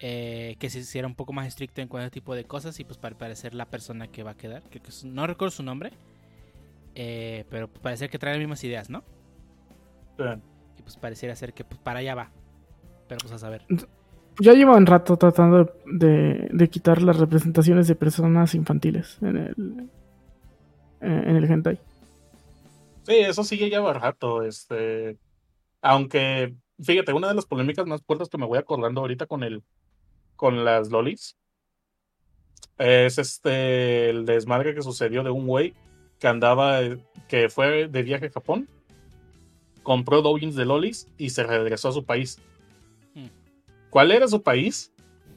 eh, que se hiciera un poco más estricto en cualquier tipo de cosas y pues para parecer la persona que va a quedar. Creo que es- no recuerdo su nombre. eh, pero parece que trae las mismas ideas, ¿no? Y pues pareciera ser que pues, para allá va. Pero pues a saber. Ya llevan rato tratando de, de quitar las representaciones de personas infantiles en el, en el hentai. Sí, eso sí ya lleva rato, este, aunque, fíjate, una de las polémicas más fuertes que me voy acordando ahorita con el, con las lolis, es este, el desmadre que sucedió de un güey que andaba, eh, que fue de viaje a Japón, compró doujins de lolis y se regresó a su país. Hmm. ¿Cuál era su país?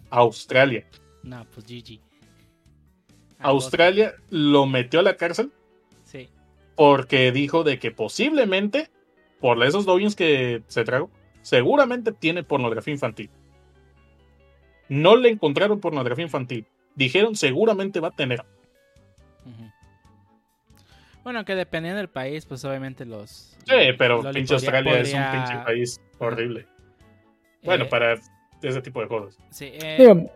Australia. No, pues GG. Australia lo metió a la cárcel Sí. porque dijo de que posiblemente, por esos doujins que se tragó, seguramente tiene pornografía infantil. No le encontraron pornografía infantil. Dijeron seguramente va a tener. Bueno, que dependiendo del país, pues obviamente los. Sí, pero pinche podría- Australia es un pinche país horrible. Bueno, eh, para ese tipo de cosas. Sí, eh, Digo,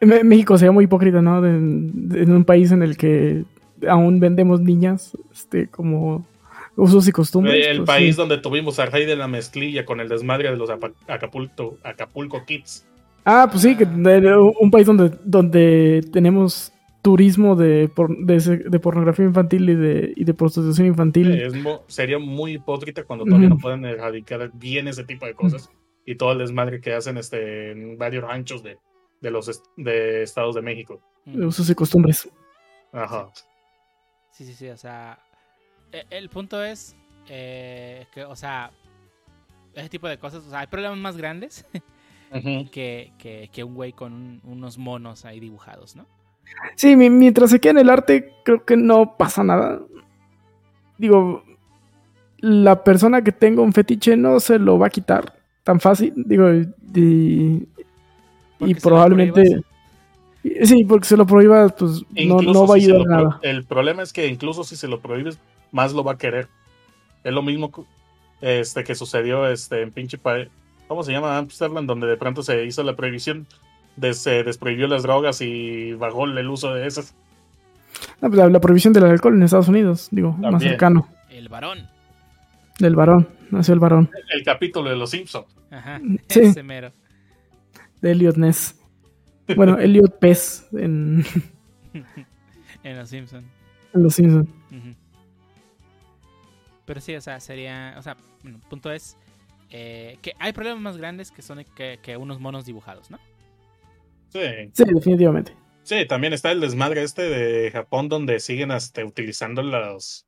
México sería muy hipócrita, ¿no? En un país en el que aún vendemos niñas este, como usos y costumbres. el pues, país sí. donde tuvimos al rey de la mezclilla con el desmadre de los Acapulco, Acapulco Kids. Ah, pues sí, que de- un país donde, donde tenemos turismo de, por- de, pornografía infantil y de, y de prostitución infantil. Es sería muy hipócrita cuando todavía no pueden erradicar bien ese tipo de cosas y todo el desmadre que hacen este, en varios ranchos de, de los est- de Estados de México. de usos y costumbres. Ajá. Sí, sí, sí, o sea, e- el punto es eh, que, o sea, ese tipo de cosas, o sea, hay problemas más grandes Ujú. que, que, que un güey con un- unos monos ahí dibujados, ¿no? Sí, mi- mientras se quede en el arte, creo que no pasa nada. Digo, la persona que tenga un fetiche no se lo va a quitar tan fácil. Digo, y, Porque y probablemente. prohíbas. Sí, porque se lo prohíba, pues no, Incluso no va a si ayudar pro- nada. El problema es que incluso si se lo prohíbes, más lo va a querer. Es lo mismo que, este, que sucedió este, en pinche país. ¿Cómo se llama? Amsterdam, donde de pronto se hizo la prohibición, de, se desprohibió las drogas y bajó el uso de esas. No, pues, la, la prohibición del alcohol en Estados Unidos, digo, más cercano. El varón. Del varón, nació el varón. El capítulo de los Simpsons. Ajá, Sí. ese mero. De Elliot Ness. Bueno, Elliot Pez en, en los Simpsons. en Los Simpsons. Pero sí, o sea, sería. O sea, bueno, el punto es eh, que hay problemas más grandes que son que, que unos monos dibujados, ¿no? Sí. Sí, definitivamente. Sí, también está el desmadre este de Japón donde siguen este, utilizando los.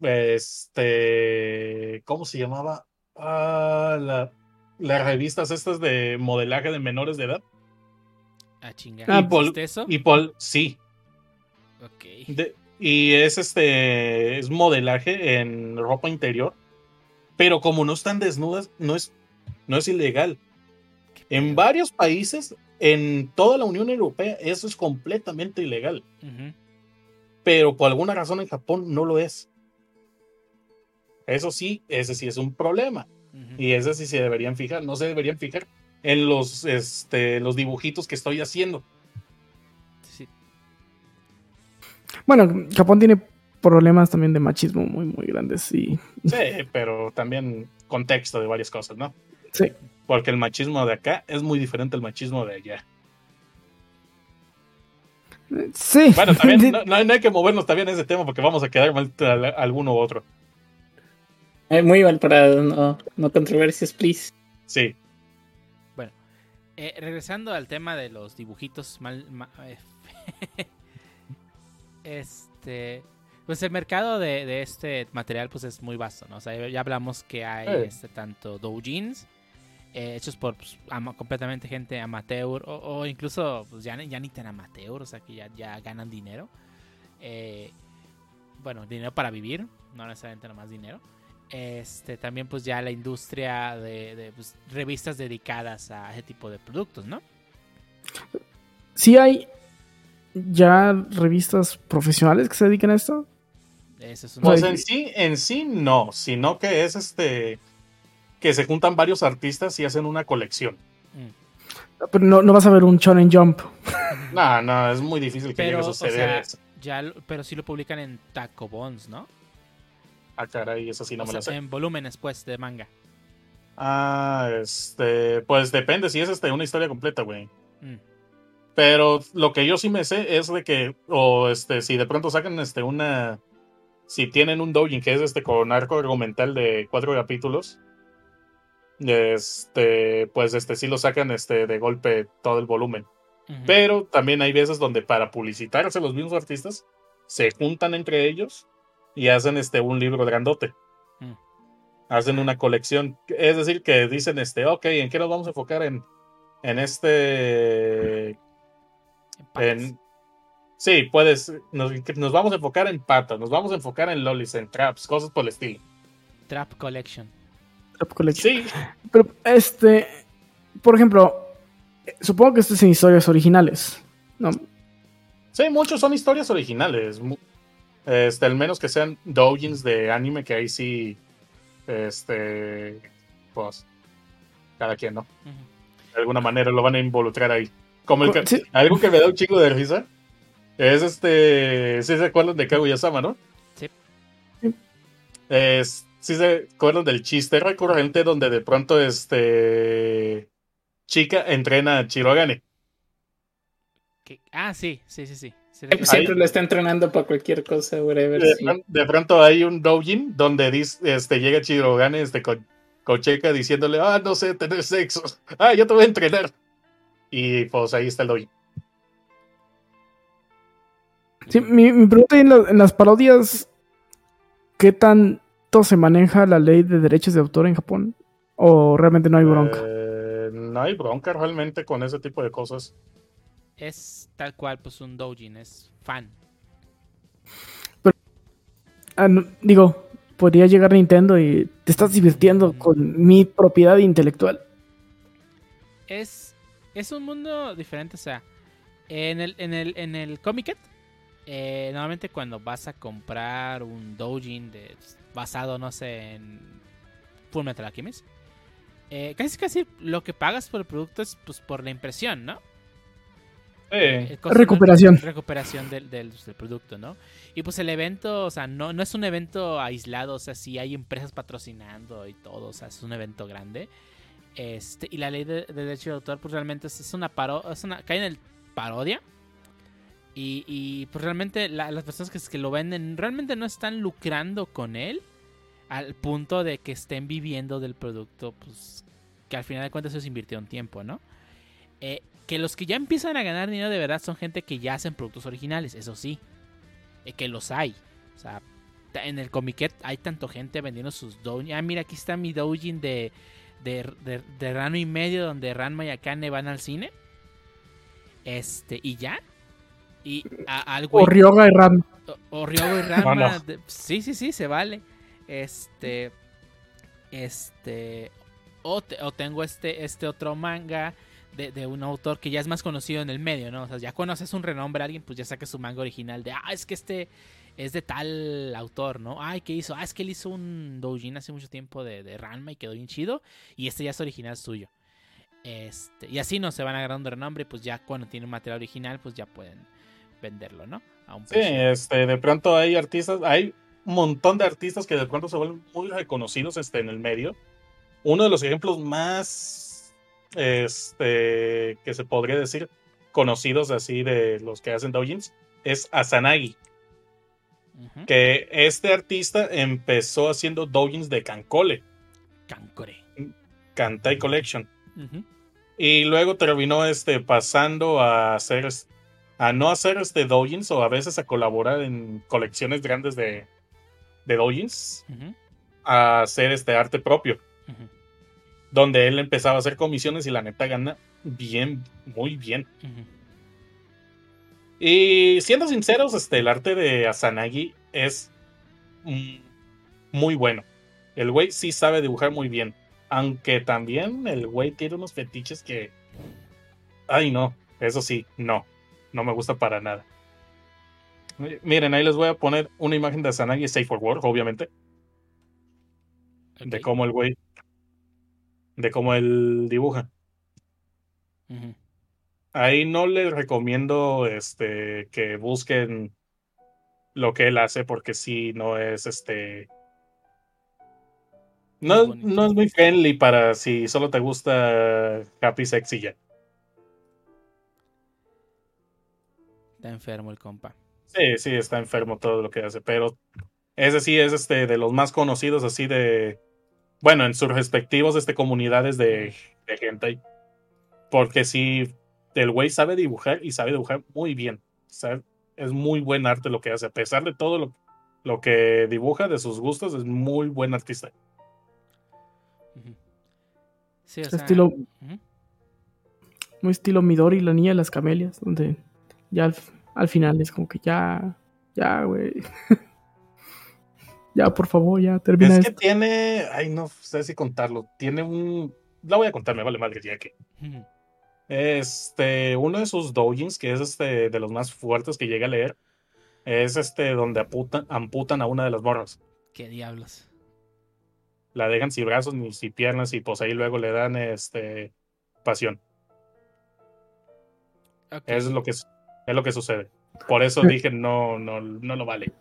Este. ¿Cómo se llamaba? Ah, la- las revistas estas de modelaje de menores de edad. A chingar. Ah, ¿Existe Paul- eso? Y Paul, sí. Ok. De- y es este es modelaje en ropa interior, pero como no están desnudas, no es no es ilegal. En varios países, en toda la Unión Europea, eso es completamente ilegal. Pero por alguna razón en Japón no lo es. Eso sí, ese sí es un problema. Y ese sí se deberían fijar. No se deberían fijar en los, este, los dibujitos que estoy haciendo. Sí. Bueno, Japón tiene problemas también de machismo muy, muy grandes. Y Sí, pero también contexto de varias cosas, ¿no? sí, Porque el machismo de acá es muy diferente al machismo de allá. sí. Bueno, también no, no hay no hay que movernos también en ese tema porque vamos a quedar mal a alguno u otro. Eh, muy mal parado, no, no controversias, please. Sí. Eh, regresando al tema de los dibujitos mal. ma- eh, este. Pues el mercado de, de este material pues es muy vasto, ¿no? O sea, ya hablamos que hay Sí. este, tanto doujins eh, hechos por pues, ama- completamente gente amateur o, o incluso pues, ya, ni- ya ni tan amateur, o sea que ya, ya ganan dinero. Eh, bueno, dinero para vivir, no necesariamente nomás dinero. Este, también pues ya la industria de, de, pues, revistas dedicadas a ese tipo de productos, ¿no? Sí hay ya revistas profesionales que se dedican a esto. Eso es Pues en sí, en sí no, sino que es este que se juntan varios artistas y hacen una colección. Mm. Pero no, no vas a ver un Shonen Jump. No, no, es muy difícil que Pero, llegue a o suceder sea, eso. ya, lo- pero sí lo publican en Taco Bonds, ¿no? Ah, caray, eso sí no O me sea, lo sé. en volúmenes, pues, de manga. Ah, este, pues depende si es este una historia completa, güey. Mm. Pero lo que yo sí me sé es de que, o este, si de pronto sacan este una, si tienen un doujin que es este con arco argumental de cuatro capítulos, este, pues este sí lo sacan este de golpe todo el volumen. Pero también hay veces donde para publicitarse los mismos artistas se juntan entre ellos y hacen este un libro grandote. Mm. Hacen una colección. Es decir, que dicen este, ok, ¿en qué nos vamos a enfocar en, en este En sí, puedes. Nos, nos vamos a enfocar en patas, nos vamos a enfocar en lolis, en traps, cosas por el estilo. Trap Collection. Trap Collection. Sí, Pero, este, por ejemplo, eh, supongo que esto es en historias originales. No, sí, muchos son historias originales. Este, al menos que sean doujins de anime, que ahí sí. Este. Pues. Cada quien, ¿no? De alguna manera lo van a involucrar ahí. Como el que- Sí. algo que me da un chingo de risa. Es este. Si se acuerdan de Kaguya-sama, ¿no? Sí. Sí. Es, si se acuerdan del chiste recurrente donde de pronto este. Chica entrena a Chirogane. ¿Qué? Ah, sí, sí, sí, sí. Siempre, lo está entrenando para cualquier cosa, whatever. De, sí. pron- de pronto hay un doujin donde dice, este, llega Chirogane este, con, con Checa diciéndole, ah, no sé tener sexo. Ah, yo te voy a entrenar. Y pues ahí está el doujin. Sí, mi, mi pregunta en, la- en las parodias, ¿qué tanto se maneja la ley de derechos de autor en Japón? ¿O realmente no hay bronca? Eh, no hay bronca realmente con ese tipo de cosas. Es tal cual, pues, un doujin, es fan. Ah, no, digo, podría llegar Nintendo y te estás divirtiendo con mi propiedad intelectual. Es, es un mundo diferente, o sea, en el, en el, en el Comic eh, normalmente cuando vas a comprar un doujin de, basado, no sé, en Full Metal Alchemist, eh, casi casi lo que pagas por el producto es pues por la impresión, ¿no? Costo, Recuperación. Recuperación del, del- del producto, ¿no? Y pues el evento, o sea, no, no es un evento aislado, o sea, sí hay empresas patrocinando y todo, o sea, es un evento grande. Este, y la ley de, de derecho de autor, pues realmente es, es una parodia, es una, cae en el parodia. Y, y, pues realmente la- las personas que, que lo venden realmente no están lucrando con él al punto de que estén viviendo del producto, pues que al final de cuentas eso se invirtió un tiempo, ¿no? Eh, que los que ya empiezan a ganar dinero de verdad son gente que ya hacen productos originales, eso sí. Eh, que los hay. O sea, en el Comiquet hay tanto gente vendiendo sus doujin. Ah, mira, aquí está mi doujin de, de, de, de Rano y medio donde Ranma y Akane van al cine. Este, y ya. Y a- al O güey Ryoga y Ram. O, o Ryogo y Ranma. de- sí, sí, sí, se vale. Este. Este. O, te- o tengo este, este otro manga de, de un autor que ya es más conocido en el medio, ¿no? O sea, ya conoces un renombre a alguien, pues ya saques su manga original de, ah, es que este es de tal autor, ¿no? Ay, ¿qué hizo? Ah, es que él hizo un doujin hace mucho tiempo de, de Ranma y quedó bien chido. Y este ya es original suyo. Este, y así no se van agarrando renombre, pues ya cuando tienen material original, pues ya pueden venderlo, ¿no? A un Sí, este, de pronto hay artistas, hay un montón de artistas que de pronto se vuelven muy reconocidos este, en el medio. Uno de los ejemplos más, este, que se podría decir, conocidos así de los que hacen doujins, es Asanagi, que este artista empezó haciendo doujins de Kankole, Cankore. Kantai Collection. Y luego terminó este, pasando a hacer, a no hacer este doujins o a veces a colaborar en colecciones grandes de, de doujins, a hacer este arte propio. Donde él empezaba a hacer comisiones y la neta gana bien, muy bien. Y siendo sinceros, este, el arte de Asanagi es mm, muy bueno. El güey sí sabe dibujar muy bien. Aunque también el güey tiene unos fetiches que. Ay, no. Eso sí, no. No me gusta para nada. Mi- Miren, ahí les voy a poner una imagen de Asanagi Safe for Work, obviamente. De cómo el güey. De cómo él dibuja. Ahí no les recomiendo este que busquen lo que él hace porque sí no es este no, no es muy friendly para si solo te gusta happy sexy ya. Está enfermo el compa. Sí, sí, está enfermo todo lo que hace, pero ese sí es este de los más conocidos así de bueno, en sus respectivos este comunidades de, de gente porque sí el güey sabe dibujar y sabe dibujar muy bien. Sabe- es muy buen arte lo que hace, a pesar de todo lo, lo que dibuja, de sus gustos, es muy buen artista. Sí, o sea, Estilo, muy estilo Midori, la niña de las camelias, donde ya al, al final es como que ya, ya, güey. ya, por favor, ya termina Es que tiene, ay, no sé si contarlo, tiene un, la voy a contar, me vale madre ya que. Este, uno de sus doujins, que es este de los más fuertes que llega a leer, es este donde aputan- amputan a una de las morras. ¿Qué diablos? La dejan sin brazos ni sin piernas y pues ahí luego le dan este pasión. Eso es lo que es, es lo que sucede. Por eso dije no, no, no lo vale.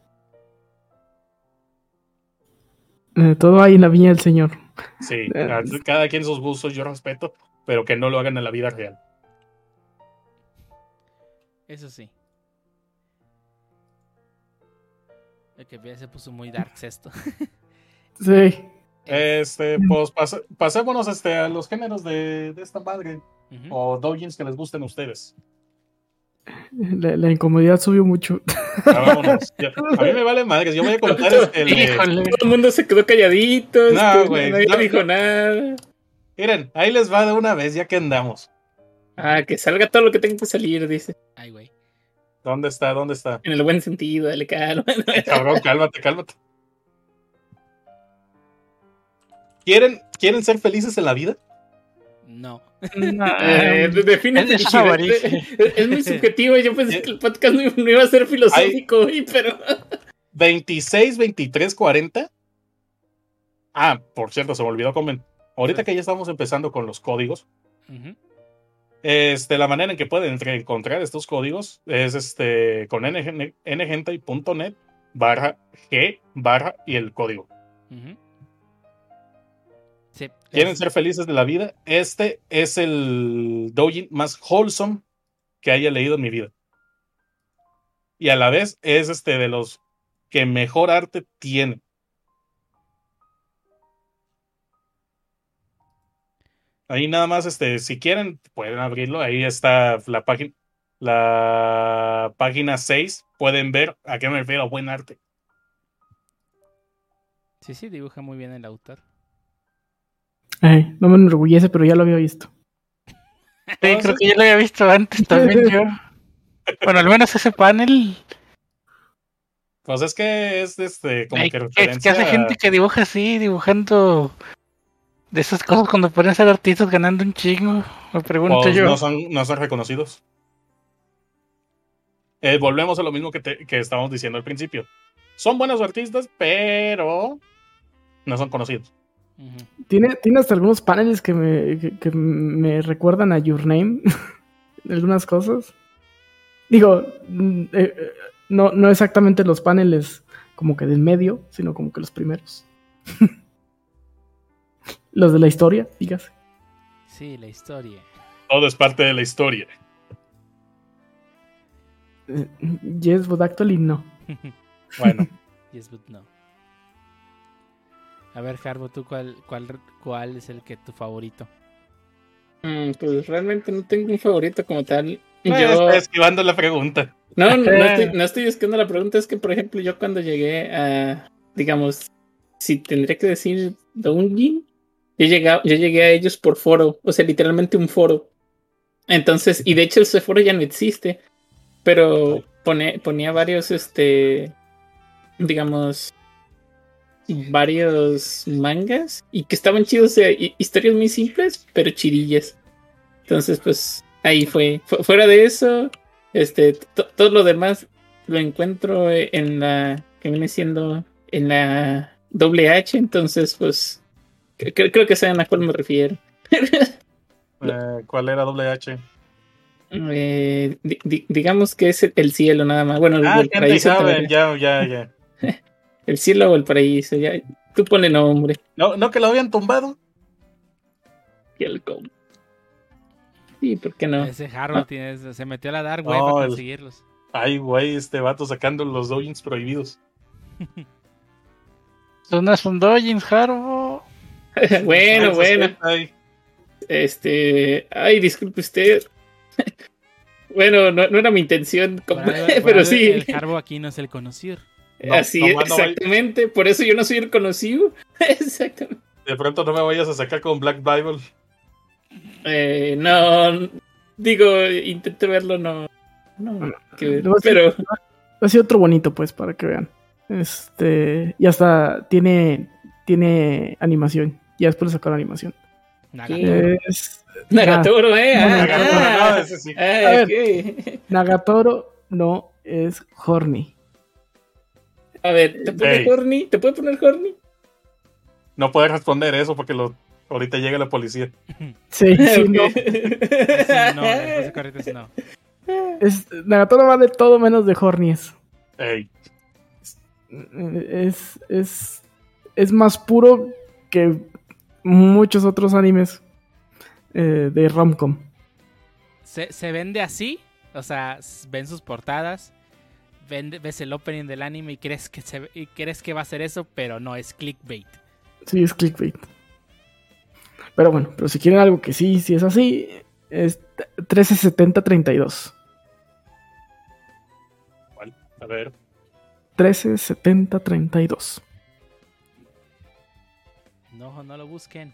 Eh, todo hay en la viña del Señor. Sí, Eh, cada quien sus gustos yo respeto, pero que no lo hagan en la vida real. Eso sí. El que se puso muy dark esto. Sí. Este, pues pase- pasémonos este, a los géneros de, de esta madre o doujins que les gusten a ustedes. La, la incomodidad subió mucho. Ya, vámonos. A mí me vale madres. Yo voy a contar este, el Híjole. Todo el mundo se quedó calladito. No, güey, nadie no, dijo no. nada. Miren, ahí les va de una vez ya que andamos. Ah, que salga todo lo que tenga que salir, dice. Ay, güey. ¿Dónde está? ¿Dónde está? En el buen sentido, dale calma. Cabrón, cálmate, cálmate. ¿Quieren, ¿Quieren ser felices en la vida? No. Eh, de- define Es. Es, es muy subjetivo. Yo pensé que el podcast no, no iba a ser filosófico, güey, pero. 26, 23, 40. Ah, por cierto, se me olvidó comentar. Ahorita que ya estamos empezando con los códigos, Ujú. este, la manera en que pueden encontrar estos códigos es este, con ng- ngentay.net barra g barra y el código. Ujú. Sí. ¿Quieren es- ser felices de la vida? Este es el doujin más wholesome que haya leído en mi vida. Y a la vez es este de los que mejor arte tiene. Ahí nada más, este, si quieren, pueden abrirlo. Ahí está la página, la página 6. Pueden ver a qué me refiero a buen arte. Sí, sí, dibuja muy bien el autor. Ay, no me enorgullece, pero ya lo había visto. Sí, creo que ya lo había visto antes también yo. Bueno, al menos ese panel. Pues es que es este, como ay, que es referencia. que hace gente que dibuja así, dibujando de esas cosas cuando pueden ser artistas ganando un chingo. Me pregunto pues, yo. no, son, no son reconocidos. Eh, volvemos a lo mismo que, te- que estábamos diciendo al principio. Son buenos artistas, pero no son conocidos. Tiene, tiene hasta algunos paneles que me, que, que me recuerdan a Your Name. algunas cosas. Digo, mm, eh, eh, no, no exactamente los paneles como que del medio, sino como que los primeros. los de la historia, dígase. Sí, la historia. Todo es parte de la historia. Eh, Yes, but actually no. Bueno, yes, but no. A ver, Harbo, ¿tú cuál, cuál, cuál es el que tu favorito? Mm, pues realmente no tengo un favorito como tal. eh, Yo, está esquivando la pregunta. no, no, no estoy, no estoy buscando la pregunta. Es que, por ejemplo, yo cuando llegué a, digamos, si tendría que decir Downjin, yo llegué, a- yo llegué a ellos por foro, o sea, literalmente un foro. Entonces, y de hecho ese foro ya no existe, pero pone, ponía varios, este, digamos, varios mangas y que estaban chidos, o sea, hi- historias muy simples, pero chidillas. Entonces, pues ahí fue. Fu- fuera de eso, este, to- todo lo demás lo encuentro en la que viene siendo en la doble H, entonces, pues cre- cre- creo que saben a cuál me refiero. Eh, ¿Cuál era doble H? Eh, di- di- digamos que es el, el cielo nada más. Bueno, Ah, ya, ya, ya. El cielo o el paraíso, ya. Tú ponle nombre. No, no que lo habían tumbado. Y el com- Sí, ¿por qué no? Ese Harbo Ah. tiene, se metió a la dark web No, para conseguirlos. Ay, güey, este vato sacando los dojins prohibidos. Eso no es un Dojin, Harbo. bueno, bueno. ay, Este. Ay, disculpe usted. bueno, no, no era mi intención, pero sí. El Harbo aquí no es el conocido. No, Así no, vaya- exactamente. Por eso yo no soy el conocido. exactamente. De pronto no me vayas a sacar con Black Bible. Eh, no. Digo, intenté verlo, no. No, que pero. Así otro bonito, pues, para que vean. Este. Y hasta tiene. Tiene animación. Ya después le sacó la animación. Naga. Sí. Es. Nagatoro, eh. No, Ah, Nagatoro, ah, no, ese sí. ah, A ver. ok. Nagatoro no es horny. A ver, ¿te pone Ey. horny? ¿Te puede poner horny? No puedes responder eso porque lo, ahorita llega la policía. Sí, sí, no. Sí, no, no. Es, Nagatoro va de todo menos de hornies. Ey, Es, es, es más puro que muchos otros animes eh, de romcom. Se, se vende así, o sea, ven sus portadas, ves el opening del anime y crees que se, y crees que va a ser eso, pero no es clickbait. Sí, es clickbait. Pero bueno, pero si quieren algo que sí, sí es así, es 137032. a ver. 137032. No, no lo busquen.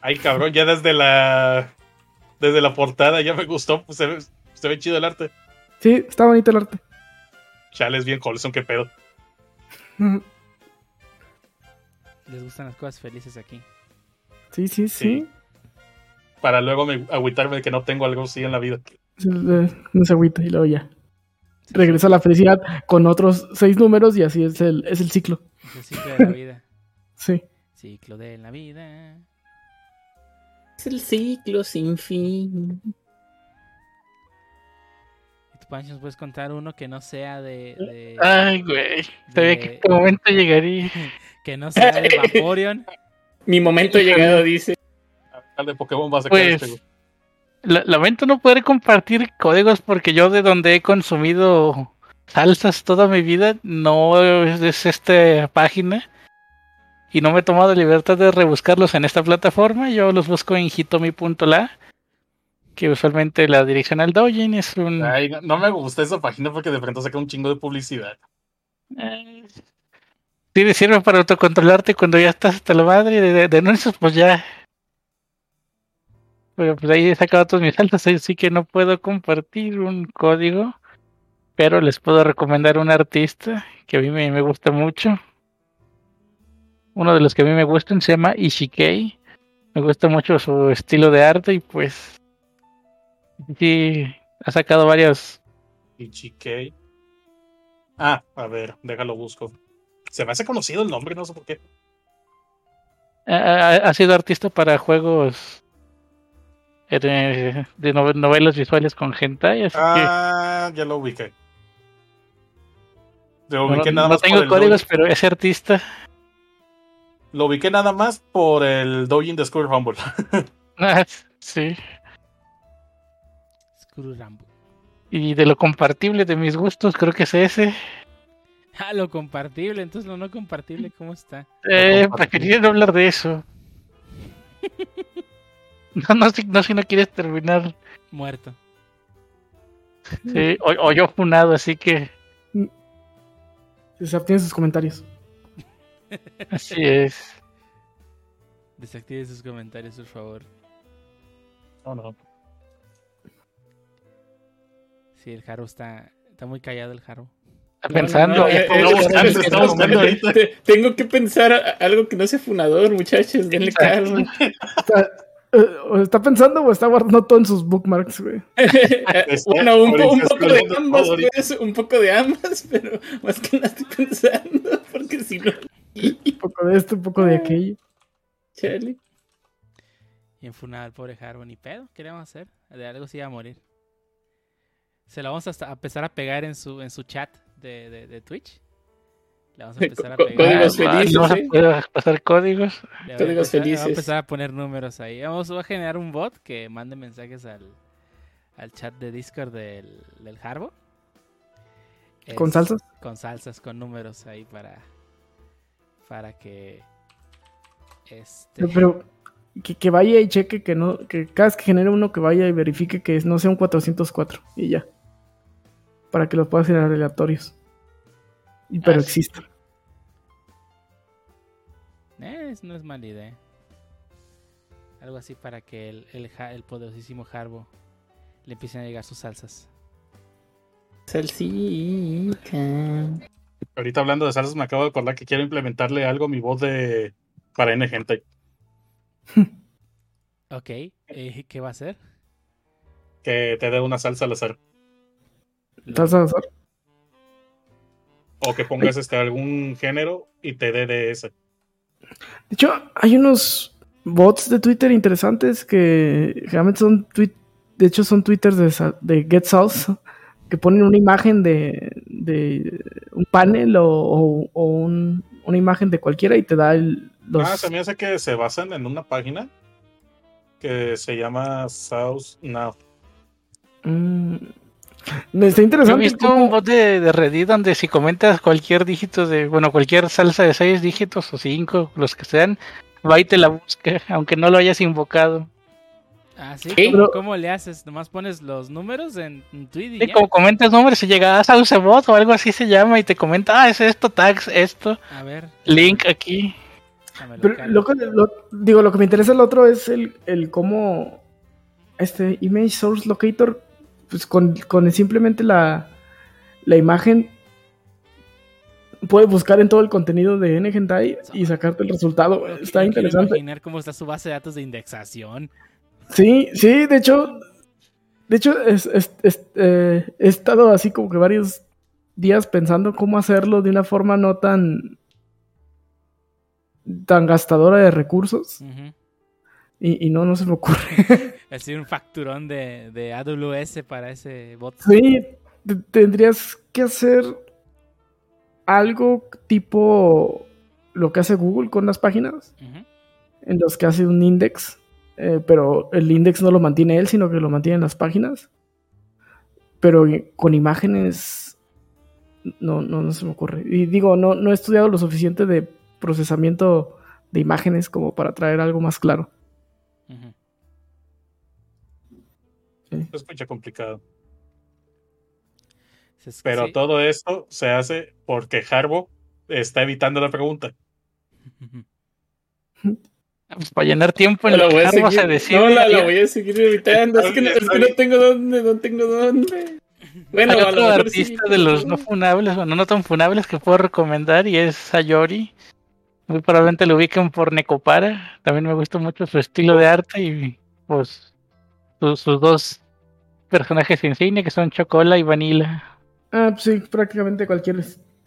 Ay, cabrón, ya desde la. Desde la portada ya me gustó. pues, se, ve, se ve chido el arte. Sí, está bonito el arte. Chale, es bien Colson, qué pedo. Les gustan las cosas felices aquí. Sí, sí, sí. Sí. Para luego me, agüitarme de que no tengo algo así en la vida. No se agüita y luego ya. Regresa a la felicidad con otros seis números y así es el, es el ciclo. Es el ciclo de la vida. Sí. Ciclo de la vida. Es el ciclo sin fin. ¿Y tú, Pancho, nos puedes contar uno que no sea de... de- Ay, güey. Sabía De- que este momento llegaría. que no sea de Vaporeon? Mi momento llegado, dice. Al de Pokémon va a sacar Pues, este, lamento no poder compartir códigos porque yo de donde he consumido salsas toda mi vida no es esta página y no me he tomado libertad de rebuscarlos en esta plataforma. Yo los busco en hitomi.la, que usualmente la dirección al Dojin es un... Ay, no, no me gusta esa página porque de pronto saca un chingo de publicidad. Eh, Sí, sirve para autocontrolarte cuando ya estás hasta la madre de, de, de anuncios, pues ya. pero pues ahí he sacado todas mis salsas, así que no puedo compartir un código, pero les puedo recomendar un artista que a mí me, me gusta mucho. Uno de los que a mí me gustan se llama Ishikei. Me gusta mucho su estilo de arte y pues sí, ha sacado varios. Ichikei. Ah, a ver, déjalo busco. Se me hace conocido el nombre, no sé por qué. Ha, sido artista para juegos eh, de, de nove- novelas visuales con hentai, así que Ah, ya lo ubiqué. Lo no, ubiqué no nada más tengo códigos, pero ese artista Lo ubiqué nada más por el Doujin de School Rumble. ah, sí. Rambo. Y de lo compartible de mis gustos, creo que es ese. Ah, lo compartible, entonces lo no compartible, ¿cómo está? Eh, preferiría no hablar de eso. No, no, si, no, si no quieres terminar. Muerto. sí, o, o yo funado, así que Se abstiene sus comentarios. así es. Desactive sus comentarios, por favor. No, no. Sí, el Jaro está, está muy callado el Jaro. Pensando. eh, eh, Tengo que pensar algo que no sea funador, muchachos. Denle calma. Está, eh, o está pensando o está guardando todo en sus bookmarks, güey. bueno, un, po- un ahorita poco de ambas, pues, un poco de ambas, pero más que nada estoy pensando, porque si no. Un poco de esto, un poco de aquello. Chale. Y enfunado al pobre Jaro, ni pedo, ¿qué le vamos a hacer? De algo se iba a morir. Se la vamos a, empezar a pegar en su, en su chat de, de, de Twitch. Le vamos a empezar a pegar. códigos Ah, felices, no vas a ¿eh? poder pasar códigos. Le voy a Códigos empezar- felices. a empezar a poner números ahí. Vamos a generar un bot que mande mensajes al, al chat de Discord del, del Harbo. ¿Con salsas? Con salsas, con números ahí para. Para que. Este. Pero, pero que, que vaya y cheque que no, que cada vez que genere uno que vaya y verifique que no sea un 404 y ya. Para que los pueda generar aleatorios. Y, pero Ah, sí. exista. Eh, es- no es mala idea. Algo así para que el, el poderosísimo Harbo le empiecen a llegar sus salsas. Salsita. Ahorita hablando de salsas, me acabo de acordar que quiero implementarle algo a mi voz de para N gente. Ok, eh, ¿qué va a hacer? Que te dé una salsa al azar. Salsa, salsa. O que pongas este algún género y te dé de ese. De hecho, hay unos bots de Twitter interesantes que generalmente son tweet, de hecho son twitters de, de Get Sauce que ponen una imagen de, de un panel o, o- o un- una imagen de cualquiera y te da el, los Ah, se me hace que se basan en una página que se llama South Now. Mm. Está Yo he interesante. visto cómo- un bot de, de Reddit donde si comentas cualquier dígito de, bueno, cualquier salsa de seis dígitos o cinco, los que sean, va y te la busca, aunque no lo hayas invocado. Ah, sí. ¿Cómo, cómo le haces? Nomás pones los números en, Y ya. como comentas nombres, se llega a Sauce Bot o algo así se llama y te comenta, ah, es esto, tags, esto, A ver. link aquí. Pero local. lo que, lo- digo, lo que me interesa el otro es el, el cómo este Image Source Locator, pues con, con simplemente la, la imagen, puede buscar en todo el contenido de NGentai y sacarte el resultado. No Está quiero interesante. imaginar cómo está su base de datos de indexación. Sí, sí, de hecho, de hecho, es- es- es- eh, he estado así como que varios días pensando cómo hacerlo de una forma no tan tan gastadora de recursos. Y, y no, no se me ocurre. Es decir, un facturón de, de AWS para ese bot. Sí, te- tendrías que hacer algo tipo lo que hace Google con las páginas, en los que hace un index, eh, pero el index no lo mantiene él, sino que lo mantienen las páginas. Pero con imágenes no, no, no se me ocurre. Y digo, no, no he estudiado lo suficiente de procesamiento de imágenes como para traer algo más claro. Se escucha complicado. Pero sí. todo esto se hace porque Harbo está evitando la pregunta. Pues para llenar tiempo en No, lo la voy a se seguir, decide. no, la, la voy a seguir evitando. Es que, no, es que no tengo dónde, no tengo dónde. Bueno, Hay a lo otro mejor artista sí. de los no funables, bueno, no tan funables que puedo recomendar y es Sayori. Muy probablemente lo ubiquen por Necopara. También me gusta mucho su estilo de arte y pues su- sus dos personajes insignia que son Chocola y Vanilla. Ah, pues sí, prácticamente cualquier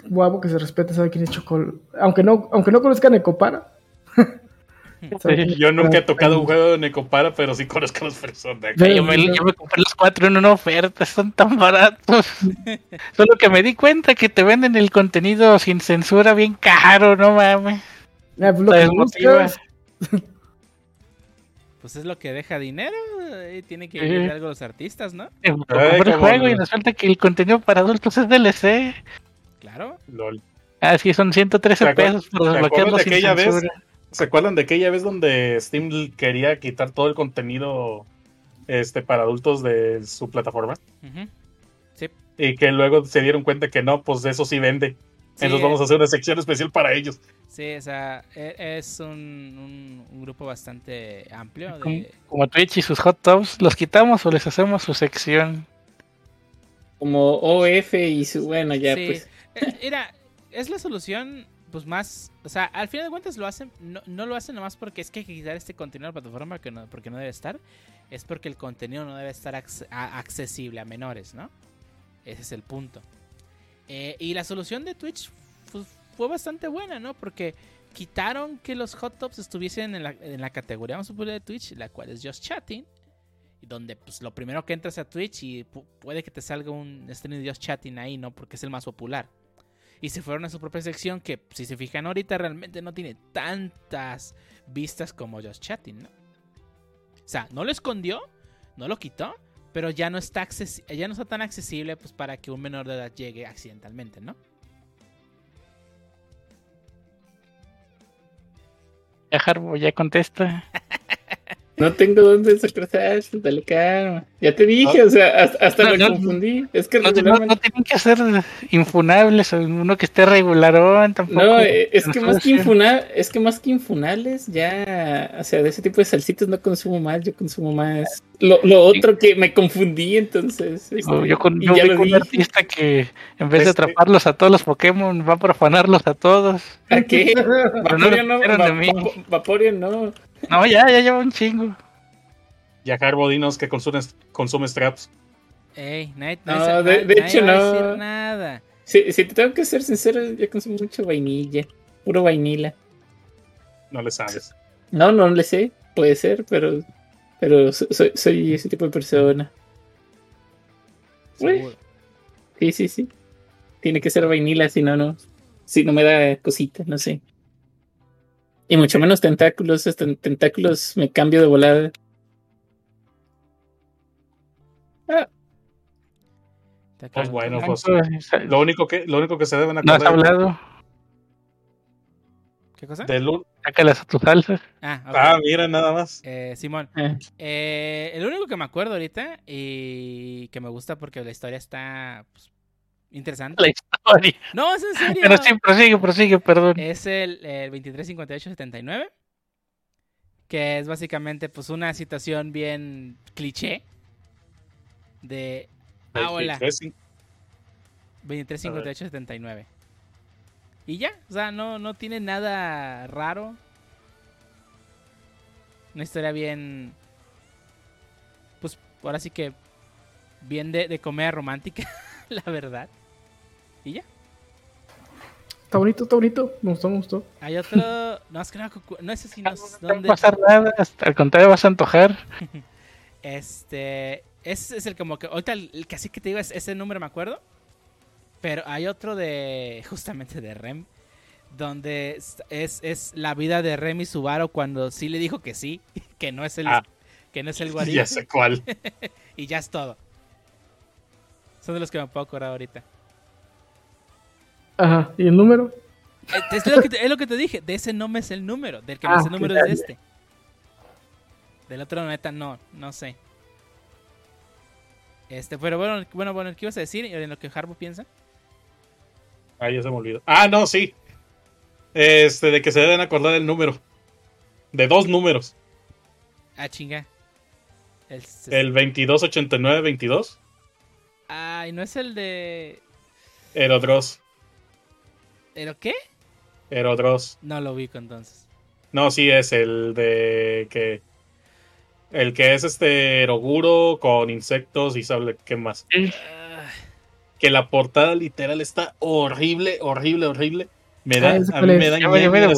guapo que se respete sabe quién es Chocol. Aunque no, aunque no conozcan Ecopara. sabe Yo nunca he tocado un juego de Necopara, pero sí conozco a los personajes. Sí. Yo me, yo me compré los cuatro en una oferta, son tan baratos. Solo que me di cuenta que te venden el contenido sin censura bien caro, no mames. Pues. Pues es lo que deja dinero. Tiene que vivir algo los artistas, ¿no? Ay, el juego y no. resulta que el contenido para adultos es DLC. Claro. Lol. Ah, sí, son 113 ¿Te acuer- pesos por desbloquearlo de sin aquella vez? ¿Se acuerdan de aquella vez donde Steam quería quitar todo el contenido este para adultos de su plataforma? Ujú. Y que luego se dieron cuenta que no, pues eso sí vende. Sí, Entonces vamos a hacer una sección especial para ellos. Sí, o sea, e- es un, un- un grupo bastante amplio. Como, De... como Twitch y sus hot tubs, ¿los quitamos o les hacemos su sección? Como OF y su. Bueno, ya Sí. pues. Eh, Mira, es la solución, pues más. O sea, al final de cuentas lo hacen. No, no lo hacen nomás porque es que hay que quitar este contenido a la plataforma que no, porque no debe estar. Es porque el contenido no debe estar accesible a menores, ¿no? Ese es el punto. Eh, y la solución de Twitch fue bastante buena, ¿no? Porque quitaron que los hot tops estuviesen en la, en la categoría más popular de Twitch, la cual es Just Chatting. Donde pues lo primero que entras a Twitch y pu- puede que te salga un stream de Just Chatting ahí, ¿no? Porque es el más popular. Y se fueron a su propia sección que, si se fijan ahorita, realmente no tiene tantas vistas como Just Chatting, ¿no? O sea, no lo escondió, no lo quitó, pero ya no está, ya no está tan accesible pues, para que un menor de edad llegue accidentalmente, ¿no? Ya Harbo ya contesta. No tengo dónde sacar dale calma. Ya te dije, o sea, hasta, hasta No, no, confundí. Es que No, tienen que ser infunables, uno que esté regularón tampoco. No, eh, es que más que es que más que infunales, ya, o sea, de ese tipo de salsitas no consumo más, yo consumo más. Lo, lo otro que me confundí, entonces. este, Yo, con, yo ya vi lo con un artista que en vez de Este- atraparlos a todos los Pokémon va a profanarlos a todos. ¿A qué? lo Vaporeon no, Vaporeon no. No, ya, ya lleva un chingo. Ya Harbo, dinos que consumes, consumes traps. Ey, nadie, No, nadie se- de- de hecho, a no. decir nada. Si, si te tengo que ser sincero, yo consumo mucho vainilla, puro vainila. No le sabes. No, no le sé, puede ser, pero, pero so- soy, soy ese tipo de persona. Uy. Sí, sí, sí. Tiene que ser vainila, si no, no. Si no me da cosita, no sé. Y mucho menos tentáculos. estos tentáculos me cambio de volada. Te Pues bueno, pues No lo único que, lo único que se deben has acordar hablado, ¿Qué cosa? del sácalas a tu salsa. Ah. Ah, mira, nada más. Eh, Simón. Ah, Eh, el único que me acuerdo ahorita y que me gusta porque la historia está pues, interesante. La historia. No, es en serio. Pero sí, prosigue, prosigue, perdón. Es el, el 235879. Que es básicamente pues una situación bien cliché. De... Ah, hola. 23, 235879. Y ya, o sea, no, no tiene nada raro. Una historia bien. Pues ahora sí que. Bien de, de comedia romántica, la verdad. Y ya. Está bonito, está bonito. Me gustó, me gustó. Hay otro. No, es que no, no sé si No nos. te va a pasar nada, hasta al contrario vas a antojar. Este. Ese es el como que. Ahorita el, el que así que te digo, es, ese número me acuerdo. Pero hay otro de. Justamente de Rem. Donde es, es, es la vida de Rem y Subaru cuando sí le dijo que sí. Que no es el. Ah. Que no es el guarito. Ya sé cuál. Y ya es todo. Son de los que me puedo acordar ahorita. Ajá. ¿Y el número? Es lo, que te, es lo que te dije. De ese no me es el número. Del que me Ah, es el número es de este. Del otro neta no. No sé. Este, pero bueno, bueno, bueno, ¿qué ibas a decir? En lo que Harbo piensa. Ah, ya se me olvidó. Ah, no, sí. Este, de que se deben acordar el número. De dos números. Ah, chinga. El, El 2289-22. Ay, ¿no es el de. Erodros. ¿Pero qué? Erodros. No lo ubico entonces. No, sí, es el de que. El que es este Eroguro con insectos y sabe qué más. Ah, Que la portada literal está horrible, horrible, horrible. Me da, Ah, a mí me da Ya voy a verlo.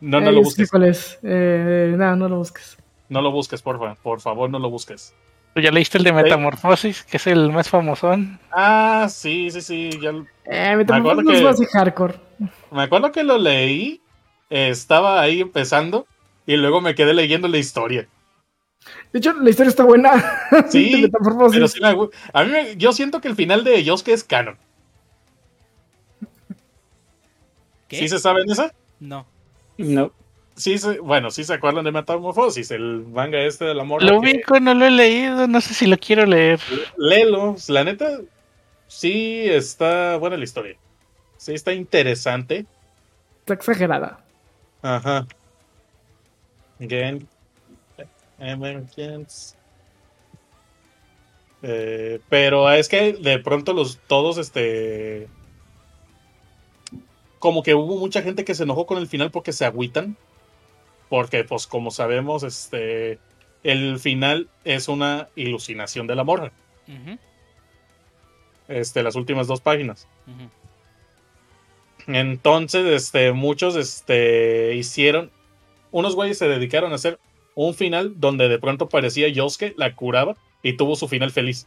No, no Eh, lo sí, busques. ¿Cuál es? Eh, no, no lo busques. No lo busques, por favor. Por favor, no lo busques. ¿Tú ya leíste el de Metamorfosis, que es el más famosón? Ah, sí, sí, sí. Ya, Eh, me acuerdo tomo que- más de hardcore. me acuerdo que lo leí. eh, estaba ahí empezando. Y luego me quedé leyendo la historia. De hecho, la historia está buena. Sí, De Metamorfosis. Pero sí me a mí me- yo siento que el final de Yosuke es canon. ¿Qué? ¿Sí se saben esa? No. No. Sí, bueno, sí se acuerdan de Metamorfosis, el manga este del amor. Lo ubico, no lo he leído, no sé si lo quiero leer. Léelo, la neta, sí está buena la historia. Sí está interesante. Está exagerada. Ajá. Again. Emergence. Eh, pero es que de pronto los todos este como que hubo mucha gente que se enojó con el final porque se agüitan porque pues como sabemos este el final es una iluminación de la morra este las últimas dos páginas. Entonces, este, muchos, este, hicieron, unos güeyes se dedicaron a hacer un final donde de pronto parecía Yosuke, la curaba y tuvo su final feliz.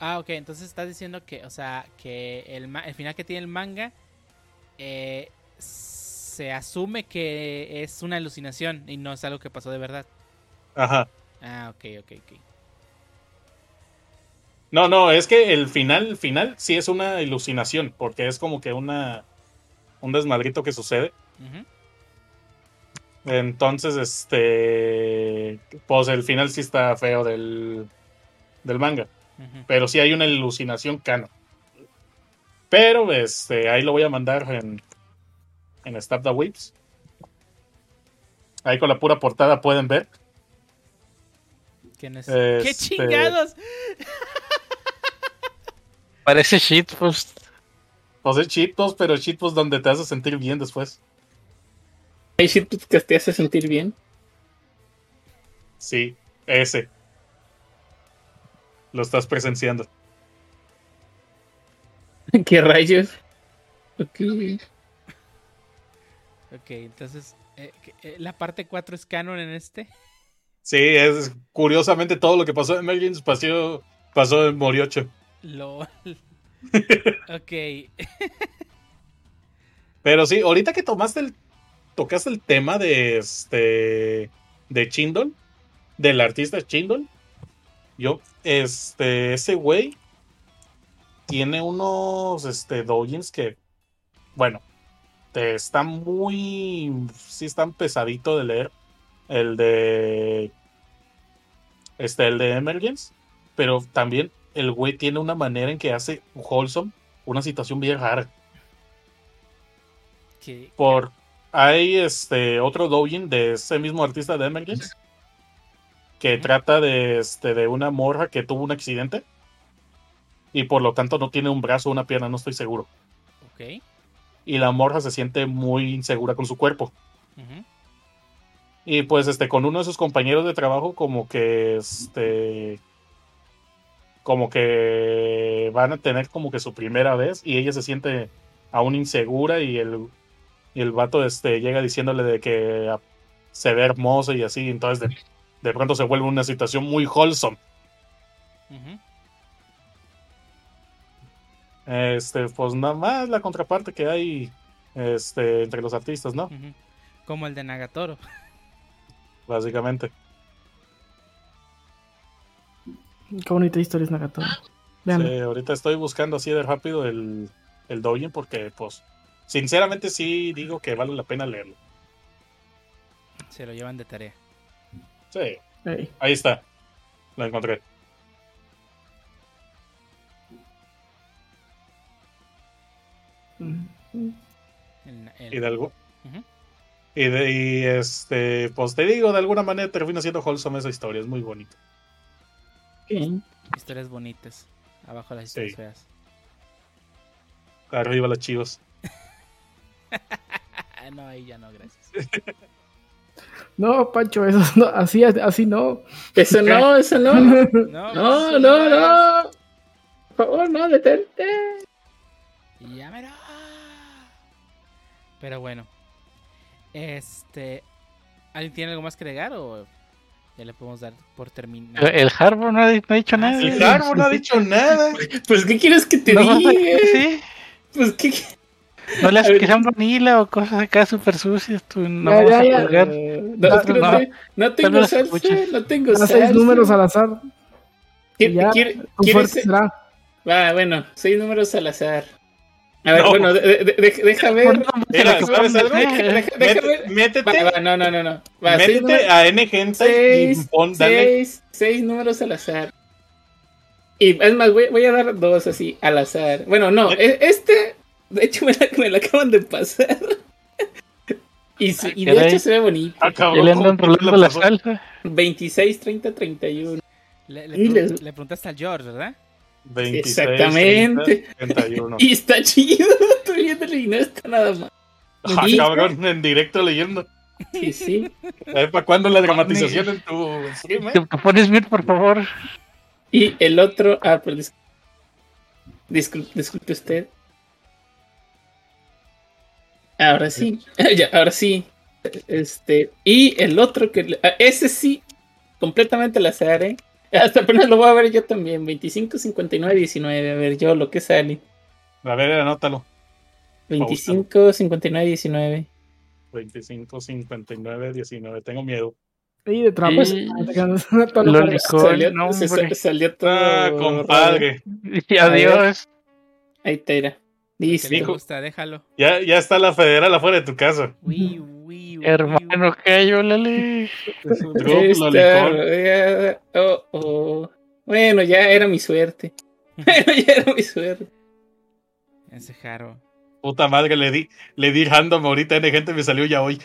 Ah, ok, entonces estás diciendo que, o sea, que el, el final que tiene el manga eh, se asume que es una alucinación y no es algo que pasó de verdad. Ajá. Ah, ok, ok, ok. No, no, es que el final, el final sí es una iluminación, porque es como que una, un desmadrito que sucede. Entonces, este, pues el final sí está feo del, del manga. pero sí hay una iluminación cano. Pero este, ahí lo voy a mandar en, en Stab the Whips. Ahí con la pura portada pueden ver. ¿Quién es? ¡Qué Este- chingados! Parece shitpost. Pues es shitpost, pero shitpost donde te hace sentir bien después. Hay shit que te hace sentir bien. Sí, ese. Lo estás presenciando. ¿Qué rayos? Ok. Ok, entonces, eh, eh, ¿la parte 4 es canon en este? Sí, es curiosamente todo lo que pasó en Emergence pasó, pasó en Moriocho. LOL. ok. Pero sí, ahorita que tomaste el, tocaste el tema de este de Chindol, del artista Chindol, yo, este, ese güey tiene unos este doujins que, bueno, te están muy, sí están pesadito de leer. El de, este, el de Emergence, pero también el güey tiene una manera en que hace wholesome una situación bien rara que- por hay este otro doujin de ese mismo artista de Emergence que trata de este de una morra que tuvo un accidente y por lo tanto no tiene un brazo o una pierna, no estoy seguro. Ok. Y la morra se siente muy insegura con su cuerpo. Y pues este con uno de sus compañeros de trabajo como que este como que van a tener como que su primera vez y ella se siente aún insegura y el y el vato este llega diciéndole de que ah, se ve hermoso y así, entonces de, de pronto se vuelve una situación muy wholesome. ujú. Este, pues nada más la contraparte que hay este entre los artistas, ¿no? Como el de Nagatoro. Básicamente. Qué bonita historia es Nagato. Vean. Sí, ahorita estoy buscando así de rápido el, el doujin porque, pues, sinceramente sí digo que vale la pena leerlo. Se lo llevan de tarea. Sí, ahí está. Lo encontré. El- Hidalgo. Ujú. Y, de- y, este, pues te digo, de alguna manera termina siendo wholesome esa historia, es muy bonito. Historias bonitas. Abajo las historias Sí. feas. Arriba las chivas. No, ahí ya no, gracias. No, Pancho, eso no, así, así no. Eso no, eso no. No, No, no, no. Por favor, no, detente. Ya mero. Pero bueno. Este. ¿Alguien tiene algo más que agregar o ya le podemos dar por terminado? El Harbour no ha, no ha dicho Ah, nada. El árbol no ha dicho nada. Pues, ¿qué quieres que te No, diga? sí. Pues, ¿qué? No ver. que sean vanilla o cosas acá súper sucias. Tú no Ya, vamos ya, a ya. juzgar. No, No, no, no. te- no No tengo las salsa, no tengo salsa. seis números al azar. ¿Qui- y ya, quiere- quieres- será. Va, bueno, seis números al azar. A ver, No. bueno, de- de- de- déjame- Mete- Métete, Va, va, no, no, no, no. Va, métete números- a N gente seis, y pon, dale. seis, seis números al azar. Y es más, voy, voy a dar dos así, al azar. Bueno, no, Eh. e- este, de hecho, me la, me la acaban de pasar. Y, y de hecho se ve bonito. Ah, cabrón, Ya le andan ¿cómo rolando la salsa. 26, 30, 31. Le, le preguntaste al George, ¿verdad? 26, Exactamente. 30, 31. Y está chido, estoy viéndolo y no está nada mal. Ah, cabrón, en directo leyendo. Sí, sí. ¿Para cuándo la dramatización en tu stream? eh? Te te pones mute, por favor. Y el otro, ah, dis- discul- disculpe usted. Ahora sí, ya, ahora sí. Este, y el otro que, ah, ese sí, completamente al azar, ¿eh? Hasta apenas lo voy a ver yo también, 25, 59, 19, a ver yo lo que sale. A ver, anótalo. 25, 59, 19. 25, 59, 19. Tengo miedo. Y de trampa. Y- Todo lo Lo carga. licor, Salió, no, se- hombre. salió todo. Ah, compadre. Y adiós. Ahí te le Listo. Gusta, déjalo. Ya, ya está la federal afuera de tu casa. Uy, uy, Hermano. Drop Está lolicón. rodeada. Oh, oh. Bueno, ya era mi suerte. Bueno, ya era mi suerte. Ese jaro. Puta madre, le di, le di random ahorita N gente me salió ya hoy.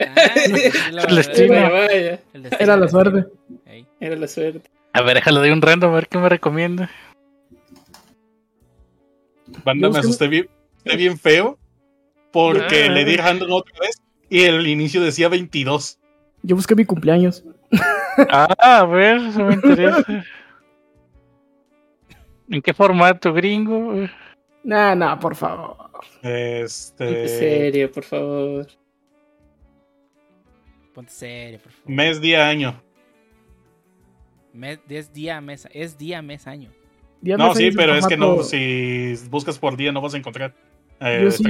Ah, El destino. Vaya, vaya. el destino, Era la suerte. Era la suerte. A ver, déjalo de un random, a ver qué me recomienda. Banda, me Yo asusté bien, bien feo porque Ah. le di random otra vez y el inicio decía 22. Yo busqué mi cumpleaños. Ah, a ver, eso me interesa. ¿En qué formato, gringo? Nah, nah, por favor. En Este. serio, por favor. Ponte serio, por favor. Mes, día, año. Mes, es día, mes, es día, mes, año. Día No, mes sí, pero es que no, si buscas por día no vas a encontrar eh, Yo sí.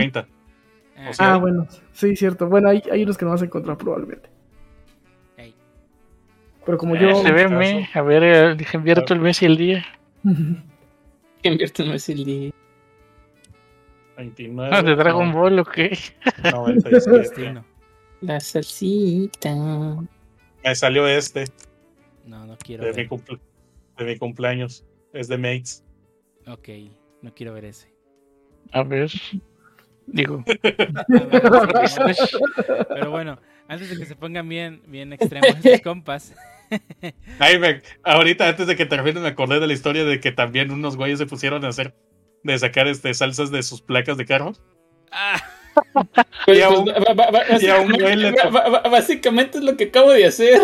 30. Ah, O sea, Ah, bueno, sí, cierto. Bueno, hay, hay unos que no vas a encontrar probablemente. Pero como Ah, yo. se ve, me. A ver, eh, dije, invierto el mes y el día. Invierto más el día. 29. Ah, de Dragon no, Ball, ok. 97. Destino. La salsita. Me salió este No, no quiero de mi, ver. cumple- de mi cumpleaños. Es de Mates. Ok, no quiero ver ese. A ver. Digo. Pero bueno, antes de que se pongan bien, bien extremos estos compas. Ay, me- ahorita antes de que termine me acordé de la historia de que también unos güeyes se pusieron a hacer de sacar este salsas de sus placas de carro. Ah, Pues, Y a pues, un- y a un güey le Básicamente es lo que acabo de hacer.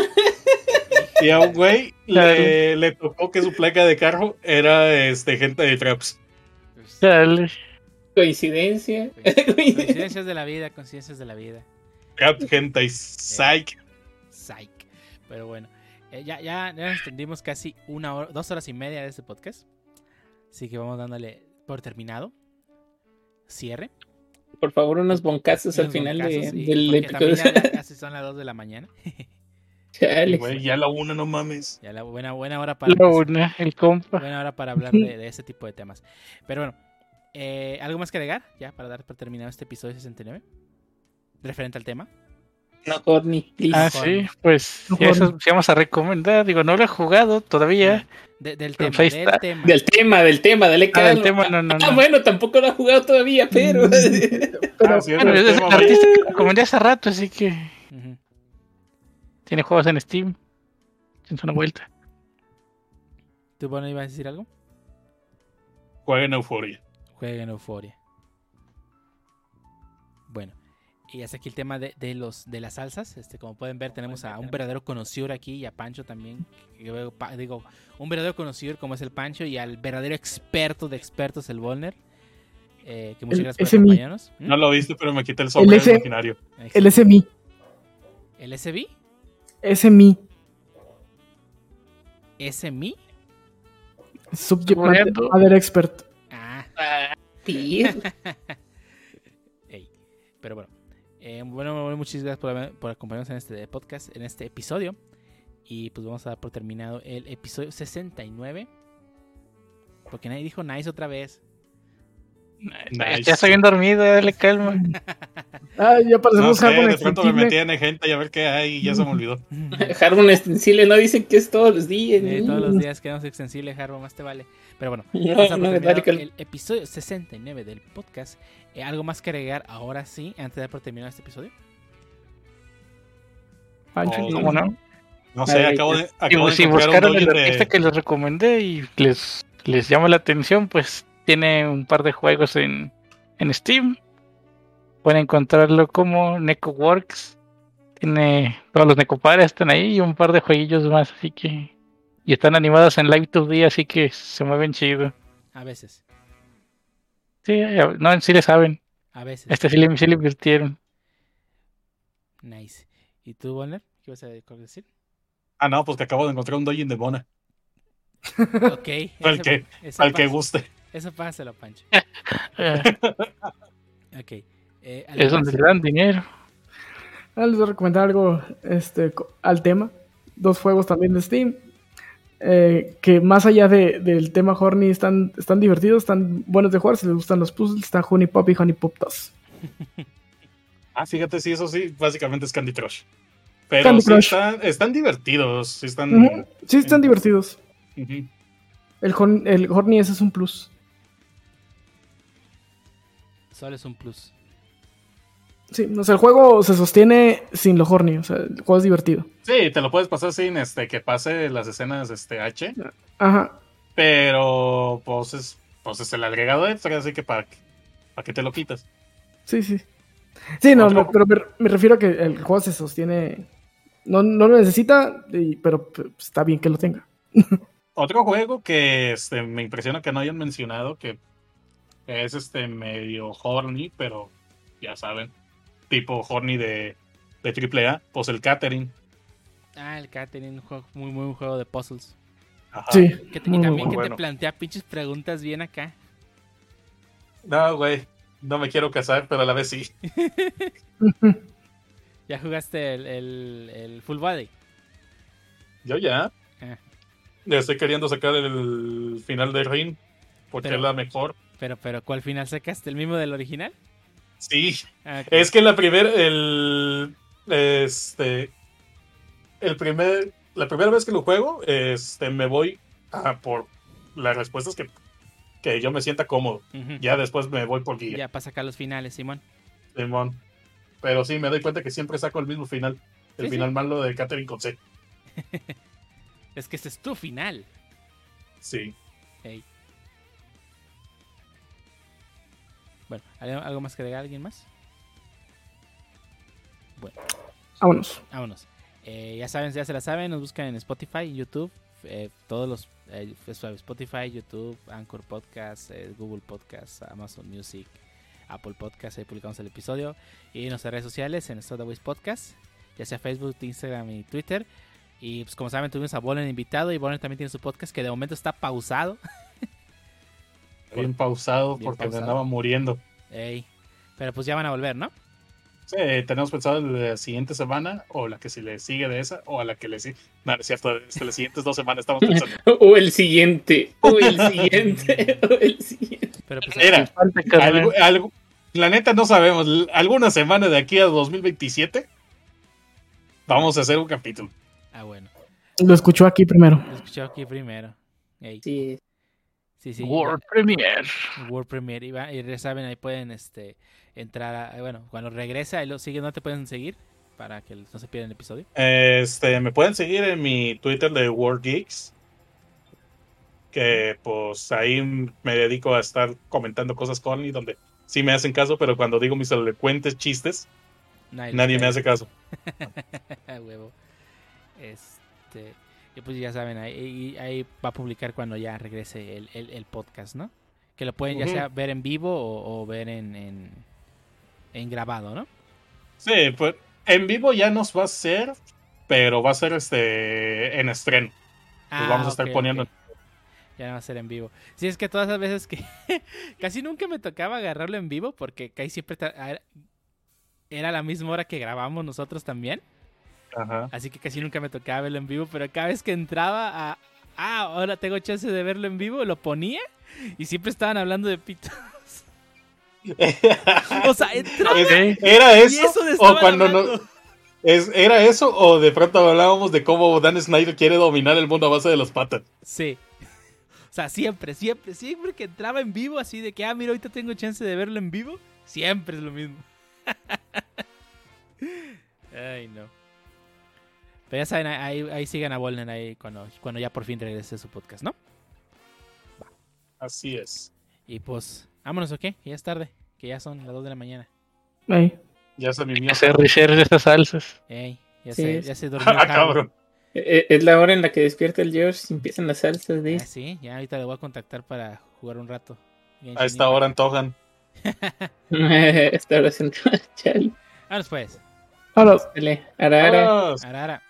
Y a un güey le, le tocó que su placa de carro era este gente de traps. pues, dale. Coincidencia. coincidencias de la vida, coincidencias de la vida. Gente y psych. Psych. Pero bueno, eh, ya, ya, ya nos extendimos casi una hora, dos horas y media de este podcast. Así que vamos dándole por terminado. Cierre. Por favor, unos boncazos al final de- del episodio. ya, casi son las 2 de la mañana. Chale. Güey, ya la una, no mames. Ya la buena, buena hora para La una, el compa. buena hora para hablar de, de ese tipo de temas. Pero bueno, eh, ¿algo más que agregar? Ya, para dar por terminado este episodio 69. Referente al tema. No, please. Ah, sí, pues No, ya eso vamos a recomendar. Digo, no lo he jugado todavía. De- del tema, del tema. Del tema, del tema, dale Ah, del calma. tema, no, no, Ah, no. bueno, tampoco lo ha jugado todavía, pero. Pero, Ah, sí, es Bueno, el es el tema, güey. artista que recomendé hace rato, así que tiene juegos en Steam. Échense una vuelta. ¿Tú, bueno, ibas a decir algo? Jueguen Euforia. Juega en Euforia. Bueno, y hasta aquí el tema de, de los de las salsas. Este, como pueden ver, tenemos a un verdadero conocedor aquí y a Pancho también. que veo pa- digo, un verdadero conocedor como es el Pancho y al verdadero experto de expertos, el Volner. Eh, que muchas El gracias por SMI. acompañarnos. ¿Mm? No lo viste, pero me quité el sombrero ese- imaginario. el SMI. ¿El SB? SMI. ¿SMI? Subject. Matter Expert. Ey. Pero bueno. Eh, bueno, muchas gracias por, por acompañarnos en este podcast, en este episodio. Y pues vamos a dar por terminado el episodio 69. Porque nadie dijo nice otra vez. Nice. Ya estoy bien dormido, dale calma. Ah, ya No parecemos sé, Harmon de pronto me metí en gente y a ver qué hay y ya se me olvidó. Harmon Extensible no dicen que es todos los días. ¿no? todos los días quedamos extensible, Harbo, más te vale. Pero bueno, No, vamos a no, el episodio 69 del podcast. Eh, ¿Algo más que agregar ahora sí, antes de dar por terminado este episodio? Pancho. Oh, ¿Cómo no? No sé, acabo de, acabo pues, de si buscaron el artista de... que les recomendé y les, les llama la atención, pues tiene un par de juegos en, en Steam. Pueden encontrarlo como NecoWorks. Tiene todos los Necopares están ahí y un par de jueguillos más, así que. Y están animados en Live 2D, así que se mueven chido. A veces, Sí, ya- no, sí le saben. a veces. Este sí le, sí le invirtieron. Nice. ¿Y tú, Bonner? ¿Qué vas a decir? Ah, no, pues que acabo de encontrar un dojo de Mona. Ok. Al que- Al que guste. Eso pásalo, Pancho. Ok. Eh, ¿algo es donde le dan dinero. Ah, les voy a recomendar algo este, al tema. Dos juegos también de Steam. eh, que más allá de- del tema Horny están, están divertidos, están buenos de jugar. Si les gustan los puzzles, está Honey Pop y Honey Pop 2. Ah, fíjate, sí, eso sí, básicamente es Candy Crush. Pero Candy sí Crush. Están, están divertidos, sí están... Sí, están divertidos. El Horny ese es un plus. Solo es un plus. Sí, o sea, el juego se sostiene sin lo Horny. O sea, el juego es divertido. Sí, te lo puedes pasar sin este, que pase las escenas este, H, Ajá. pero pues es, pues es el agregado extra, así que para, para que te lo quitas. Sí, sí. Sí, no, no, pero me, me refiero a que el juego se sostiene. No, no lo necesita, y- pero pues, está bien que lo tenga. Otro juego que este, me impresiona que no hayan mencionado, que es este medio horny, pero ya saben, tipo horny de, de AAA, pues el Catering. Ah, el Catering, un juego muy, muy un juego de puzzles. Ajá. Sí. Que te- y también muy que bueno. te plantea pinches preguntas bien acá. No, güey, no me quiero casar, pero a la vez sí. Ya jugaste el, el, el Full Body. Yo ya. Ah. Ya estoy queriendo sacar el final de Ring, porque Pero- es la mejor. Pero, pero, ¿cuál final sacaste? ¿El mismo del original? Sí, Ah. Es que la primera, el, este, el primer, la primera vez que lo juego, este, me voy a por las respuestas que, que yo me sienta cómodo. Ya después me voy por guía, Ya para sacar los finales, Simón. Simón. Pero sí, me doy cuenta que siempre saco el mismo final. El Sí, sí. final malo de Catherine con C. Es que ese es tu final. Sí. Ey. Bueno, ¿algo, más que agregar? ¿Alguien más? Vámonos. Vámonos. Eh, ya saben, ya se la saben, nos buscan en Spotify, YouTube, eh, todos los eh, Spotify, YouTube, Anchor Podcast, eh, Google Podcast, Amazon Music, Apple Podcast, ahí publicamos el episodio y en nuestras redes sociales, en Stadaways Podcast, ya sea Facebook, Instagram y Twitter. Y pues como saben, tuvimos a Bolen invitado y Bolen también tiene su podcast que de momento está pausado. Bien pausado Bien porque me andaba muriendo. Ey. Pero pues ya van a volver, ¿no? Sí, tenemos pensado la siguiente semana, o la que si le sigue de esa, o a la que le sigue. No, es cierto, este, las siguientes dos semanas estamos pensando. O el siguiente. O el siguiente. O el siguiente. Pero pues Mira, algo, algo- la neta no sabemos. Alguna semana de aquí a 2027 vamos a hacer un capítulo. Ah, bueno. Lo escuchó aquí primero. Lo escuché aquí primero. Sí, sí, sí. World Premiere. World Premiere. Y, va- y ya saben, ahí pueden este, entrar. A, bueno, cuando regrese, ahí lo siguen. ¿No te pueden seguir? Para que no se pierdan el episodio. Este, me pueden seguir en mi Twitter de World Geeks. Que pues ahí me dedico a estar comentando cosas con y donde sí me hacen caso, pero cuando digo mis elocuentes chistes, nadie me hace caso. A huevo. Este. Pues ya saben, ahí, ahí va a publicar cuando ya regrese el, el- el podcast, ¿no? Que lo pueden ya sea ver en vivo o, o ver en, en, en grabado, ¿no? Sí, pues en vivo ya nos va a ser, pero va a ser este en estreno. Pues vamos a estar Ah, poniendo. ok. Ya no va a ser en vivo. Sí, es que todas las veces que casi nunca me tocaba agarrarlo en vivo porque casi siempre era la misma hora que grabamos nosotros también. Ajá. Así que casi nunca me tocaba verlo en vivo, pero cada vez que entraba a... Ah, ahora tengo chance de verlo en vivo, lo ponía y siempre estaban hablando de pitos. O sea, entraba ¿Era y eso? eso de o cuando hablando. no, es, ¿Era eso o de pronto hablábamos de cómo Dan Snyder quiere dominar el mundo a base de las patas? Sí. O sea, siempre, siempre, siempre que entraba en vivo, así de que, ah, mira, ahorita tengo chance de verlo en vivo, siempre es lo mismo. Ay, no. Pero ya saben, ahí, ahí sigan a Bolden ahí cuando, cuando ya por fin regrese su podcast, ¿no? Así es. Y pues, vámonos, ¿ok? Que ya es tarde, que ya son las 2 de la mañana. Ey. Ya se alineó. Hacer research de estas salsas. Ey, ya, Sí, se, ya se durmió. Ah, Javo. cabrón. E- Es la hora en la que despierta el George y empiezan las salsas Ah, de sí, ya ahorita le voy a contactar para jugar un rato. A esta hora antojan. esta hora central. Chale. Vámonos pues. Ahora, Dale, ara, ara. Vámonos. Arara.